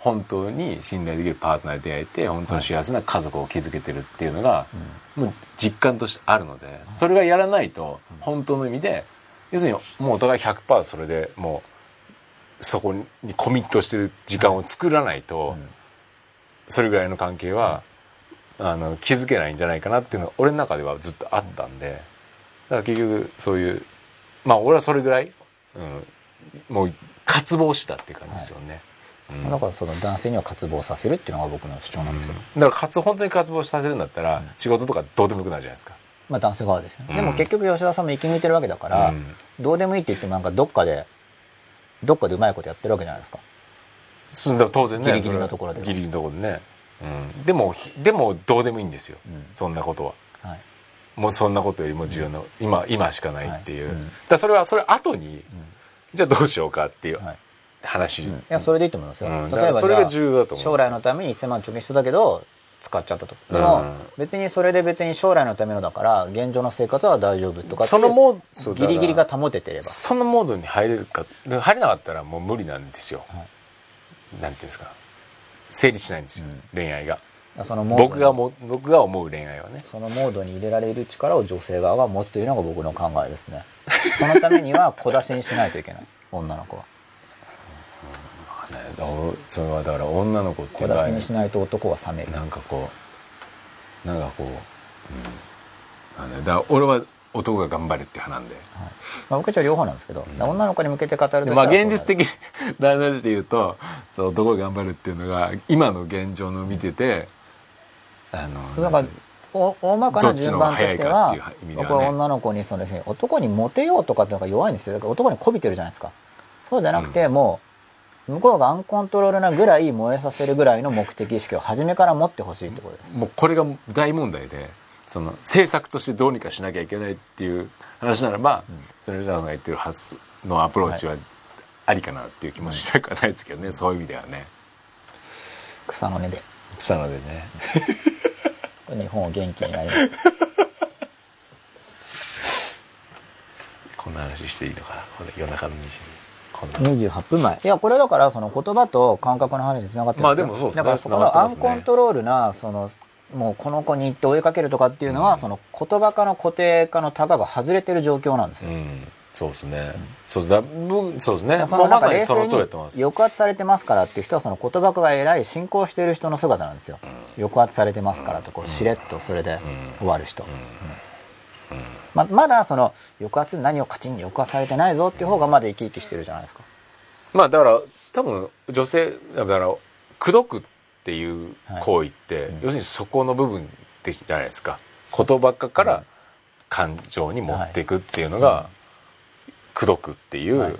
本当に信頼できるパートナーに出会えて本当に幸せな家族を築けてるっていうのが、もう実感としてあるのでそれがやらないと本当の意味で要するにもうお互い100%それでもうそこにコミットしてる時間を作らないと、それぐらいの関係は、あの気づけないんじゃないかなっていうのが俺の中ではずっとあったんでだから結局そういうまあ俺はそれぐらい、うん、もう渇望したっていう感じですよね、ないだからその男性には渇望させるっていうのが僕の主張なんですよ、だから渇本当に渇望させるんだったら、仕事とかどうでもよくなるじゃないですか。まあ男性側ですよね、うん。でも結局吉田さんも生き抜いてるわけだから、うん。どうでもいいって言ってもなんかどっかでどっかでうまいことやってるわけじゃないですか。進ん。だら当然ねギリギリのところでギリギリのところでね、うん、でもひでもどうでもいいんですよ、うん。そんなことは。はい。もうそんなことよりも重要な、今今しかないっていう、はい。うん。だそれはそれ後に、じゃあどうしようかっていう。はい話、うん。いやそれでいいと思いますよ、うん。例えばそれが重要だと思う将来のために1000万貯金してたけど使っちゃったと。でも、うん。別にそれで別に将来のためのだから現状の生活は大丈夫とかそのモーそうだからギリギリが保ててれば。そのモードに入れるかで入れなかったらもう無理なんですよ、はなんていうんですか。成立しないんですよ、うん。恋愛が。そのモードに。僕がも僕が思う恋愛はね。そのモードに入れられる力を女性側が持つというのが僕の考えですねそのためには小出しにしないといけない女の子はね。だそれはだから女の子ってい小う場合出しにしないと男は冷める。なんかこうなんかこう、うん。ねだ俺は男が頑張れって派なんで、まあ、僕たちは両方なんですけど、女の子に向けて語るとまあ現実的な話で言うとそう男が頑張るっていうのが今の現状の見ててあのなんかお大まかな順番としてはね。僕は女の子にそのですね男にモテようとかっていうのが弱いんですよ。だから男に媚びてるじゃないですか。そうじゃなくて、もう向こうがアンコントロールなぐらい燃えさせるぐらいの目的意識を初めから持ってほしいってことです。もうこれが大問題でその政策としてどうにかしなきゃいけないっていう話ならば、その吉田さんが言ってる発のアプローチはありかなっていう気もしなくはないですけどね、そういう意味ではね。草の根で。したのでね。日本を元気になりますこんな話していいのかな夜中の2時に28分前。いやこれだからその言葉と感覚の話につながってるんですよ。まあでもそうですね。だからそこのアンコントロールなそのもうこの子に行って追いかけるとかっていうのは、その言葉化の固定化のタガが外れてる状況なんですよ、うん。そうですね、そうだ僕そうですね。そのなんか冷さにその通ます。に抑圧されてますからっていう人はその言葉が偉い信仰している人の姿なんですよ、抑圧されてますからとこうしれっとそれで終わる人、うんままだその抑圧何をカチンに抑圧されてないぞっていう方がまだ生き生きしてるじゃないですか、まあだから多分女性だから口説くっていう行為って、要するにそこの部分でじゃないですか。言葉から感情に持っていくっていうのが口説くっていはい。う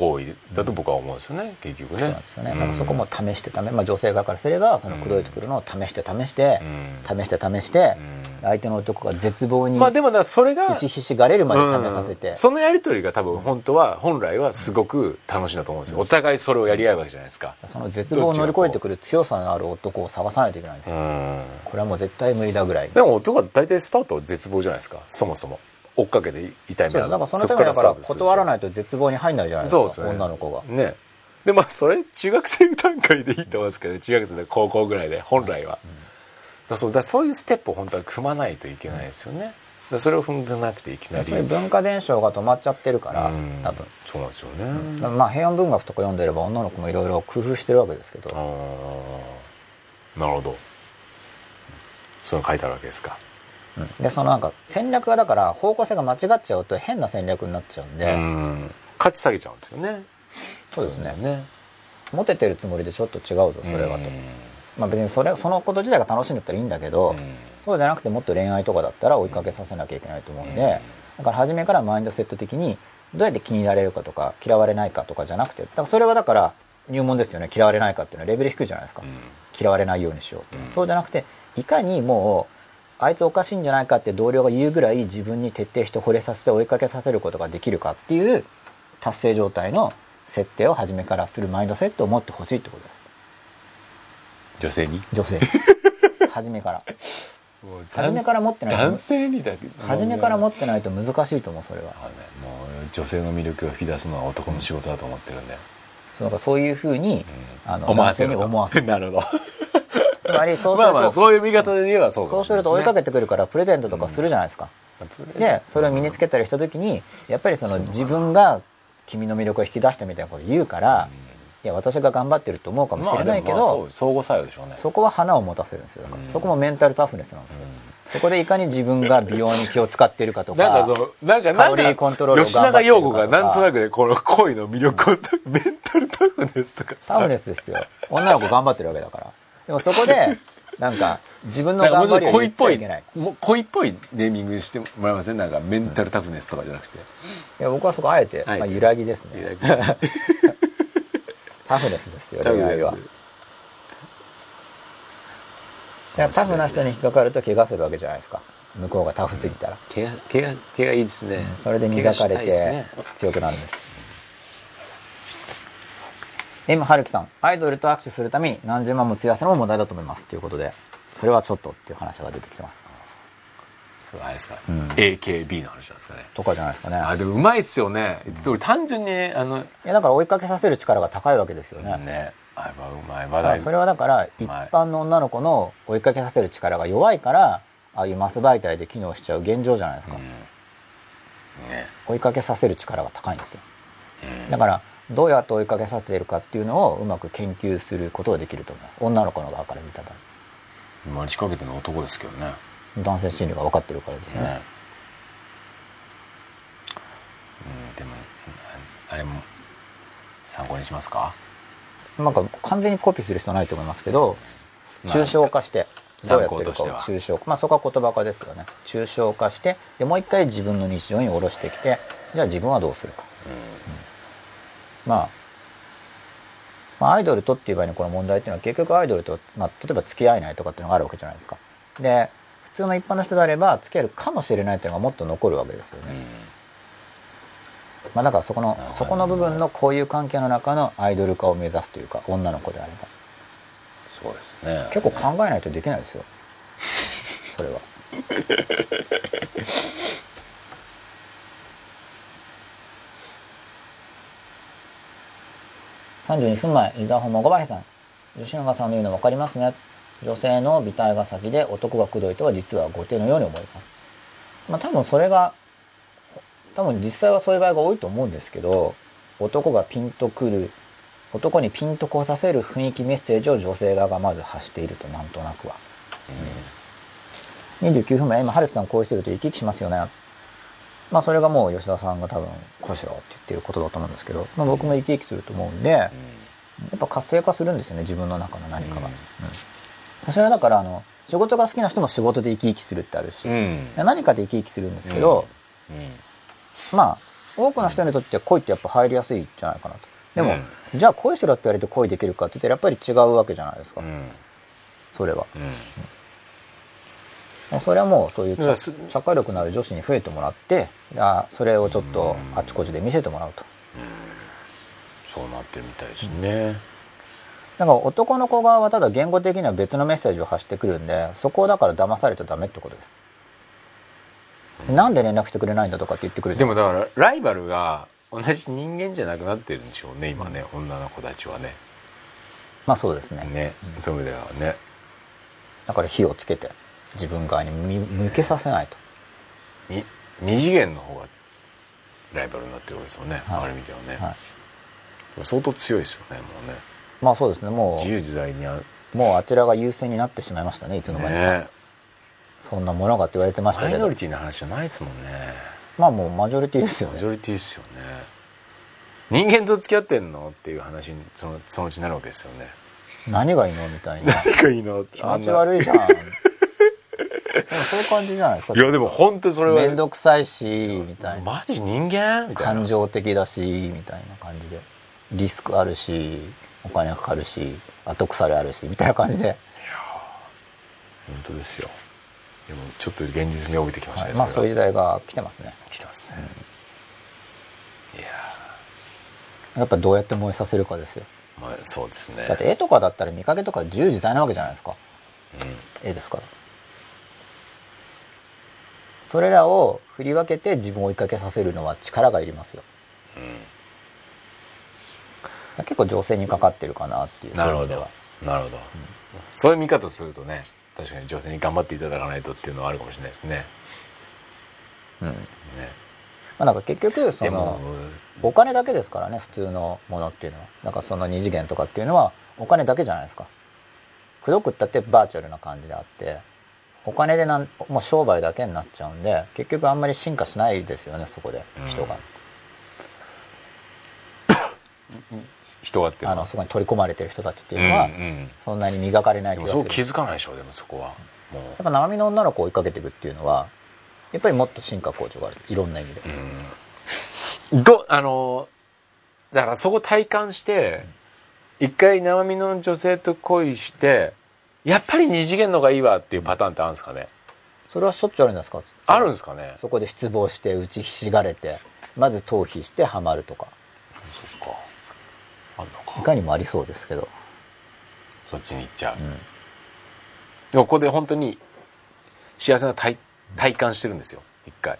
行為だと僕は思うんですよね結局ね。そうなんですよね、だからそこも試して試まあ、女性側からすればその口説いてくるのを試して試して、うん。試して試して、うん。相手の男が絶望にまあでもだそれが打ちひしがれるまで試させて、うん。そのやりとりが多分本当は本来はすごく楽しいんだと思うんですよ。お互いそれをやり合うわけじゃないですか。その絶望を乗り越えてくる強さのある男を探さないといけないんですよ、うん。これはもう絶対無理だぐらい。でも男は大体スタートは絶望じゃないですか。そもそも追っかけていたいみたいなそうだからそのためだから断らいないと絶望に入んないじゃないですかですね。女の子が。ねでまあそれ中学生段階でいいと思うんですけどね 中学生で高校ぐらいで本来は、だそうだそういうステップを本当は踏まないといけないですよね。だからそれを踏んでなくていきなり。文化伝承が止まっちゃってるからうん。多分。そうなんですよね、まあ平安文学とか読んでれば女の子もいろいろ工夫してるわけですけど。なるほど。そういうの書いてあるわけですかうんでそのなんか戦略がだから方向性が間違っちゃうと変な戦略になっちゃうんで、うん。価値下げちゃうんですよね。そうですね。ね。モテてるつもりでちょっと違うぞそれはと、まあ別にそれそのこと自体が楽しいんだったらいいんだけど、うん。そうじゃなくてもっと恋愛とかだったら追いかけさせなきゃいけないと思うんで、だから初めからマインドセット的にどうやって気に入られるかとか嫌われないかとかじゃなくてだからそれはだから入門ですよね。嫌われないかっていうのはレベル低いじゃないですか、嫌われないようにしようってうん。そうじゃなくていかにもうあいつおかしいんじゃないかって同僚が言うぐらい自分に徹底して惚れさせて追いかけさせることができるかっていう達成状態の設定を初めからするマインドセットを持ってほしいってことです女性に？女性。初めから初めから持ってない男性にだけ？初めから持っってないと難しいと思うそれは。もう女性の魅力を引き出すのは男の仕事だと思ってるんで、そうなんかそういうふうに、あの思わせる男性に思わせる。なるほどつまりそうすると、まあまあそういう見方で言えばそうかそうすると追いかけてくるからプレゼントとかするじゃないですか、でそれを身につけたりした時にやっぱりその自分が君の魅力を引き出したみたいなこと言うから、いや私が頑張ってると思うかもしれないけど、相互作用でしょうね。そこは花を持たせるんですよ。だから、そこもメンタルタフネスなんですよ、そこでいかに自分が美容に気を使っているかとか なんかそのなんかなんかーコントロールを吉永陽子がなんとなくねこの恋の魅力をさメンタルタフネスとかさ。タフネスですよ。女の子頑張ってるわけだからでもそこで なんか自分の頑張りを言っちっと恋っぽいゃいけない。もう恋っぽいネーミングにしてもらえません？なんかメンタルタフネスとかじゃなくて、いや僕はそこあえて、まあ、揺らぎですね。揺らぎ。タフネスですよ恋愛は。だからタフな人に引っかかると怪我するわけじゃないですか。向こうがタフすぎたら、毛が毛が毛がいいですね、それで磨かれて強くなるんです M 春樹さんアイドルと握手するために何十万も費やすのも問題だと思います。ということでそれはちょっとっていう話が出てきてます。それあれですか、うん。AKB の話なんですかね。とかじゃないですかね。あでもうまいっすよね。俺単純にあのいやだから追いかけさせる力が高いわけですよね、ね。あれはうまいまだ。それはだから一般の女の子の追いかけさせる力が弱いからああいうマス媒体で機能しちゃう現状じゃないですか、ね。追いかけさせる力が高いんですよ。だからどうやって追いかけさせるかっていうのをうまく研究することができると思います。女の子の側から見た場合。今仕掛けてるの男ですけどね。男性心理が分かってるからですよね。ね。うんでもああれも参考にしますか？なんか完全にコピーする必要はないと思いますけどまあ抽象化してどうやってるかを抽象化。まあそこは言葉化ですよね。抽象化してでもう一回自分の日常に下ろしてきてじゃあ自分はどうするか、まあまあ、アイドルとっていう場合にこの問題っていうのは結局アイドルと、まあ、例えば付き合えないとかっていうのがあるわけじゃないですか。で普通の一般の人であれば付き合えるかもしれないっていうのがもっと残るわけですよね、まあ、だからそこのそこの部分のこういう関係の中のアイドル化を目指すというか女の子であれば。そうですね。結構考えないとできないですよ。それは 32分前伊沢ホモ5倍さん。吉永さんの言うの分かりますね。女性の美体が先で男が口説いては実は後手のように思います。まあ多分それが多分実際はそういう場合が多いと思うんですけど男がピンとくる男にピンとこさせる雰囲気メッセージを女性側がまず発しているとなんとなくは、29分前今春樹さんこうしてると生き生きしますよね。まあそれがもう吉田さんが多分こうしろって言ってることだと思うんですけど、まあ、僕も生き生きすると思うんで、やっぱ活性化するんですよね自分の中の何かが、うん。うん。それはだからあの仕事が好きな人も仕事で生き生きするってあるし、うん。何かで生き生きするんですけど、うん。まあ多くの人にとって恋ってやっぱ入りやすいんじゃないかなと。でも、じゃあ恋しろって言われて恋できるかって言ったらやっぱり違うわけじゃないですか、うん。それは。うんそれはもうそういうだからす社会力のある女子に増えてもらってあそれをちょっとあちこちで見せてもらうと。そうなってるみたいですね。だから男の子側はただ言語的には別のメッセージを発してくるんでそこをだから騙されちゃダメってことです。なんで連絡してくれないんだとかって言ってくるでもだからライバルが同じ人間じゃなくなってるんでしょうね今ね。女の子たちはね。まあそうですね。ねそういう意味ではね。だから火をつけて自分側に向向けさせないと。に二次元の方がライバルになってるわけですよね、はい。ある意味ではね、はい。相当強いですよねもうね。まあそうですねも自由自在にもうあちらが優勢になってしまいましたねいつの間にか、ね。そんなものがって言われてましたけど。マイノリティな話じゃないですもんね。まあもうマジョリティですよね。マジョリティですよね。人間と付き合ってんのっていう話にそのそのうちになるわけですよね。何がいいのみたいな。何がいいの気持ち悪いじゃんそういう感じじゃない？ですかいやでも本当にそれは面倒くさいしみたいな。マジ人間？みたいな。感情的だしみたいな感じで。リスクあるしお金かかるし後腐れあるしみたいな感じで、本当ですよ。でもちょっと現実味を帯びてきましたね、はいまあそういう時代が来てますね。来てますね、いややっぱどうやって燃えさせるかですよ。ーまあそうですね。だって絵とかだったら見かけとか自由自在なわけじゃないですか。うん。絵ですからそれらを振り分けて自分を追いかけさせるのは力がいりますよ。結構情勢にかかってるかなっていう。なるほど。なるほど、そういう見方するとね確かに女性に頑張っていただかないとっていうのはあるかもしれないですね。うん。ね。まあ、なんか結局そのお金だけですからね普通のものっていうのは。なんかその二次元とかっていうのはお金だけじゃないですか。口説くったってバーチャルな感じであってお金でなんもう商売だけになっちゃうんで結局あんまり進化しないですよねそこで人が、人がっていあのそこに取り込まれてる人たちっていうのは、うんうん。そんなに磨かれないで気がする。もそう気づかないでしょでもそこは。もやっぱ生身の女の子を追いかけていくっていうのはやっぱりもっと進化向上がある。いろんな意味で、うどあのだからそこ体感して一回生身の女性と恋してやっぱり二次元の方がいいわっていうパターンってあるんですかね？それはしょっちゅうあるんですか？あるんですかね？そこで失望して打ちひしがれてまず逃避してハマるとか。そっか。あんのか。いかにもありそうですけど。そっちに行っちゃう、でもここで本当に幸せな体体感してるんですよ。一回。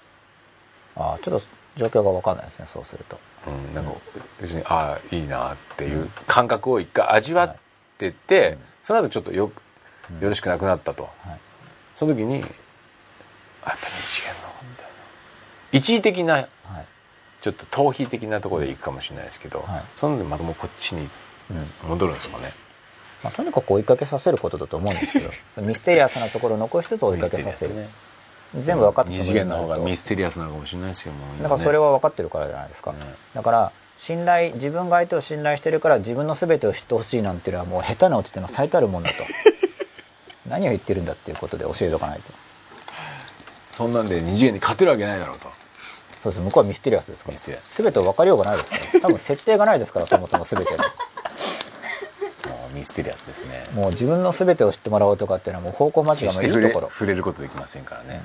ああちょっと状況が分かんないですねそうすると。うん、なんか別にああいいなっていう感覚を一回味わってて、その後ちょっとよくよろしくなくなったと、はい。その時にあやっぱり二次元のみたいな一時的なはい。ちょっと逃避的なところで行くかもしれないですけど、はい。そのでまたもうこっちにうん。戻るんですかね。まあ、とにかく追いかけさせることだと思うんですけど ミステリアスなところを残しつつ追いかけさせる、ね。全部分かってて二次元の方がミステリアスなのかもしれないですよもうとだからそれは分かってるからじゃないですか、ね。だから信頼自分が相手を信頼してるから自分の全てを知ってほしいなんていうのはもう下手な落ちての最たるもんだと 何を言ってるんだっていうことで教えとかないと。そんなんで二次元に勝てるわけないだろうと。そうです。向こうはミステリアスですから。ミステリアス。全てを分かりようがないですから多分設定がないですからそもそも全てのもうミステリアスですね。もう自分の全てを知ってもらおうとかっていうのはもう方向間違いもいいところ。触れることできませんからね、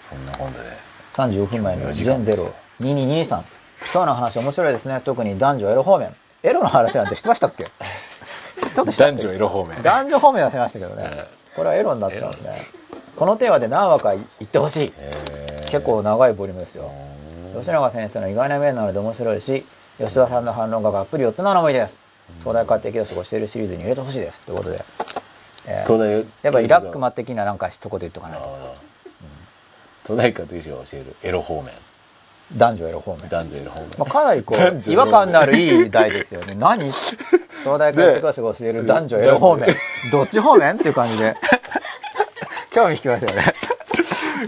そんな今度で。35分前の4時ジェンゼロ。間ですよ2223今日の話面白いですね。特に男女エロ方面。エロの話なんてしてましたっけ？ちょっと男女エロ方面。男女方面はしましたけどね。えこれはエロになっちゃうんで。このテーマで何話か言ってほしい。結構長いボリュームですよ。吉永先生の意外な面なので面白いし吉田さんの反論ががっぷり4つなのもいいです。東大家庭教師をしているシリーズに入れてほしいです。ということで。えー東大やっぱリラックマ的ななんか一言言っとかないと。東大科と一緒に教えるエロ方面男女エロ方面男女エロ方面、まあ、かなりこう違和感のあるいい題ですよね。何？東大科学教師が教える男女エロ方面どっち方面？っていう感じで。興味引きますよね。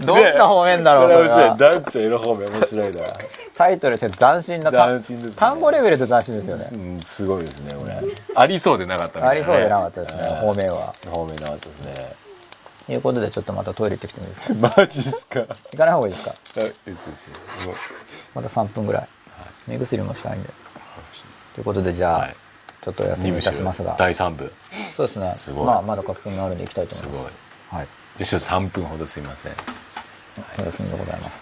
どんな方面だろうこれ面白男女エロ方面面白いな。タイトルして斬新なた斬新ですね。単語レベルで斬新ですよね。うんすごいですねこれ。ありそうでなかったみたいなね。ありそうでなかったですね。方面は。方面なかったですね。ということでちょっとまたトイレ行ってきてもいいですか？マジっすか？行かない方がいいですか？あいいですまた3分ぐらい。目薬もしたいんで。ということでじゃあ、はい。ちょっとお休みいたしますが。第3部。そうですね。すごい。まあまだ書き込みがあるんで行きたいとす思いまごい。すはい。よし3分ほどすいません。お休みでございます